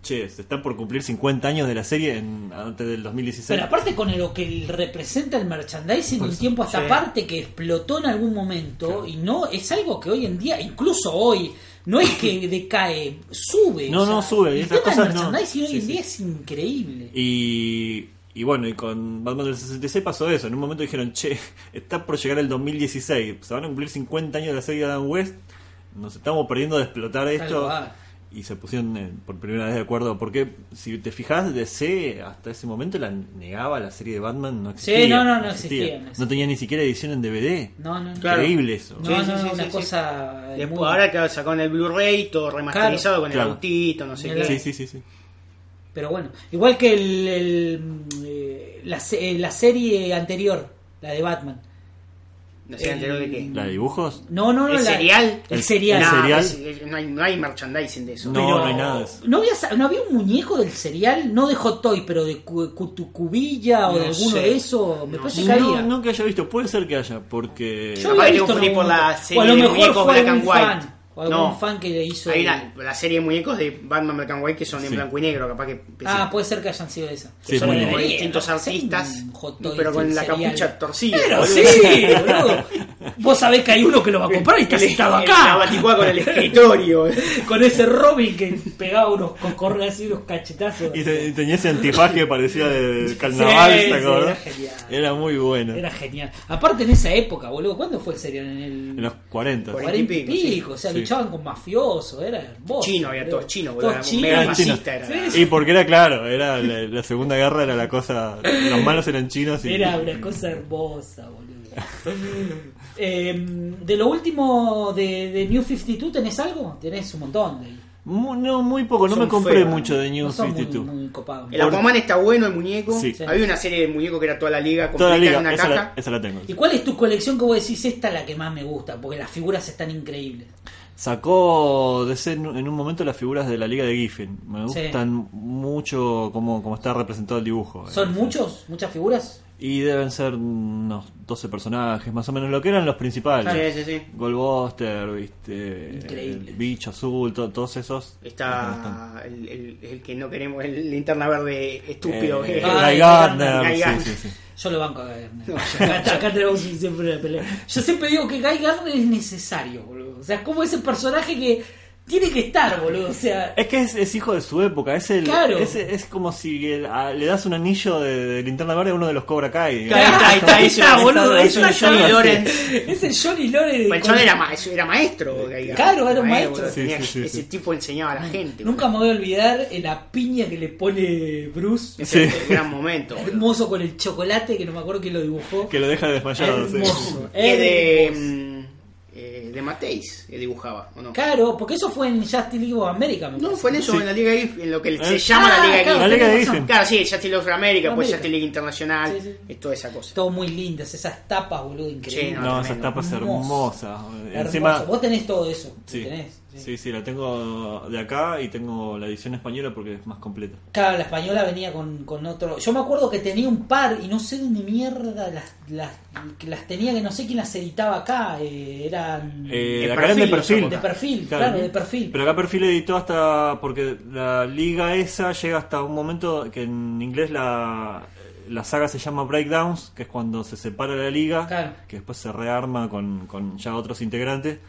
che, se están por cumplir 50 años de la serie en, antes del 2016. Pero aparte con lo que representa el merchandising un tiempo a esta sí. parte que explotó en algún momento y no es algo que hoy en día, incluso hoy, no es que decae, sube. No, o sea, no, sube, y esas cosas no. merchandising hoy Sí, en sí. día es increíble. Y, Y bueno, y con Batman del 66 pasó eso. En un momento dijeron, che, está por llegar el 2016. Se van a cumplir 50 años de la serie de Adam West. Nos estamos perdiendo de explotar esto. Y se pusieron eh, por primera vez de acuerdo. Porque si te fijas, DC hasta ese momento la negaba la serie de Batman. No existía. no, no, no existía, no No tenía ni siquiera edición en DVD. No, no, no. Claro. Increíble eso. No, Sí, no, sí, no, sí, una sí, cosa. Después, muy- ahora que sacaron el Blu-ray, todo remasterizado con el Claro. autito, no sé qué. Sí, sí, sí, sí. Pero bueno, igual que el, el, eh, la, se- eh, la serie anterior, la de Batman. No sé, anterior de qué. ¿La de dibujos? No, no, no. ¿El la- serial? El serial. El Nah, serial. es- es- no, hay, no hay merchandising de eso. No, Pero- no hay nada de. ¿No había, ¿No había un muñeco del serial? No de Hot Toy, pero de Cu- Cutucubilla o de No alguno sé. de eso. Me No parece que había. No, no que haya visto, puede ser que haya, porque... Yo había visto en por la serie o a lo de mejor muñecos fue Black and White. fan. O algún No. fan que le hizo. Hay el- la, la serie de muñecos de Batman Black and White que son en Sí. blanco y negro, capaz que... Ah, puede ser que hayan sido esas. Sí, son de distintos artistas, pero con la serial. capucha torcida. Pero boludo. sí, boludo. Vos sabés que hay uno que lo va a [laughs] comprar y sentado el- La acá. baticuá con el [laughs] escritorio. Con ese Robin que pegaba unos cocorres así, unos cachetazos. Y, te- y tenía ese antifaz que parecía de, de carnaval, Sí, ¿te sí, acordás? era genial. Era muy bueno. Era genial. Aparte en esa época, boludo, ¿cuándo fue el serial? En el En los 40. Cuarenta. 40 y y pico, pico, o sea, Sí. Luchaban con mafiosos, era hermoso. Chino, había boludo. todo chino, boludo. Todos Era chinos. mega chinos. fascista era. Sí, sí. Y porque era claro, era la, la segunda guerra era la cosa, los malos eran chinos y Era una cosa hermosa, boludo. [laughs] Eh, de lo último de, de New 52, ¿tenés algo? Tenés un montón de ahí. Mu- no muy poco, no Son me compré feos, mucho de New No son muy, 52. muy copados. El Aquaman está bueno, el muñeco. Sí. Había una serie de muñecos que era toda la liga completa Toda la liga, en una esa caja. la, esa la tengo. ¿Y cuál es tu colección que vos decís esta es la que más me gusta? Porque las figuras están increíbles. Sacó de ser en un momento las figuras de la Liga de Giffen. Me Sí. gustan mucho cómo, cómo está representado el dibujo. ¿Son Eh, muchos? ¿Muchas figuras? Y deben ser unos 12 personajes, más o menos, lo que eran los principales. Sí, sí, sí. Goldbuster, viste, Increíble. el bicho azul, to- todos esos. Está el, el- el que no queremos, el linterna verde estúpido. Eh, Ah, Guy Gardner, Guy sí, Gardner. sí, sí. Yo lo banco a Guy Gardner. Acá, acá tenemos siempre una pelea. Yo siempre digo que Guy Gardner es necesario, boludo. O sea, como ese personaje que tiene que estar, boludo. O sea, Es que es, es hijo de su época, es el, Claro. es, es como si el- a- le das un anillo de, de linterna verde a uno de los Cobra Kai. Está, ahí está, ahí está, [laughs] boludo. Es exactamente. Johnny Lawrence. Es el Johnny Lawrence. Pues el con- John era, ma- era maestro. Claro, era un Maestro, maestro. Sí, sí, sí, ese tipo enseñaba a la gente. Nunca me voy a olvidar la piña que le pone Bruce. Es el gran momento. boludo. Hermoso con el chocolate, que no me acuerdo quién lo dibujó. Que lo deja desmayado. sí. Hermoso. Es de, hermoso. mm, de Mateis que dibujaba, ¿o no? Claro, porque eso fue en Justice League of America. me No, fue en eso, Sí. en la Liga GIF, en lo que se Eh. llama Ah, la Liga claro, GIF. La Liga de. Claro, sí, Justice League of America, pues. Justice League Internacional, Sí, toda esa cosa. Todo muy lindas, esas tapas, boludo, increíbles. Sí, No, esas tapas hermosas. Hermoso. Encima, Vos tenés todo eso. sí, tenés, sí. sí, sí, la tengo de acá y tengo la edición española porque es más completa. Claro, la española venía con, con otro. Yo me acuerdo que tenía un par y no sé dónde mierda las, las, que las tenía, que no sé quién las editaba acá. eh, eran Eh, De perfil, de perfil, claro, de perfil. Pero acá perfil editó hasta. Porque la liga esa llega hasta un momento que en inglés la, la saga se llama Breakdowns, que es cuando se separa la liga, Claro. que después se rearma con, con ya otros integrantes.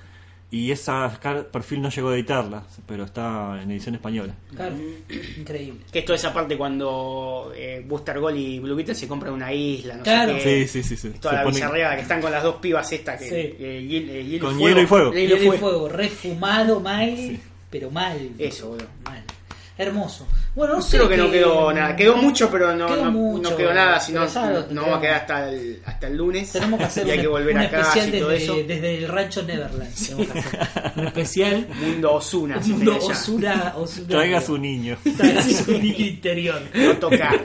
Y esa perfil no llegó a editarla, pero está en edición española. Claro, [clears throat] increíble. Que es toda esa parte cuando eh, Buster Gold y Blue Beetle se compran una isla, no Claro. sé qué. Sí, sí, sí. sí. Toda Se la bizarreada que están con las dos pibas estas que Sí. eh, hiel- eh, Con hielo y fuego. Hielo y Hielo y fuego. fuego, refumado mal, pero mal. Eso, boludo. Mal. Hermoso. Bueno, no sé. Creo que no quedó nada. Quedó mucho, pero no, Quedó no, mucho, no quedó nada. Si no, no vamos a quedar hasta el, hasta el lunes. Tenemos que hacer y hay un, que volver un a casa especial y todo desde, eso. desde el rancho Neverland. [laughs] Tenemos que hacer un especial. Mundo Osuna. Mundo. Osuna, Osuna. Traiga su niño. Traiga su niño interior. No tocar.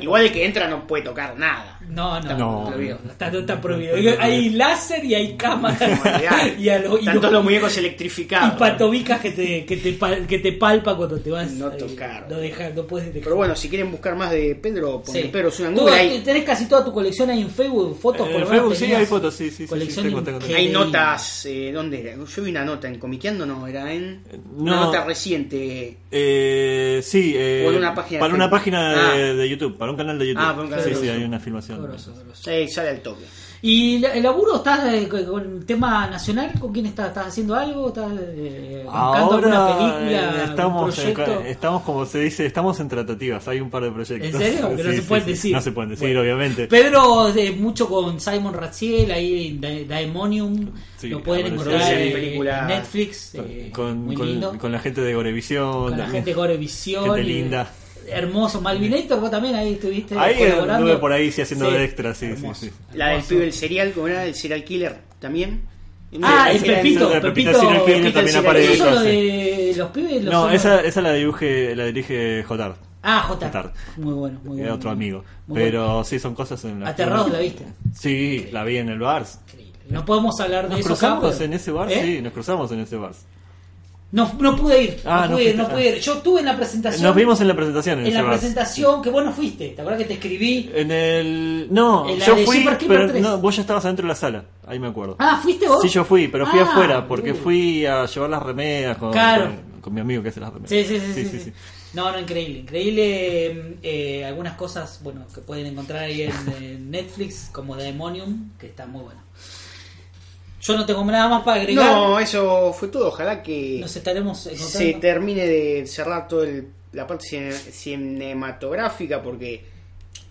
Igual el que entra no puede tocar nada. No, no, No. prohibido. Está, no está prohibido. Hay láser y hay cámaras. [laughs] Y, a lo- y Están los- todos los muñecos y electrificados. patobicas que te, que, te, pal- que te palpa cuando te vas. No ahí. tocar. No, deja, no puedes dejar. Pero bueno, si quieren buscar más de Pedro, ponen Sí. Pedro en Google. Hay, Tenés casi toda tu colección ahí en Facebook, fotos En por lo menos Facebook sí hay fotos, sí, sí, sí, colección sí, tengo, tengo, tengo. hay notas. Eh, ¿Dónde era? Yo vi una nota en Comiqueando, no, era en. Una no. nota reciente. Eh, sí, eh, O en una página de para una página de, Ah. de YouTube, para un canal de YouTube. Ah, para un canal sí, de sí, YouTube. hay una filmación. Son- grosso, grosso. Eh, sale al toque. ¿Y la- el laburo estás eh, con tema nacional? ¿Con quién estás? ¿Estás haciendo algo? ¿Estás eh, Ahora película? eh, estamos, eh, proyecto? estamos, como se dice, estamos en tratativas. Hay un par de proyectos. ¿En serio? Que no se pueden decir. No se pueden decir, Bueno. obviamente. Pedro, mucho con Simon Ratziel, ahí en Da- Daemonium. Sí, lo pueden apareció encontrar en en película- en Netflix. eh, con, muy con- lindo. con la gente de Gorevisión. Con la gente de Gorevisión. Gente y- linda. Hermoso. Malvinator, vos también ahí estuviste Ahí colaborando. anduve por ahí sí, haciendo Sí. de extra, sí, sí, Hermoso, sí. La del pibe del serial, ¿cómo era? El serial killer también. Ah, el Pepito, el- Pepito, Pepito Serial Killer Pepito también aparece. ¿Eso lo de los pibes? Los No, son- esa, esa la dirige, la dirige Jotard, Ah. Jotard. Muy bueno, muy que bueno. otro amigo. Muy Pero bueno. sí, son cosas en las que Aterrados la viste. Sí, la vi en el bar. Increíble. No podemos hablar de Nos eso. cruzamos acá, pero- en ese bar, ¿Eh? sí, nos cruzamos en ese bar. No, no pude ir. Ah, no, no pude fuiste. no pude ir. Yo estuve en la presentación. Nos vimos en la presentación en, la presentación que vos no fuiste. ¿Te acuerdas que te escribí? En el. No, En yo fui, pero 3. no, vos ya estabas adentro de la sala. Ahí me acuerdo. Ah, ¿fuiste vos? Sí, yo fui, pero fui Ah, afuera porque uh. fui a llevar las remeras con, Claro. con, con mi amigo que hace las remeras. Sí sí sí, sí, sí. No, no, increíble. Increíble eh, algunas cosas, bueno, que pueden encontrar ahí en, en Netflix, como Daemonium, que está muy bueno. Yo no tengo nada más para agregar. No, eso fue todo. Ojalá que Nos estaremos encontrando. se termine de cerrar toda la parte cine- cinematográfica porque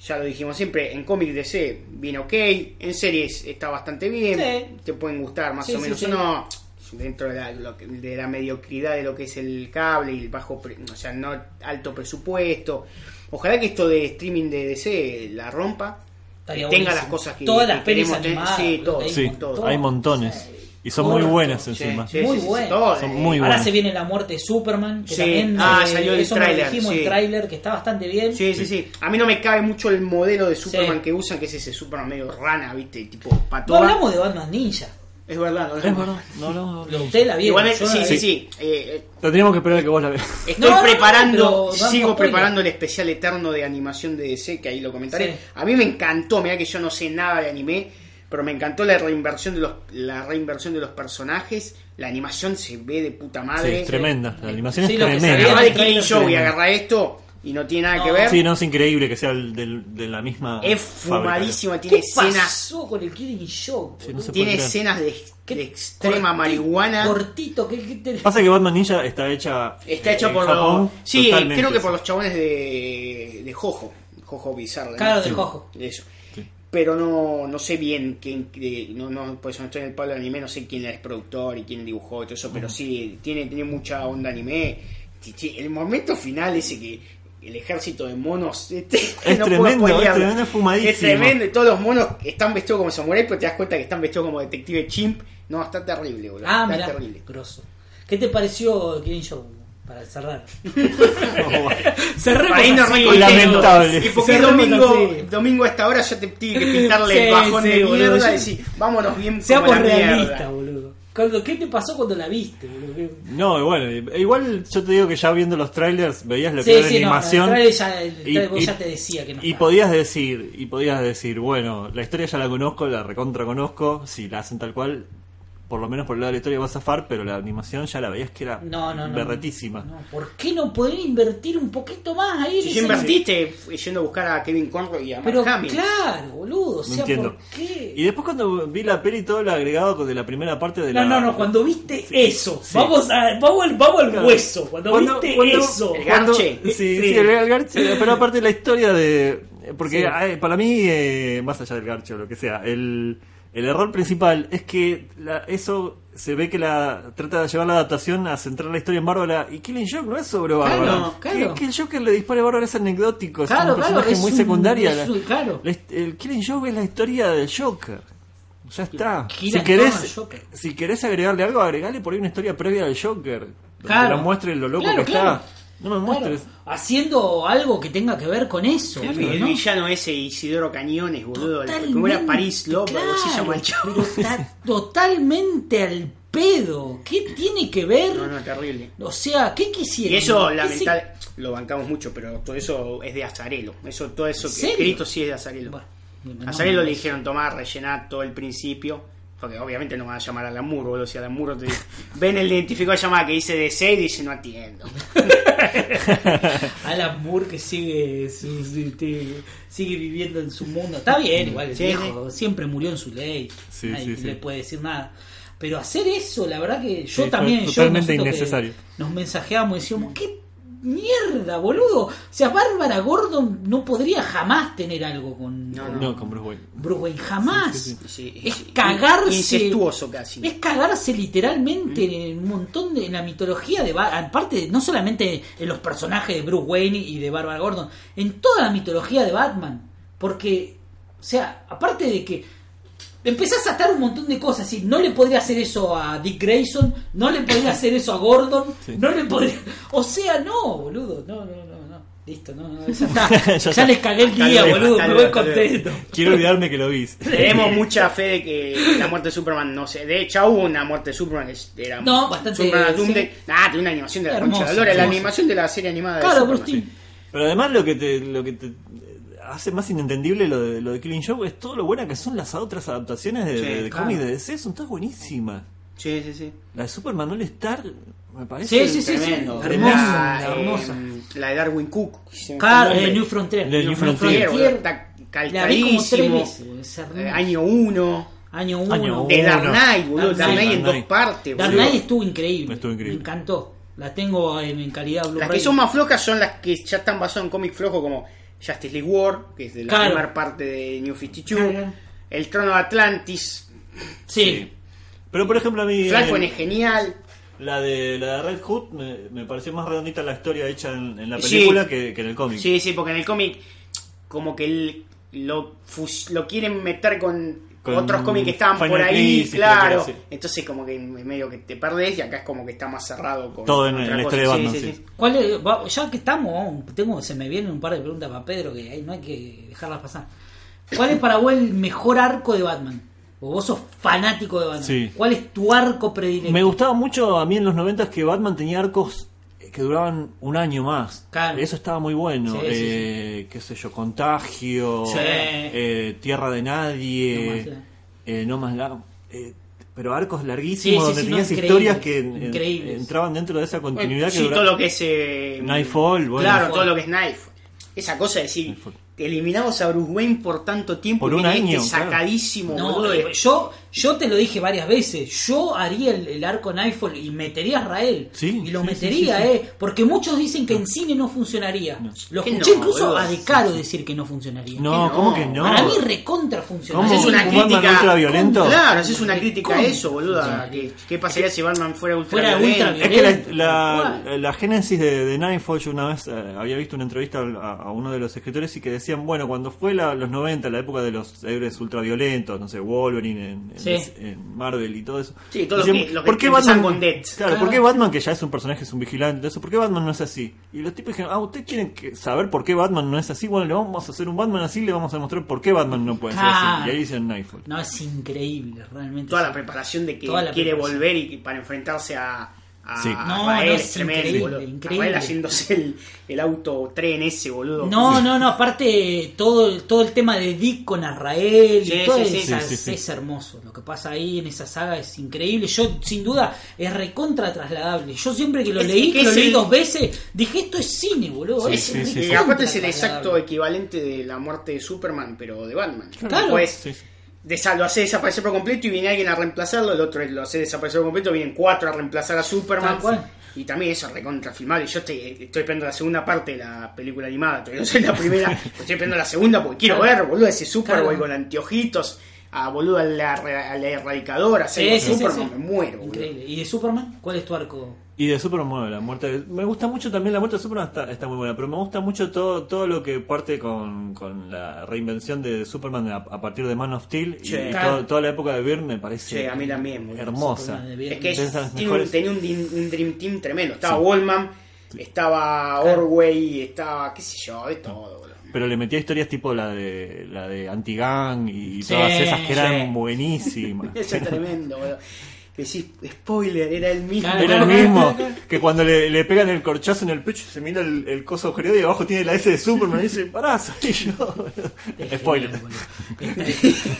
ya lo dijimos siempre, en cómic DC viene ok, en series está bastante bien, Sí. te pueden gustar más Sí, o menos sí. o no, dentro de la, de la mediocridad de lo que es el cable y el bajo, o sea, no alto presupuesto. Ojalá que esto de streaming de DC la rompa, Estaría que tenga buenísimo. las cosas que, Todas que las pelis animadas, Sí, todo, hay Sí, todo. todo. hay montones. Y son muy buenas Sí, encima. sí, Muy sí, sí, bueno. todo, Son muy Ahora buenas. se viene la muerte de Superman, que Sí. también Ah, eh, salió el eso lo tráiler, dijimos sí. el tráiler que está bastante bien. Sí, sí, sí. A mí no me cabe mucho el modelo de Superman Sí. que usan, que es ese Superman medio rana, ¿viste? Tipo No patoa. hablamos de Batman Ninja. Es verdad, no Es verdad. No, no, no. Usted la vio. No sí, la sí, vi. sí. Eh, Tendríamos que esperar a que vos la veas. estoy No, no, no, preparando, sigo preparando el especial eterno de animación de DC, que ahí lo comentaré. Sí. A mí me encantó, mira que yo no sé nada de anime, pero me encantó la reinversión de los, la reinversión de los personajes. La animación se ve de puta Sí, madre. es tremenda. La animación Sí, es lo que tremenda. sabía Además de Killing Show y agarra esto y no tiene nada que ver. Sí, no, es increíble que sea el del- de la misma. Es fábrica. fumadísima, ¿Qué tiene escenas pasó con el Killing Show? Sí, no Tiene escenas de, ¿Qué de extrema marihuana. Cortito, ¿qué, qué te- Pasa que Batman Ninja está hecha. Está eh, hecho en por Japón, los. Sí, totalmente. creo que por los chabones de, de Jojo. Jojo Bizarre. Claro, de Sí, Jojo. Eso. Sí. Pero no, no sé bien quién. no, no, pues no estoy en el palo de anime, no sé quién es productor y quién dibujó y todo eso. Pero sí, tiene, tiene mucha onda anime. El momento final ese que. El ejército de monos. [laughs] Este, Es no puedo tremendo, es tremendo, es fumadísimo. Es tremendo. y Todos los monos están vestidos como samurai, pero te das cuenta que están vestidos como detective chimp. No, está terrible, boludo. Ah, está terrible. grosso. ¿Qué te pareció Killing Show? Para cerrar. Oh, [laughs] Cerremos así. Lamentable. Y porque Cerremos domingo, así. domingo a esta hora ya te tiene que pintarle Sí, el bajón sí, de boludo, mierda yo- y decir, vámonos bien Seamos realistas, boludo. ¿Qué te pasó cuando la viste, No, bueno, igual yo te digo que ya viendo los trailers veías lo Sí, no, animación. el trailer ya, el y- trailer vos y- ya te decía que no Y estaba. podías decir, y podías decir, bueno, la historia ya la conozco, la recontra conozco, si la hacen tal cual, por lo menos por el lado de la historia va a zafar, pero la animación ya la veías que era No, no, no. berretísima. No, ¿Por qué no podrían invertir un poquito más ahí? Si ya invertiste yendo a buscar a Kevin Conroy y a Mark Pero Hamill. claro, boludo. O No sea, entiendo. ¿por qué? Y después cuando vi la peli todo el agregado de la primera parte de No, la... no, no, cuando viste eso, sí. vamos, a, vamos, al, vamos al Claro. hueso, cuando, Cuando- viste cuando- eso. El Cuando- garche. Sí, sí, el, el garche, pero aparte la historia de... Porque para mí, eh, más allá del garche o lo que sea, el, el error principal es que la- eso se ve que la trata de llevar la adaptación a centrar la historia en Bárbara y Killing Joke no es sobre Bárbara. Claro, claro. Que, que el Joker le dispare a Bárbara es anecdótico, es Claro, un claro, personaje es muy un- secundaria. es un- claro. La el Killing Joke es la historia del Joker. Ya está. Si querés, si querés agregarle algo, agregale por ahí una historia previa del Joker. Claro. lo muestre lo loco que está. No me Claro, muestres. haciendo algo que tenga que ver con eso. El, pero el no. villano ese Isidoro Cañones, boludo. Como era París Lobo, así se llama el claro, chavo. está totalmente al pedo. ¿Qué tiene que ver? No, no, terrible. O sea, ¿qué quisiera? Y eso, lamentable, lo bancamos mucho, pero todo eso es de Azarelo. Eso, todo eso que escrito sí es de Azarelo. Bueno, no, Azarelo no, le dijeron tomar, rellenar todo el principio. Porque obviamente no van a llamar a Alan Moore, boludo. Si Alan Moore te- ven [laughs] el identificó de llamada que dice DC y dice no atiendo. [laughs] Alan Moore que sigue su- su- te- sigue viviendo en su mundo. Está bien, igual el Sí, viejo siempre murió en su ley. Sí, Nadie sí, sí. le puede decir nada. Pero hacer eso, la verdad que yo Sí, también. to- yo totalmente innecesario. Nos mensajeábamos y decíamos, ¿qué mierda, boludo? O sea, Bárbara Gordon no podría jamás tener algo con, No, con No, con Bruce Wayne. Bruce Wayne, jamás. Sí, Sí, Es cagarse. Incestuoso casi. Es cagarse literalmente Mm. en un montón de en la mitología de aparte no solamente en los personajes de Bruce Wayne y de Barbara Gordon, en toda la mitología de Batman, porque o sea, aparte de que empezás a atar un montón de cosas, y no le podría hacer eso a Dick Grayson, no le podría hacer eso a Gordon, Sí. no le podría, o sea, no, boludo, no, no, no, no. Listo, no, no, ya está. [laughs] Ya les cagué el día, luego, boludo, me voy contento. Quiero olvidarme que lo vi. [laughs] Tenemos mucha fe de que la muerte de Superman no sé. De hecho, hubo una muerte de Superman que era. No, bastante, Superman sí. Doomsday. Nah, tiene una animación de la Hermosa, concha de la animación de la serie animada de Claro, Superman. Bruce Timm. Pero además lo que te, lo que te hace más inentendible lo de, lo de Killing Joke es todo lo buena que son las otras adaptaciones de, Sí, de, de claro. cómics de DC, son todas buenísimas. Sí, sí, sí. La de Superman All Star me parece Sí, sí, sí, sí. Tremendo. Hermosa, La, eh, hermosa. la de Darwin Cook. Claro, eh. New Frontier. De New Frontier. Está La vi como tres calcadísimo. Eh, año 1. Año 1. Año De uno. Dark Knight, boludo. Dark Knight en dos partes, Dark. Knight estuvo increíble. Estuvo increíble. Me encantó. La tengo en, calidad Blu-ray. Las que son más flojas son las que ya están basadas en cómics flojos como Justice League War, que es de la Claro. primera parte de New 52. Claro. El Trono de Atlantis. Sí. Pero por ejemplo a mí Flashpoint eh, es genial. la de la de Red Hood me, me pareció más redondita la historia hecha en, en la Sí. película que, que en el cómic. Sí, sí, porque en el cómic como que el- lo, lo quieren meter con, Con otros cómics que estaban Final por ahí, Crisis, claro. era, sí. Entonces como que medio que te perdés y acá es como que está más cerrado con Todo en- la cosa. historia de Batman, sí. ¿Cuál es- va- ya que estamos, tengo, se me vienen un par de preguntas para Pedro que ahí no hay que dejarlas pasar. ¿Cuál es para vos el mejor arco de Batman? O vos sos fanático de Batman. Sí. ¿Cuál es tu arco predilecto? Me gustaba mucho a mí en los 90 que Batman tenía arcos que duraban un año más. Claro. Eso estaba muy bueno. Sí, sí, eh, Qué sé yo, Contagio, Sí. eh, Tierra de Nadie, No más Land. eh, No más Land, eh, pero arcos larguísimos Sí, sí, donde no, tenías historias que en- entraban dentro de esa continuidad Sí, que todo lo que es eh, Nightfall, bueno. claro, Nightfall. todo lo que es Knife. Esa cosa de decir, Nightfall. Eliminamos a Bruce Wayne por tanto tiempo Por y un año, este claro. sacadísimo, No, boludo, eh, yo, yo te lo dije varias veces. Yo haría el, el arco Nightfall y metería a Israel. Sí, y lo sí, metería, sí, sí, sí. ¿eh? Porque muchos dicen que en cine no funcionaría. Lo Que escuché no, incluso boludo. a De Caro decir que no funcionaría. No, ¿cómo no. que no? Para mí recontra ¿Cómo? funcionaría. Haces una ¿Un Batman crítica ultraviolento? Claro, haces una crítica a eso, boludo. a que- ¿Qué pasaría si Batman fuera ultra Fuera ultra Es que la, Violento, la, génesis de, de Nightfall, yo una vez eh, había visto una entrevista a, a uno de los escritores y que decían, bueno, cuando fue la- los 90, la época de los héroes ultraviolentos, no sé, Wolverine en, en- Sí. en Marvel y todo eso. Sí, todo lo decían, que- lo que ¿por qué Batman, con Death. Claro, ¿por qué Batman, que ya es un personaje, es un vigilante, eso, ¿por qué Batman no es así? Y los tipos dijeron, ah, ¿ustedes quieren que- saber por qué Batman no es así? Bueno, le vamos a hacer un Batman así, le vamos a demostrar por qué Batman no puede ser Claro. así. Y ahí dicen Nightfall. No, es increíble, realmente. Toda la preparación de que quiere volver y que para enfrentarse a, a Sí. No, Rafael no, es es tremendo, increíble, boludo. increíble. Rafael haciéndose el, el auto tren ese, boludo. No, no, no, aparte todo, todo el tema de Dick con Azrael Sí, y todo sí, sí. esa- Sí, sí, sí. es hermoso. Lo que pasa ahí en esa saga es increíble. Yo, sin duda, es recontra trasladable. Yo siempre que lo Es- leí, que lo leí el- dos veces, dije esto es cine, boludo. Sí, es sí, sí, Y aparte es el exacto equivalente de la muerte de Superman, pero de Batman. Claro. Pues Desa- lo hace desaparecer por completo y viene alguien a reemplazarlo, el otro lo hace desaparecer por completo, vienen cuatro a reemplazar a Superman. Y también eso recontra filmable. Yo estoy, estoy esperando la segunda parte de la película animada, todavía no soy la primera, [laughs] estoy esperando la segunda porque quiero ver, boludo, ese Superboy Claro. con anteojitos, a boludo al, al erradicador, a Sí, sí, sí, Superman, sí. me muero, boludo. Increíble. ¿Y de Superman? ¿Cuál es tu arco? Y de Superman, bueno, la muerte de- Me gusta mucho también la muerte de Superman, está, está muy buena, pero me gusta mucho todo todo lo que parte con, con la reinvención de Superman a, a partir de Man of Steel y, Sí. y todo- toda la época de Byrne me parece Sí, a mí también, boludo. hermosa. Es que mejores- tenía un, un Dream Team tremendo. Estaba Sí. Wallman, estaba Orway, estaba, qué sé yo, de todo. Pero le metía historias tipo la de la de Anti-Gang y Sí, todas esas que eran sí. buenísimas. [laughs] Eso es tremendo, boludo. Que decís, spoiler, era el mismo. Claro. Era el mismo que cuando le, le pegan el corchazo en el pecho se mira el, el coso agujereado y abajo tiene la S de Superman y dice, pará, soy yo. Es Spoiler. genial.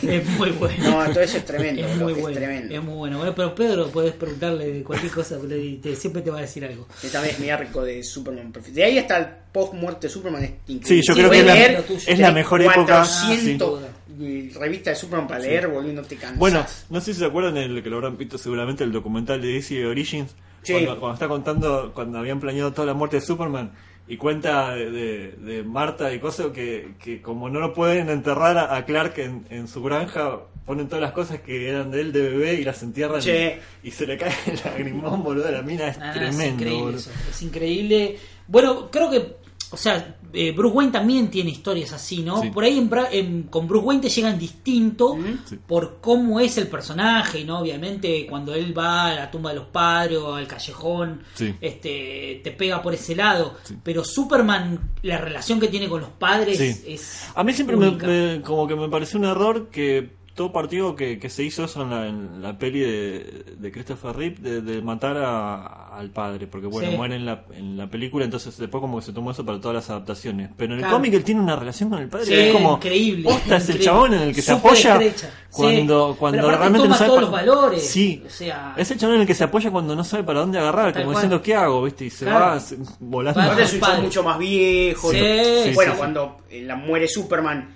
Es, muy bueno. No, todo eso es tremendo, Es muy es bueno. tremendo. Es muy bueno. Bueno, pero Pedro, puedes preguntarle de cualquier cosa y te- siempre te va a decir algo. Esta vez mi arco de Superman perfecto. De ahí hasta el post-muerte de Superman es increíble. Sí, yo Sí, creo que es la, es la mejor época. 400 Sí. Revistas de Superman para leer, no te cansas. Bueno, no sé si se acuerdan el que lo habrán visto seguramente el documental de DC Origins, Sí. cuando, cuando está contando cuando habían planeado toda la muerte de Superman y cuenta de, de- de Marta y cosas que, que como no lo pueden enterrar a, a Clark en, en su granja, ponen todas las cosas que eran de él de bebé y las entierran Che. y, y se le cae el lagrimón, boludo, de la mina, es Ah, tremendo. es increíble boludo. eso, es increíble. Bueno, creo que, o sea, eh, Bruce Wayne también tiene historias así, ¿no? Sí. Por ahí en con Bruce Wayne te llegan distinto Sí. por cómo es el personaje, ¿no? Obviamente cuando él va a la tumba de los padres o al callejón, Sí. este, te pega por ese lado. Sí. Pero Superman, la relación que tiene con los padres Sí. es... A mí siempre me, me- como que me pareció un error que todo partido que, que se hizo eso en la, en la peli de, de Christopher Reeve de, de matar a- al padre, porque bueno, Sí. muere en la, en la película, entonces después como que se tomó eso para todas las adaptaciones. Pero en el Claro. cómic él tiene una relación con el padre, Sí, es como increíble, posta, es el chabón en el que se apoya estrecha. Sí. cuando, cuando realmente toma no sabe todos para- los valores. Sí, O sea- es el chabón en el que se apoya cuando no sabe para dónde agarrar, como cual. diciendo qué hago, viste, y se Claro. va se- volando. Aparte es un mucho más viejo. Sí, ¿no? sí, bueno, sí. cuando eh, la muere Superman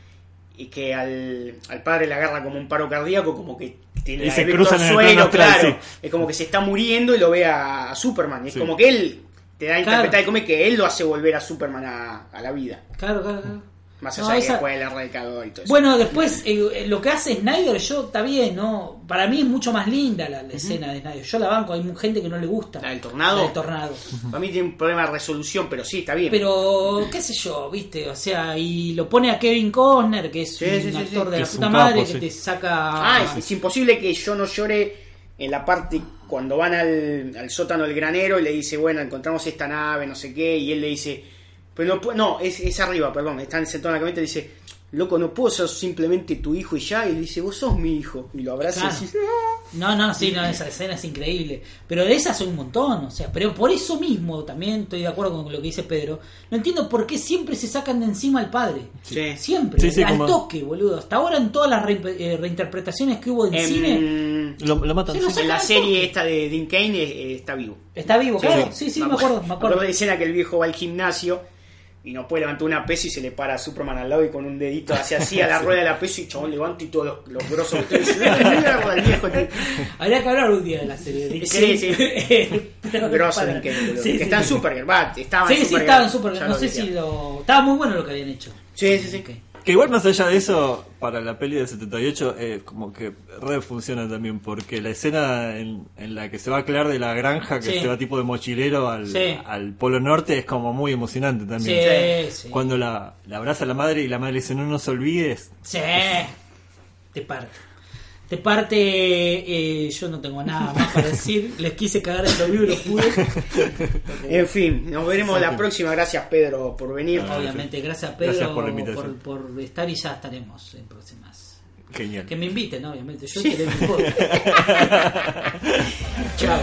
y que al, al padre le agarra como un paro cardíaco, como que tiene Y la se cruzan en el plano astral, claro. sí. Es como que se está muriendo y lo ve a, a Superman. Es Sí. como que él te da a Claro. interpretar el cómic que él lo hace volver a Superman a, a la vida. Claro, claro, claro. Más No, allá de esa- el erradicador y todo eso. Bueno, después eh, lo que hace Snyder, yo está bien, ¿no? Para mí es mucho más linda la, la escena de Snyder. Yo la banco, hay gente que no le gusta. ¿La del tornado? La del tornado. Para mí tiene un problema de resolución, pero sí, está bien. Pero, qué sé yo, viste, o sea, y lo pone a Kevin Costner, que es Sí, un sí, actor sí. de la puta madre, capo, que te saca... Ah, es, es imposible que yo no llore en la parte cuando van al, al sótano del granero y le dice, bueno, encontramos esta nave, no sé qué, y él le dice, pero no, no es, es arriba, perdón, están sentados en la camioneta y dice, loco, no puedo ser simplemente tu hijo y ya, y le dice, vos sos mi hijo, y lo abraza Claro. y dice, No, no, sí, no, esa escena es increíble. Pero de esas son un montón, o sea, pero por eso mismo también estoy de acuerdo con lo que dice Pedro. No entiendo por qué siempre se sacan de encima al padre. Sí. Siempre, Sí, sí, al como- toque, boludo. Hasta ahora en todas las re- eh, reinterpretaciones que hubo en En, cine, Lo, lo matan. En la serie esta de Dean Kane eh, está vivo. está vivo, claro. Sí, sí, me acuerdo, me acuerdo. de la escena que el viejo va al gimnasio y no puede levantar una peso y se le para a Superman al lado y con un dedito hacia así a la [laughs] rueda de la peso y chabón levanta y todos los, los grosos que estoy diciendo, mierda, el viejo este". Habría que hablar un día de la serie. de Sí, sí. [laughs] Grosso Kane, boludo. Sí, que sí, está en sí. Supergirl, va, estaba Sí, en sí, Supergirl, estaba en Supergirl. No sé si lo. Estaba muy bueno lo que habían hecho. Sí, sí, sí. Que igual más allá de eso, para la peli del 78, eh, como que re funciona también, porque la escena en, en la que se va a aclarar de la granja, que Sí. se va tipo de mochilero al, Sí. al Polo Norte, es como muy emocionante también. sí. Cuando la, la abraza la madre y la madre le dice, no nos olvides. Sí. Te parte. Te parte. eh, yo no tengo nada más para decir. [laughs] Les quise cagar vivo y lo pude. [laughs] En fin, nos veremos la próxima. Gracias, Pedro, por venir. Ah, Obviamente, gracias Pedro Gracias por la por, invitación. por estar y ya estaremos en próximas. Genial. Que me inviten, ¿no? obviamente. Yo tiré mi foto. [laughs] Chao.